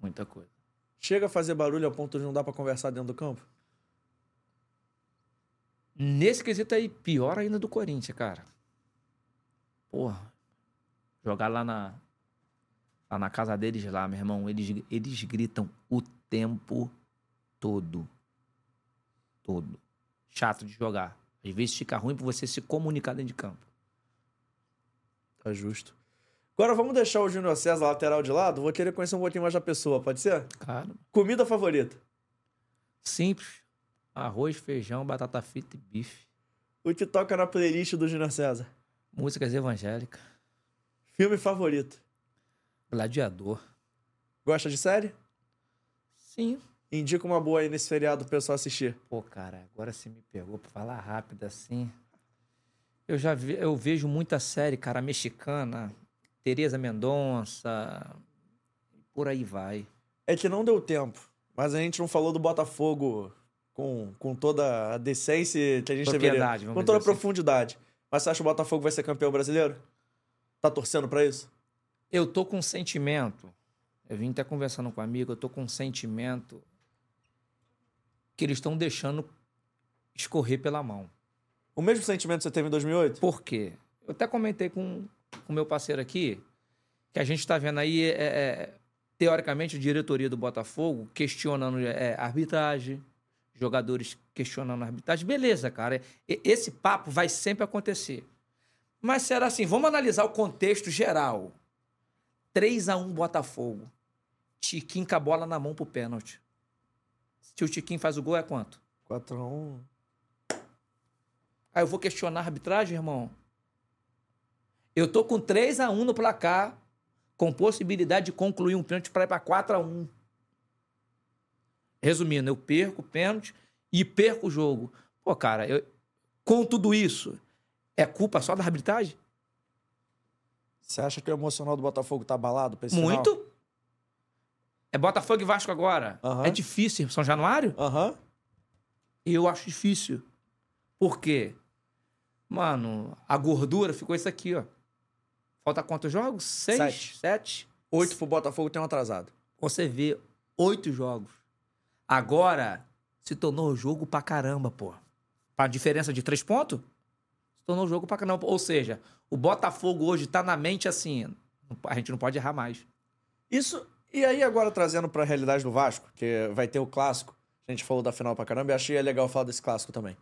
Muita coisa. Chega a fazer barulho ao ponto de não dar pra conversar dentro do campo? Nesse quesito aí, pior ainda do Corinthians, cara. Porra. Jogar lá na. Lá na casa deles lá, meu irmão, eles, eles gritam o tempo todo. Todo. Chato de jogar. Às vezes fica ruim pra você se comunicar dentro de campo. Tá justo. Agora vamos deixar o Júnior César lateral de lado. Vou querer conhecer um pouquinho mais da pessoa, pode ser? Cara, Comida favorita? simples. Arroz, feijão, batata frita e bife. O que toca na playlist do Júnior César? Músicas evangélicas. Filme favorito? Gladiador. Gosta de série? Sim. Indica uma boa aí nesse feriado pro pessoal assistir. Pô, cara, agora você me pegou pra falar rápido assim. Eu já vi, eu vejo muita série, cara, mexicana, Tereza Mendonça, por aí vai. É que não deu tempo, mas a gente não falou do Botafogo com, com toda a decência que a gente deveria. Vamos Com toda a assim. profundidade. Mas você acha que o Botafogo vai ser campeão brasileiro? Tá torcendo pra isso? Eu tô com um sentimento, eu vim até conversando com um amigo, eu tô com um sentimento que eles estão deixando escorrer pela mão. O mesmo sentimento que você teve em 2008? Por quê? Eu até comentei com o meu parceiro aqui que a gente está vendo aí, é, é, teoricamente, a diretoria do Botafogo questionando é, a arbitragem, jogadores questionando a arbitragem. Beleza, cara. Esse papo vai sempre acontecer. Mas será assim? Vamos analisar o contexto geral. 3 a 1 Botafogo. Tiquinho com a bola na mão pro pênalti. Se o Tiquinho faz o gol, é quanto? 4x1. Aí eu vou questionar a arbitragem, irmão. Eu tô com 3 a 1 no placar, com possibilidade de concluir um pênalti para ir para 4 a 1. Resumindo, eu perco o pênalti e perco o jogo. Pô, cara, eu, Com tudo isso, é culpa só da arbitragem? Você acha que o emocional do Botafogo tá abalado pra esse final? Muito. É Botafogo e Vasco agora. Aham. É difícil. São Januário? Aham. Eu acho difícil. Por quê? Mano, a gordura ficou isso aqui, ó. Falta quantos jogos? Seis? Sete. Sete? Oito pro Botafogo tem um atrasado. Você vê oito jogos. Agora se tornou jogo pra caramba, pô. Pra diferença de três pontos? Se tornou jogo pra caramba. Ou seja, o Botafogo hoje tá na mente assim. A gente não pode errar mais. Isso. E aí, agora trazendo pra realidade do Vasco, que vai ter o clássico. A gente falou da final pra caramba e achei legal falar desse clássico também.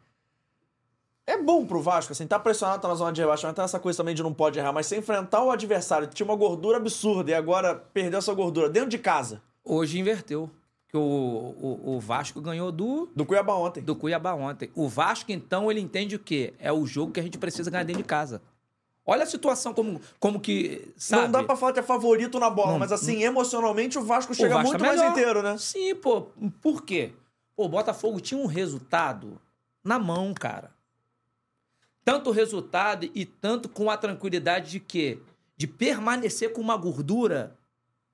É bom pro Vasco, assim, tá pressionado, tá na zona de rebaixamento, tá nessa coisa também de não pode errar, mas se enfrentar o adversário que tinha uma gordura absurda e agora perdeu essa gordura dentro de casa, Hoje inverteu. Que o, o, o Vasco ganhou do, do Cuiabá ontem. do Cuiabá ontem. O Vasco, então, ele entende o quê? É o jogo que a gente precisa ganhar dentro de casa. Olha a situação como, como que. Sabe? Não dá pra falar que é favorito na bola, Não, mas assim, emocionalmente o Vasco chega Vasco muito é mais inteiro, né? Sim, pô. Por quê? Pô, o Botafogo tinha um resultado na mão, cara. Tanto o resultado e tanto com a tranquilidade de quê? De permanecer com uma gordura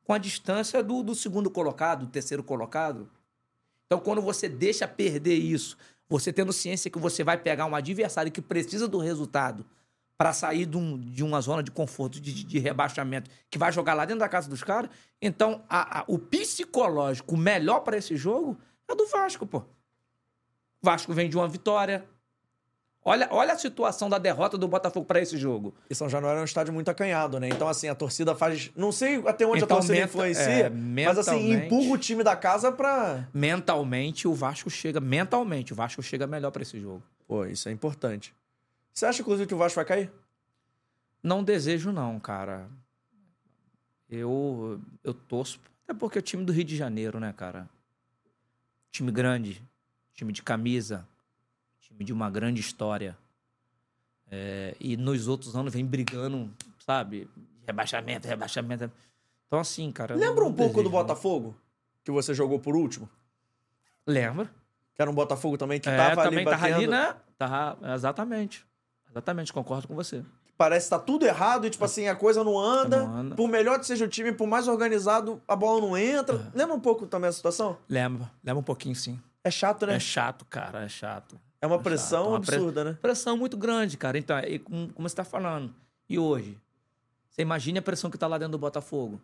com a distância do, do segundo colocado, do terceiro colocado. Então, quando você deixa perder isso, você tendo ciência que você vai pegar um adversário que precisa do resultado para sair de, um- de uma zona de conforto, de, de- rebaixamento, que vai jogar lá dentro da casa dos caras, então a- a- o psicológico melhor para esse jogo é do Vasco, pô. Vasco vem de uma vitória. Olha, olha a situação da derrota do Botafogo para esse jogo. E São Januário é um estádio muito acanhado, né? Então, assim, a torcida faz. Não sei até onde Então, a torcida menta- influencia, é, mas assim, empurra o time da casa pra. Mentalmente, o Vasco chega. Mentalmente, o Vasco chega melhor para esse jogo. Pô, isso é importante. Você acha, inclusive, que o Vasco vai cair? Não desejo, não, cara. Eu, eu torço. Até porque é o time do Rio de Janeiro, né, cara? Time grande, time de camisa, time de uma grande história. É, e nos outros anos vem brigando, sabe? Rebaixamento, rebaixamento. Então, assim, cara. Lembra um pouco do. Botafogo? Que você jogou por último? Lembra? Que era um Botafogo também que é, tava ali também batendo. tava ali, né? Tava, exatamente. Exatamente, concordo com você. Parece que tá tudo errado e, tipo assim, a coisa não anda. Não anda. Por melhor que seja o time, por mais organizado, a bola não entra. É. Lembra um pouco também a situação? Lembra, lembra um pouquinho, sim. É chato, né? É chato, cara, é chato. É uma pressão é uma absurda, né? Pressão muito grande, cara. Então, e como, como você tá falando. E hoje? Você imagine a pressão que tá lá dentro do Botafogo.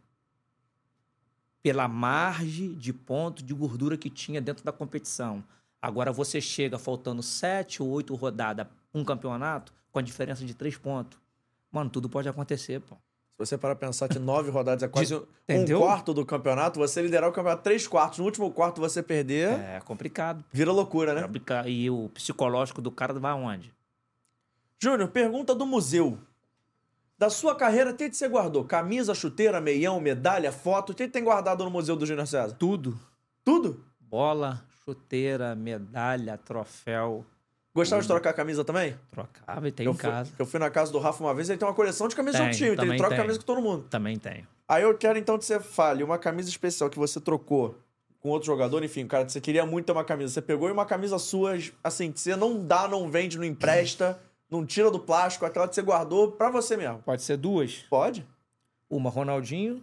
Pela margem de ponto de gordura que tinha dentro da competição. Agora você chega faltando sete ou oito rodadas um campeonato com a diferença de três pontos. Mano, tudo pode acontecer, pô. Se você parar pra pensar que nove rodadas é quase um Entendeu? quarto do campeonato, você liderar o campeonato três quartos, no último quarto você perder, É complicado. vira loucura, né? E o psicológico do cara vai aonde? Júnior, pergunta do museu. Da sua carreira, o que você guardou? Camisa, chuteira, meião, medalha, foto? O que que tem guardado no Museu do Júnior César? Tudo. Tudo? Bola, chuteira, medalha, troféu. Gostava de trocar camisa também? Trocava e tem eu, em fui, casa. eu fui na casa do Rafa uma vez, ele tem uma coleção de camisas Tem, outro time, então ele troca tem. camisa com todo mundo. Também tenho. Aí eu quero então que você fale uma camisa especial que você trocou com outro jogador, enfim, cara, que você queria muito ter uma camisa. Você pegou e uma camisa sua, assim, que você não dá, não vende, não empresta, não tira do plástico, aquela que você guardou pra você mesmo. Pode ser duas. Pode? Uma Ronaldinho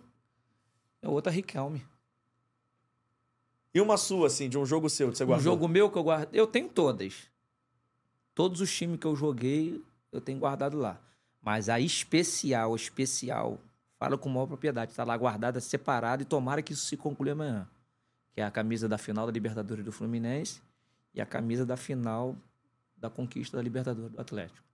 e a outra Riquelme. E uma sua, assim, de um jogo seu que você Um guardou. jogo meu que eu guardo. Eu tenho todas. Todos os times que eu joguei, eu tenho guardado lá. Mas a especial, especial, falo com maior propriedade, tá lá guardada, separada e tomara que isso se conclua amanhã. Que é a camisa da final da Libertadores do Fluminense e a camisa da final da conquista da Libertadores do Atlético.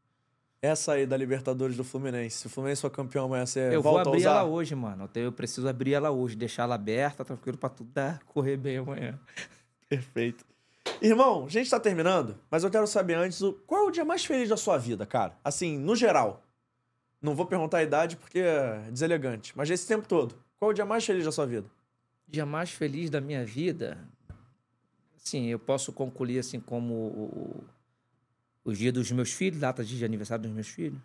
Essa aí da Libertadores do Fluminense. Se o Fluminense for campeão amanhã, você eu vou volta a abrir usar? ela hoje, mano. Eu, eu preciso abrir ela hoje, deixar ela aberta, tranquilo, pra tudo dar, correr bem amanhã. Perfeito. Irmão, a gente tá terminando, mas eu quero saber antes o, qual é o dia mais feliz da sua vida, cara? Assim, no geral. Não vou perguntar a idade porque é deselegante, mas esse tempo todo. Qual é o dia mais feliz da sua vida? dia mais feliz da minha vida, sim, eu posso concluir assim como o, o dia dos meus filhos, data de aniversário dos meus filhos.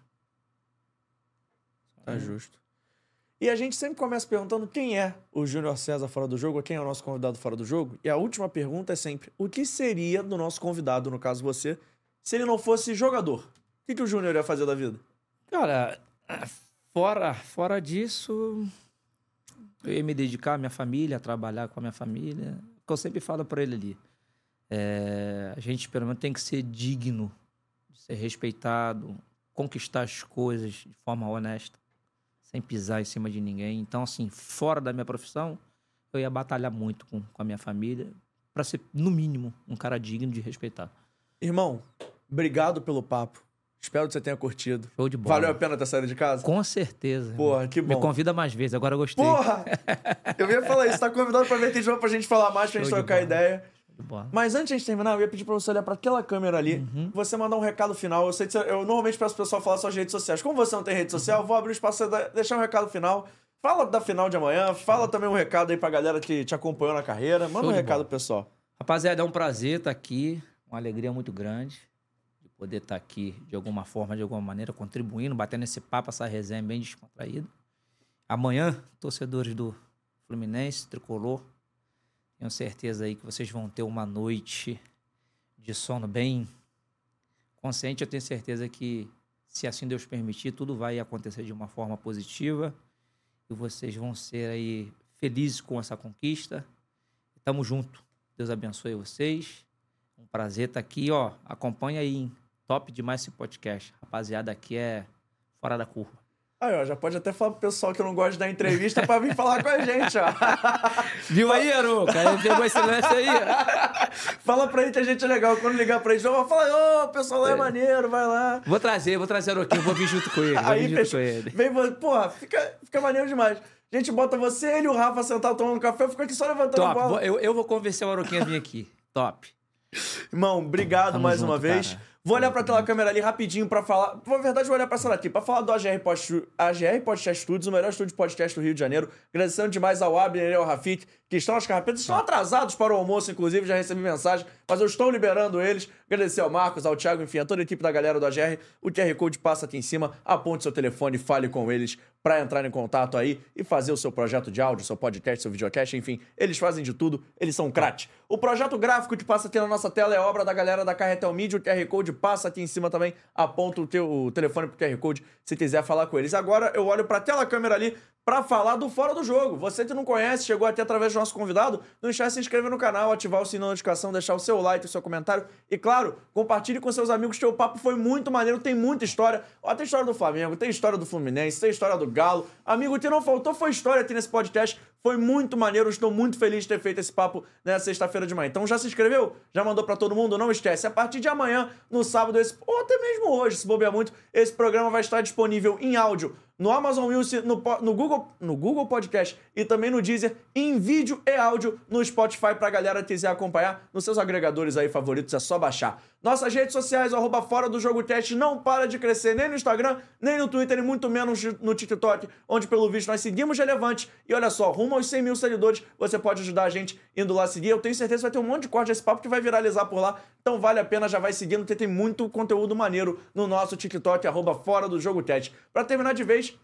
Tá justo. E a gente sempre começa perguntando quem é o Júnior César fora do jogo, quem é o nosso convidado fora do jogo. E a última pergunta é sempre: o que seria do nosso convidado, no caso você, se ele não fosse jogador? O que, que o Júnior ia fazer da vida? Cara, fora, fora disso, eu ia me dedicar à minha família, a trabalhar com a minha família. O que eu sempre falo para ele ali. É, a gente, pelo menos, tem que ser digno, ser respeitado, conquistar as coisas de forma honesta, sem pisar em cima de ninguém. Então, assim, fora da minha profissão, eu ia batalhar muito com, com a minha família para ser, no mínimo, um cara digno de respeitar. Irmão, obrigado pelo papo. Espero que você tenha curtido. Show de bola. Valeu a pena ter saído de casa? Com certeza. Porra, que bom. Me convida mais vezes, agora eu gostei. Porra! Eu ia falar isso, tá convidado pra ver tem jogo pra gente falar mais, pra gente Show de trocar bola. ideia. De bola. Mas antes de a gente terminar, eu ia pedir pra você olhar pra aquela câmera ali, Uhum. você mandar um recado final. Eu sei que você- eu normalmente peço pro pessoal falar suas redes sociais. Como você não tem rede social, eu vou abrir o espaço pra deixar um recado final. Fala da final de amanhã, fala também um recado aí pra galera que te acompanhou na carreira. Manda um recado bola. pro pessoal. Rapaziada, é um prazer estar aqui, uma alegria muito grande de poder estar aqui de alguma forma, de alguma maneira, contribuindo, batendo esse papo, essa resenha bem descontraída. Amanhã, torcedores do Fluminense, Tricolor, tenho certeza aí que vocês vão ter uma noite de sono bem consciente. Eu tenho certeza que, se assim Deus permitir, tudo vai acontecer de uma forma positiva e vocês vão ser aí felizes com essa conquista. Tamo junto. Deus abençoe vocês. Um prazer estar aqui, ó. Acompanha aí, hein? Top demais esse podcast. Rapaziada, aqui é fora da curva. Aí, ó, já pode até falar pro pessoal que não gosta de dar entrevista pra vir falar com a gente, ó. Viu aí, Aruca? Aí pegou esse lance aí. Fala pra ele que a gente é legal. Quando ligar pra ele, fala, ô, o pessoal lá é maneiro, vai lá. Vou trazer, vou trazer o Aruquinho, vou vir junto com ele. Vou Aí, vir junto ele. Vem, porra, fica, fica maneiro demais. A gente bota você, ele e o Rafa sentado tomando café, eu fico aqui só levantando a Top. bola. Vou- eu, eu vou convencer o Aruquinho a vir aqui. Top. Irmão, obrigado Tamo mais junto, uma vez. cara. Vou olhar pra aquela câmera ali rapidinho pra falar. Na verdade, vou olhar pra essa daqui. Pra falar do AGR, Post... AGR Podcast Studios, o melhor estúdio de podcast do Rio de Janeiro. Agradecendo demais ao Abner e ao Rafik, que estão nas carrapetas. Estão atrasados para o almoço, inclusive, já recebi mensagem, mas eu estou liberando eles. Agradecer ao Marcos, ao Thiago, enfim, a toda a equipe da galera do AGR. O QR Code passa aqui em cima, aponte seu telefone, fale com eles pra entrar em contato aí e fazer o seu projeto de áudio, seu podcast, seu videocast, enfim. Eles fazem de tudo, eles são crates. O projeto gráfico que passa aqui na nossa tela é obra da galera da Carretel Media. O QR Code passa aqui em cima também, aponta o teu o telefone pro QR Code se quiser falar com eles. Agora eu olho pra tela câmera ali pra falar do Fora do Jogo. Você que não conhece, chegou aqui através do nosso convidado, não esquece de se inscrever no canal, ativar o sininho de notificação, deixar o seu like, o seu comentário e, claro, compartilhe com seus amigos o papo foi muito maneiro, tem muita história. Ó, tem história do Flamengo, tem história do Fluminense, tem história do Galo. Amigo, o que não faltou foi história aqui nesse podcast. Foi muito maneiro, estou muito feliz de ter feito esse papo nessa sexta-feira de manhã. Então já se inscreveu? Já mandou pra todo mundo? Não esquece, a partir de amanhã, no sábado, esse, ou até mesmo hoje, se bobear muito, esse programa vai estar disponível em áudio no Amazon Music, no, no Google, no Google Podcast e também no Deezer, em vídeo e áudio no Spotify pra galera que quiser acompanhar nos seus agregadores aí favoritos, é só baixar. Nossas redes sociais, arroba fora do jogo teste, não para de crescer nem no Instagram, nem no Twitter e muito menos no TikTok, onde pelo visto nós seguimos relevante. E olha só, rumo aos 100 mil seguidores, você pode ajudar a gente indo lá seguir. Eu tenho certeza que vai ter um monte de corte desse papo que vai viralizar por lá. Então vale a pena, já vai seguindo, porque tem muito conteúdo maneiro no nosso TikTok, arroba fora do jogo teste. Pra terminar de vez,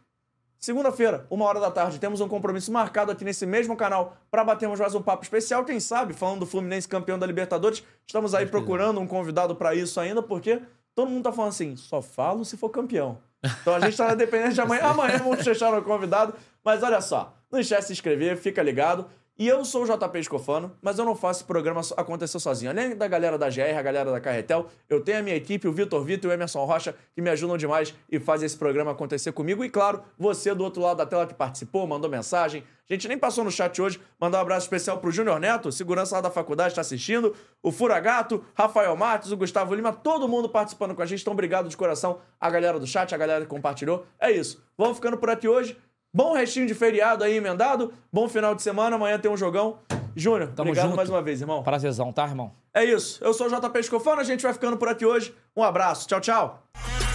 Segunda-feira, uma hora da tarde, temos um compromisso marcado aqui nesse mesmo canal para batermos mais um papo especial. Quem sabe, falando do Fluminense campeão da Libertadores, estamos aí procurando um convidado para isso ainda, porque todo mundo tá falando assim, só falo se for campeão. Então a gente tá dependendo de amanhã. Amanhã vamos fechar o convidado. Mas olha só, não esquece de se inscrever, fica ligado. E eu sou o JP Escofano, mas eu não faço esse programa acontecer sozinho. Além da galera da GR, a galera da Carretel, eu tenho a minha equipe, o Vitor Vitor e o Emerson Rocha, que me ajudam demais e fazem esse programa acontecer comigo. E claro, você do outro lado da tela que participou, mandou mensagem. A gente nem passou no chat hoje. Mandar um abraço especial pro Júnior Neto, segurança lá da faculdade, está assistindo. O Furagato, Rafael Marques, o Gustavo Lima, todo mundo participando com a gente. Então, obrigado de coração a galera do chat, a galera que compartilhou. É isso. Vamos ficando por aqui hoje. Bom restinho de feriado aí emendado. Bom final de semana. Amanhã tem um jogão. Júnior, Tamo obrigado junto. mais uma vez, irmão. Prazerzão, tá, irmão? É isso. Eu sou o JP Escofano. A gente vai ficando por aqui hoje. Um abraço. Tchau, tchau.